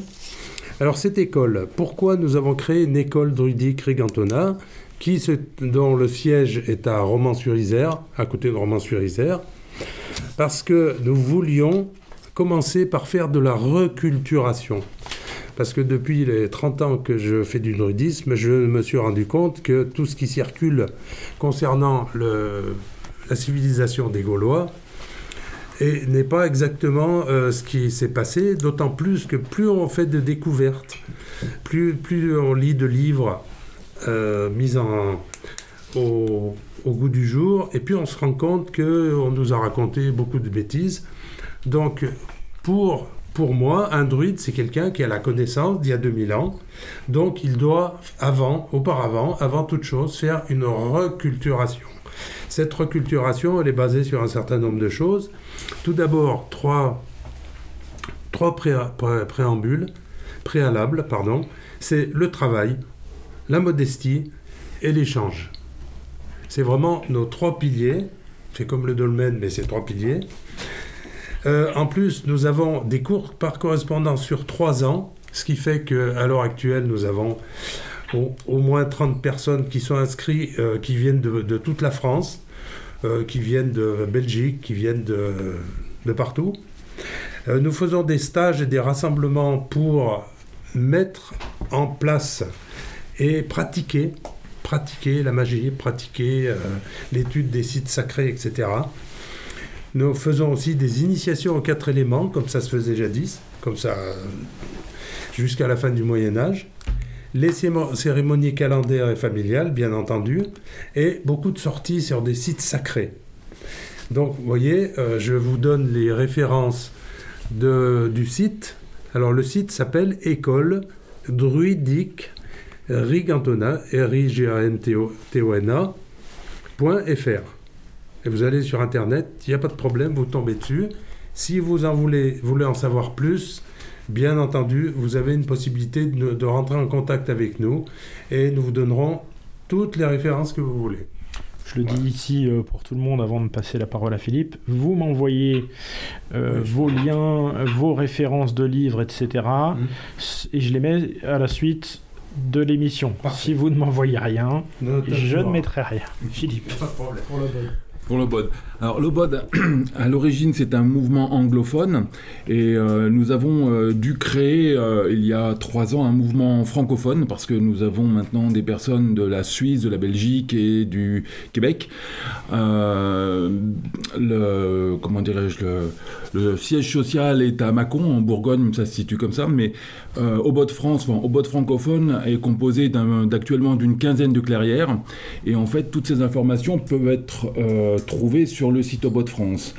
Alors, cette école, pourquoi nous avons créé une école druidique Rigantona, qui dont le siège est à Romans-sur-Isère, à côté de Romans-sur-Isère Parce que nous voulions commencer par faire de la reculturation. Parce que depuis les 30 ans que je fais du nudisme, je me suis rendu compte que tout ce qui circule concernant la civilisation des Gaulois n'est pas exactement euh, ce qui s'est passé, d'autant plus que plus on fait de découvertes, plus, plus on lit de livres euh, mis en, au, au, goût du jour, et puis on se rend compte qu'on nous a raconté beaucoup de bêtises. Donc, pour pour moi, un druide, c'est quelqu'un qui a la connaissance d'il y a 2000 ans. Donc, il doit, avant, auparavant, avant toute chose, faire une reculturation. Cette reculturation, elle est basée sur un certain nombre de choses. Tout d'abord, trois, trois préambules. préalable, pardon, c'est le travail, la modestie et l'échange. C'est vraiment nos trois piliers. C'est comme le dolmen, mais c'est trois piliers. Euh, en plus, nous avons des cours par correspondance sur trois ans, ce qui fait qu'à l'heure actuelle, nous avons au, moins 30 personnes qui sont inscrites, euh, qui viennent de, toute la France, euh, qui viennent de Belgique, qui viennent de, partout. nous faisons des stages et des rassemblements pour mettre en place et pratiquer, pratiquer la magie, pratiquer l'étude des sites sacrés, etc. Nous faisons aussi des initiations aux quatre éléments, comme ça se faisait jadis, comme ça jusqu'à la fin du Moyen Âge. Les cérémonies calendaires et familiales, bien entendu, et beaucoup de sorties sur des sites sacrés. Donc, vous voyez, euh, je vous donne les références du site. Alors, le site s'appelle École druidique Rigantona, r i g a n t o n .fr vous allez sur Internet, il n'y a pas de problème, vous tombez dessus. Si vous en voulez, voulez en savoir plus, bien entendu, vous avez une possibilité de, rentrer en contact avec nous et nous vous donnerons toutes les références que vous voulez. Je le dis ici euh, pour tout le monde avant de passer la parole à Philippe. Vous m'envoyez euh, vos liens, vos références de livres, etc. Mmh. Et je les mets à la suite de l'émission. Si vous ne m'envoyez rien, je ne mettrai rien. Philippe. Pas de problème. Pour pour le BOD. Alors le BOD, à l'origine, c'est un mouvement anglophone et euh, nous avons euh, dû créer euh, il y a trois ans un mouvement francophone parce que nous avons maintenant des personnes de la Suisse, de la Belgique et du Québec. le, comment dirais-je, le, siège social est à Mâcon, en Bourgogne, ça se situe comme ça, mais au BOD France, enfin, au BOD francophone est composé d'actuellement d'une quinzaine de clairières et en fait toutes ces informations peuvent être trouvées sur le site Obot France.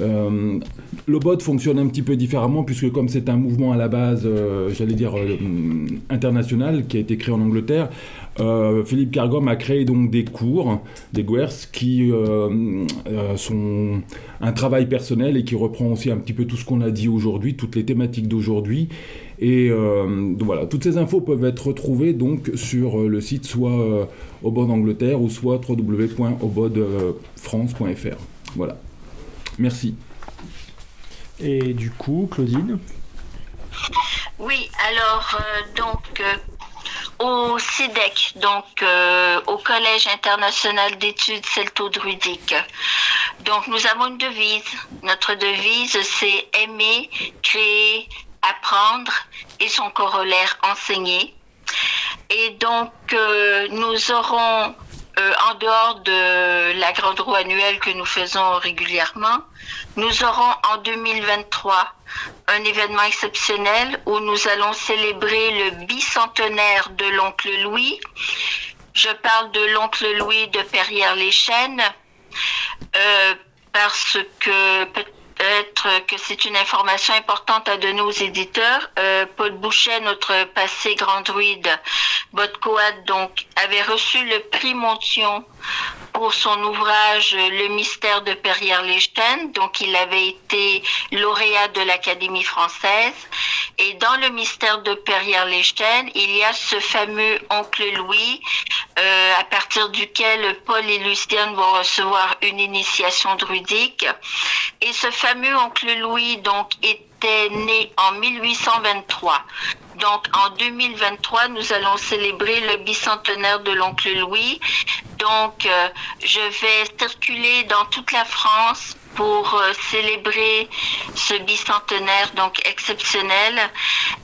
Euh, le bot fonctionne un petit peu différemment puisque comme c'est un mouvement à la base, euh, j'allais dire euh, international, qui a été créé en Angleterre, Philippe Cargom a créé donc des cours, des GWERS, qui sont un travail personnel et qui reprend aussi un petit peu tout ce qu'on a dit aujourd'hui, toutes les thématiques d'aujourd'hui. Et voilà, toutes ces infos peuvent être retrouvées donc sur le site soit Obod Angleterre ou soit www.obodfrance.fr. Voilà. Merci. Et du coup, Claudine? Oui, alors, euh, donc, euh, au CIDEC, donc euh, au Collège international d'études celto-druidiques. Donc, nous avons une devise. Notre devise, c'est aimer, créer, apprendre et son corollaire enseigner. Et donc, nous aurons euh, en dehors de la grande roue annuelle que nous faisons régulièrement, nous aurons en 2023 un événement exceptionnel où nous allons célébrer le bicentenaire de l'oncle Louis. Je parle de l'oncle Louis de Perrières-les-Chênes euh, parce que peut-être que c'est une information importante à donner aux éditeurs. Euh, Paul Boucher, notre passé grand druide, Botcoat, donc, avait reçu le prix Montion pour son ouvrage Le mystère de Perrière-les-Chênes. Donc, il avait été lauréat de l'Académie française. Et dans le mystère de Perrière-les-Chênes, il y a ce fameux oncle Louis, euh, à partir duquel Paul et Lucienne vont recevoir une initiation druidique. Et ce fameux oncle Louis, donc, était né en 1823. Donc en 2023, nous allons célébrer le bicentenaire de l'oncle Louis. Donc euh, je vais circuler dans toute la France pour euh, célébrer ce bicentenaire donc exceptionnel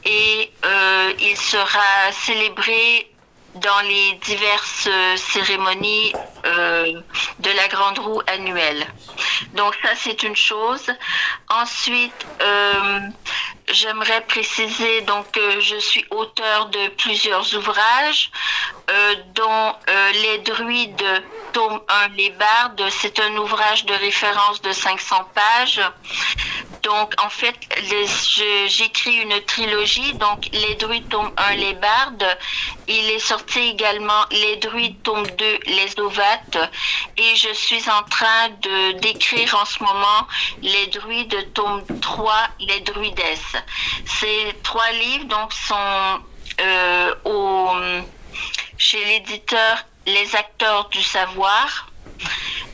et euh, il sera célébré dans les diverses cérémonies de la grande roue annuelle. Donc ça c'est une chose. Ensuite, J'aimerais préciser donc que je suis auteur de plusieurs ouvrages, euh, dont euh, Les druides tome 1, Les Bardes. C'est un ouvrage de référence de 500 pages. Donc, en fait, j'écris une trilogie. Donc, Les Druides, tome 1, Les Bardes. Il est sorti également Les Druides, tome 2, Les Ovates. Et je suis en train d'écrire en ce moment Les Druides, tome 3, Les Druidesses. Ces trois livres, sont euh, chez l'éditeur Les Acteurs du Savoir.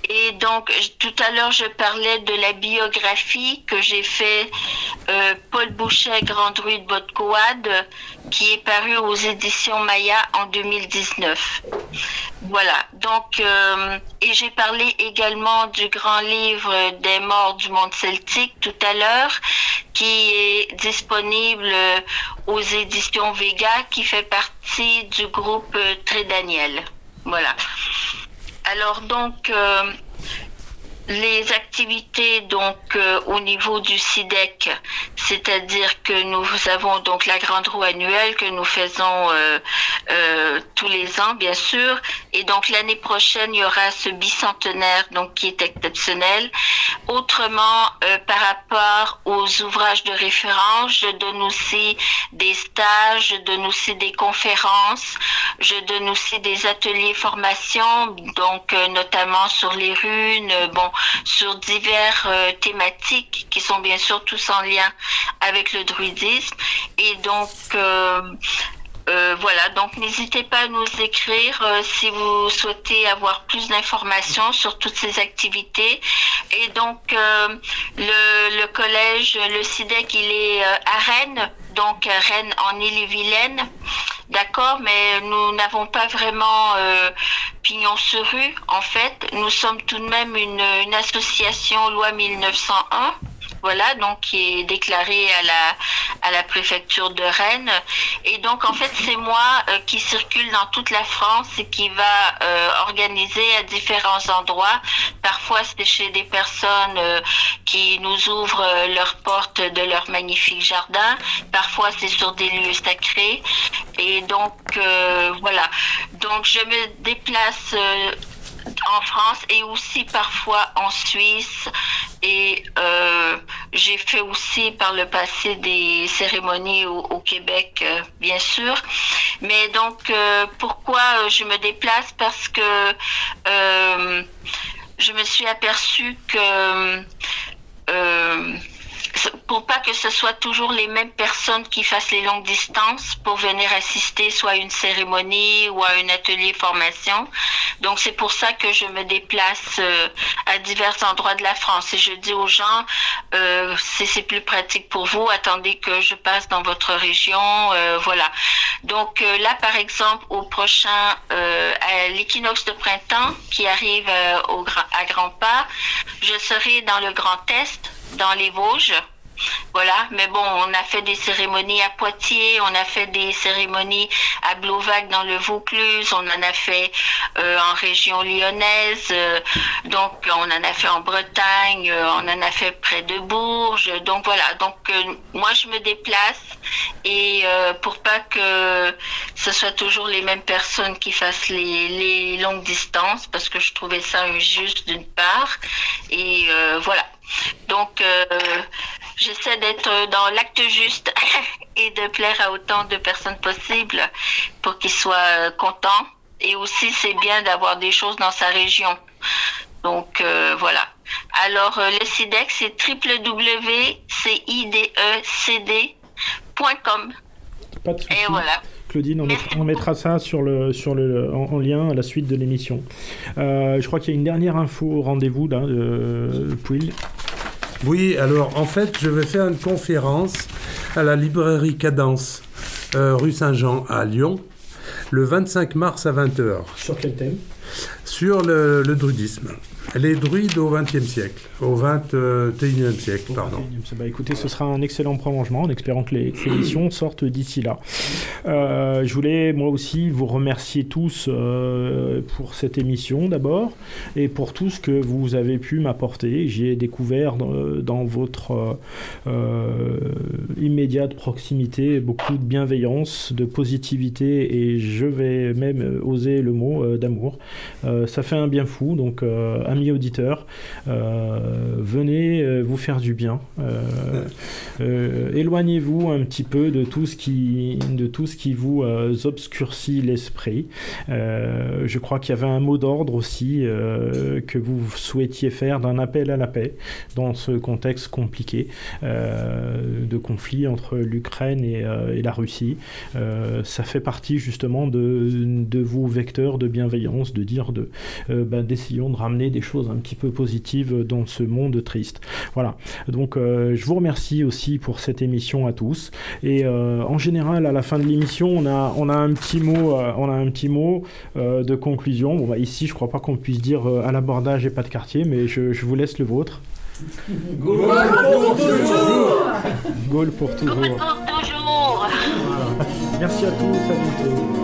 Et donc, tout à l'heure, je parlais de la biographie que j'ai fait euh, Paul Boucher, Grand Druide Botcoad, qui est paru aux éditions Maya en 2019. Voilà. Donc, euh, et j'ai parlé également du grand livre des morts du monde celtique tout à l'heure, qui est disponible aux éditions Vega, qui fait partie du groupe Très Daniel. Voilà. Alors donc, euh, les activités donc euh, au niveau du SIDEC, c'est-à-dire que nous avons donc la grande roue annuelle que nous faisons euh, euh, tous les ans bien sûr et donc l'année prochaine il y aura ce bicentenaire donc qui est exceptionnel. Autrement par rapport aux ouvrages de référence, je donne aussi des stages, je donne aussi des conférences, je donne aussi des ateliers formation donc notamment sur les runes, bon sur divers euh, thématiques qui sont bien sûr tous en lien avec le druidisme. Et donc, euh, euh, voilà, donc n'hésitez pas à nous écrire si vous souhaitez avoir plus d'informations sur toutes ces activités. Et donc, le, le, collège, le SIDEC, il est à Rennes, donc Rennes en Ille-et-Vilaine. D'accord, mais nous n'avons pas vraiment euh, pignon sur rue. En fait, nous sommes tout de même une association loi 1901 voilà, donc qui est déclaré à la, préfecture de Rennes. Et donc, en fait, c'est moi euh, qui circule dans toute la France et qui va euh, organiser à différents endroits. Parfois, c'est chez des personnes euh, qui nous ouvrent leurs portes de leur magnifique jardin. Parfois, c'est sur des lieux sacrés. Et donc, voilà. Donc, je me déplace en France et aussi parfois en Suisse. Et euh, j'ai fait aussi par le passé des cérémonies au, Québec, euh, bien sûr. Mais donc, euh, pourquoi je me déplace? Parce que je me suis aperçue que pour pas que ce soit toujours les mêmes personnes qui fassent les longues distances pour venir assister soit à une cérémonie ou à un atelier formation. Donc c'est pour ça que je me déplace euh, à divers endroits de la France et je dis aux gens euh, c'est plus pratique pour vous, attendez que je passe dans votre région, euh, voilà. Donc là par exemple au prochain à l'équinoxe de printemps qui arrive au, à grands pas, je serai dans le Grand Est dans les Vosges. Voilà, mais bon, on a fait des cérémonies à Poitiers, on a fait des cérémonies à Blovac dans le Vaucluse, on en a fait euh, en région lyonnaise, euh, donc on en a fait en Bretagne, euh, on en a fait près de Bourges, donc voilà, donc moi je me déplace et pour pas que ce soit toujours les mêmes personnes qui fassent les, les longues distances, parce que je trouvais ça injuste d'une part, et voilà. Donc, euh, j'essaie d'être dans l'acte juste et de plaire à autant de personnes possibles pour qu'ils soient contents. Et aussi, c'est bien d'avoir des choses dans sa région. Donc, euh, voilà. Alors, euh, le CIDEC, c'est www.cidecd.com. Pas de souci. Et voilà. Claudine, on mettra, ça sur le, sur le, en, lien à la suite de l'émission. je crois qu'il y a une dernière info au rendez-vous de Pouille. Oui, alors en fait, je vais faire une conférence à la librairie Cadence, euh, rue Saint-Jean à Lyon, le 25 mars à 20h. Sur quel thème? Sur le, druidisme. Les druides au XXe siècle, au XXIe siècle, pardon. Bah, écoutez, ce sera un excellent prolongement, en espérant que les émissions sortent d'ici là. Euh, je voulais moi aussi vous remercier tous euh, pour cette émission d'abord, et pour tout ce que vous avez pu m'apporter. J'ai découvert dans, votre euh, immédiate proximité beaucoup de bienveillance, de positivité, et je vais même oser le mot d'amour. ça fait un bien fou, donc amis auditeurs, euh, venez euh, vous faire du bien. Euh, éloignez-vous un petit peu de tout ce qui, de tout ce qui vous obscurcit l'esprit. je crois qu'il y avait un mot d'ordre aussi que vous souhaitiez faire d'un appel à la paix dans ce contexte compliqué de conflit entre l'Ukraine et, la Russie. ça fait partie justement de, de vos vecteurs de bienveillance, de dire de ben, d'essayons de ramener des choses un petit peu positives dans ce monde triste. Voilà. Donc euh, je vous remercie aussi pour cette émission à tous. Et euh, en général, à la fin de l'émission, on a, on a un petit mot, euh, on a un petit mot de conclusion. Bon, bah, ici, je crois pas qu'on puisse dire à l'abordage et pas de quartier, mais je, je vous laisse le vôtre. Gaulle pour toujours Gaulle pour toujours. Gaulle pour toujours Merci à tous, à bientôt.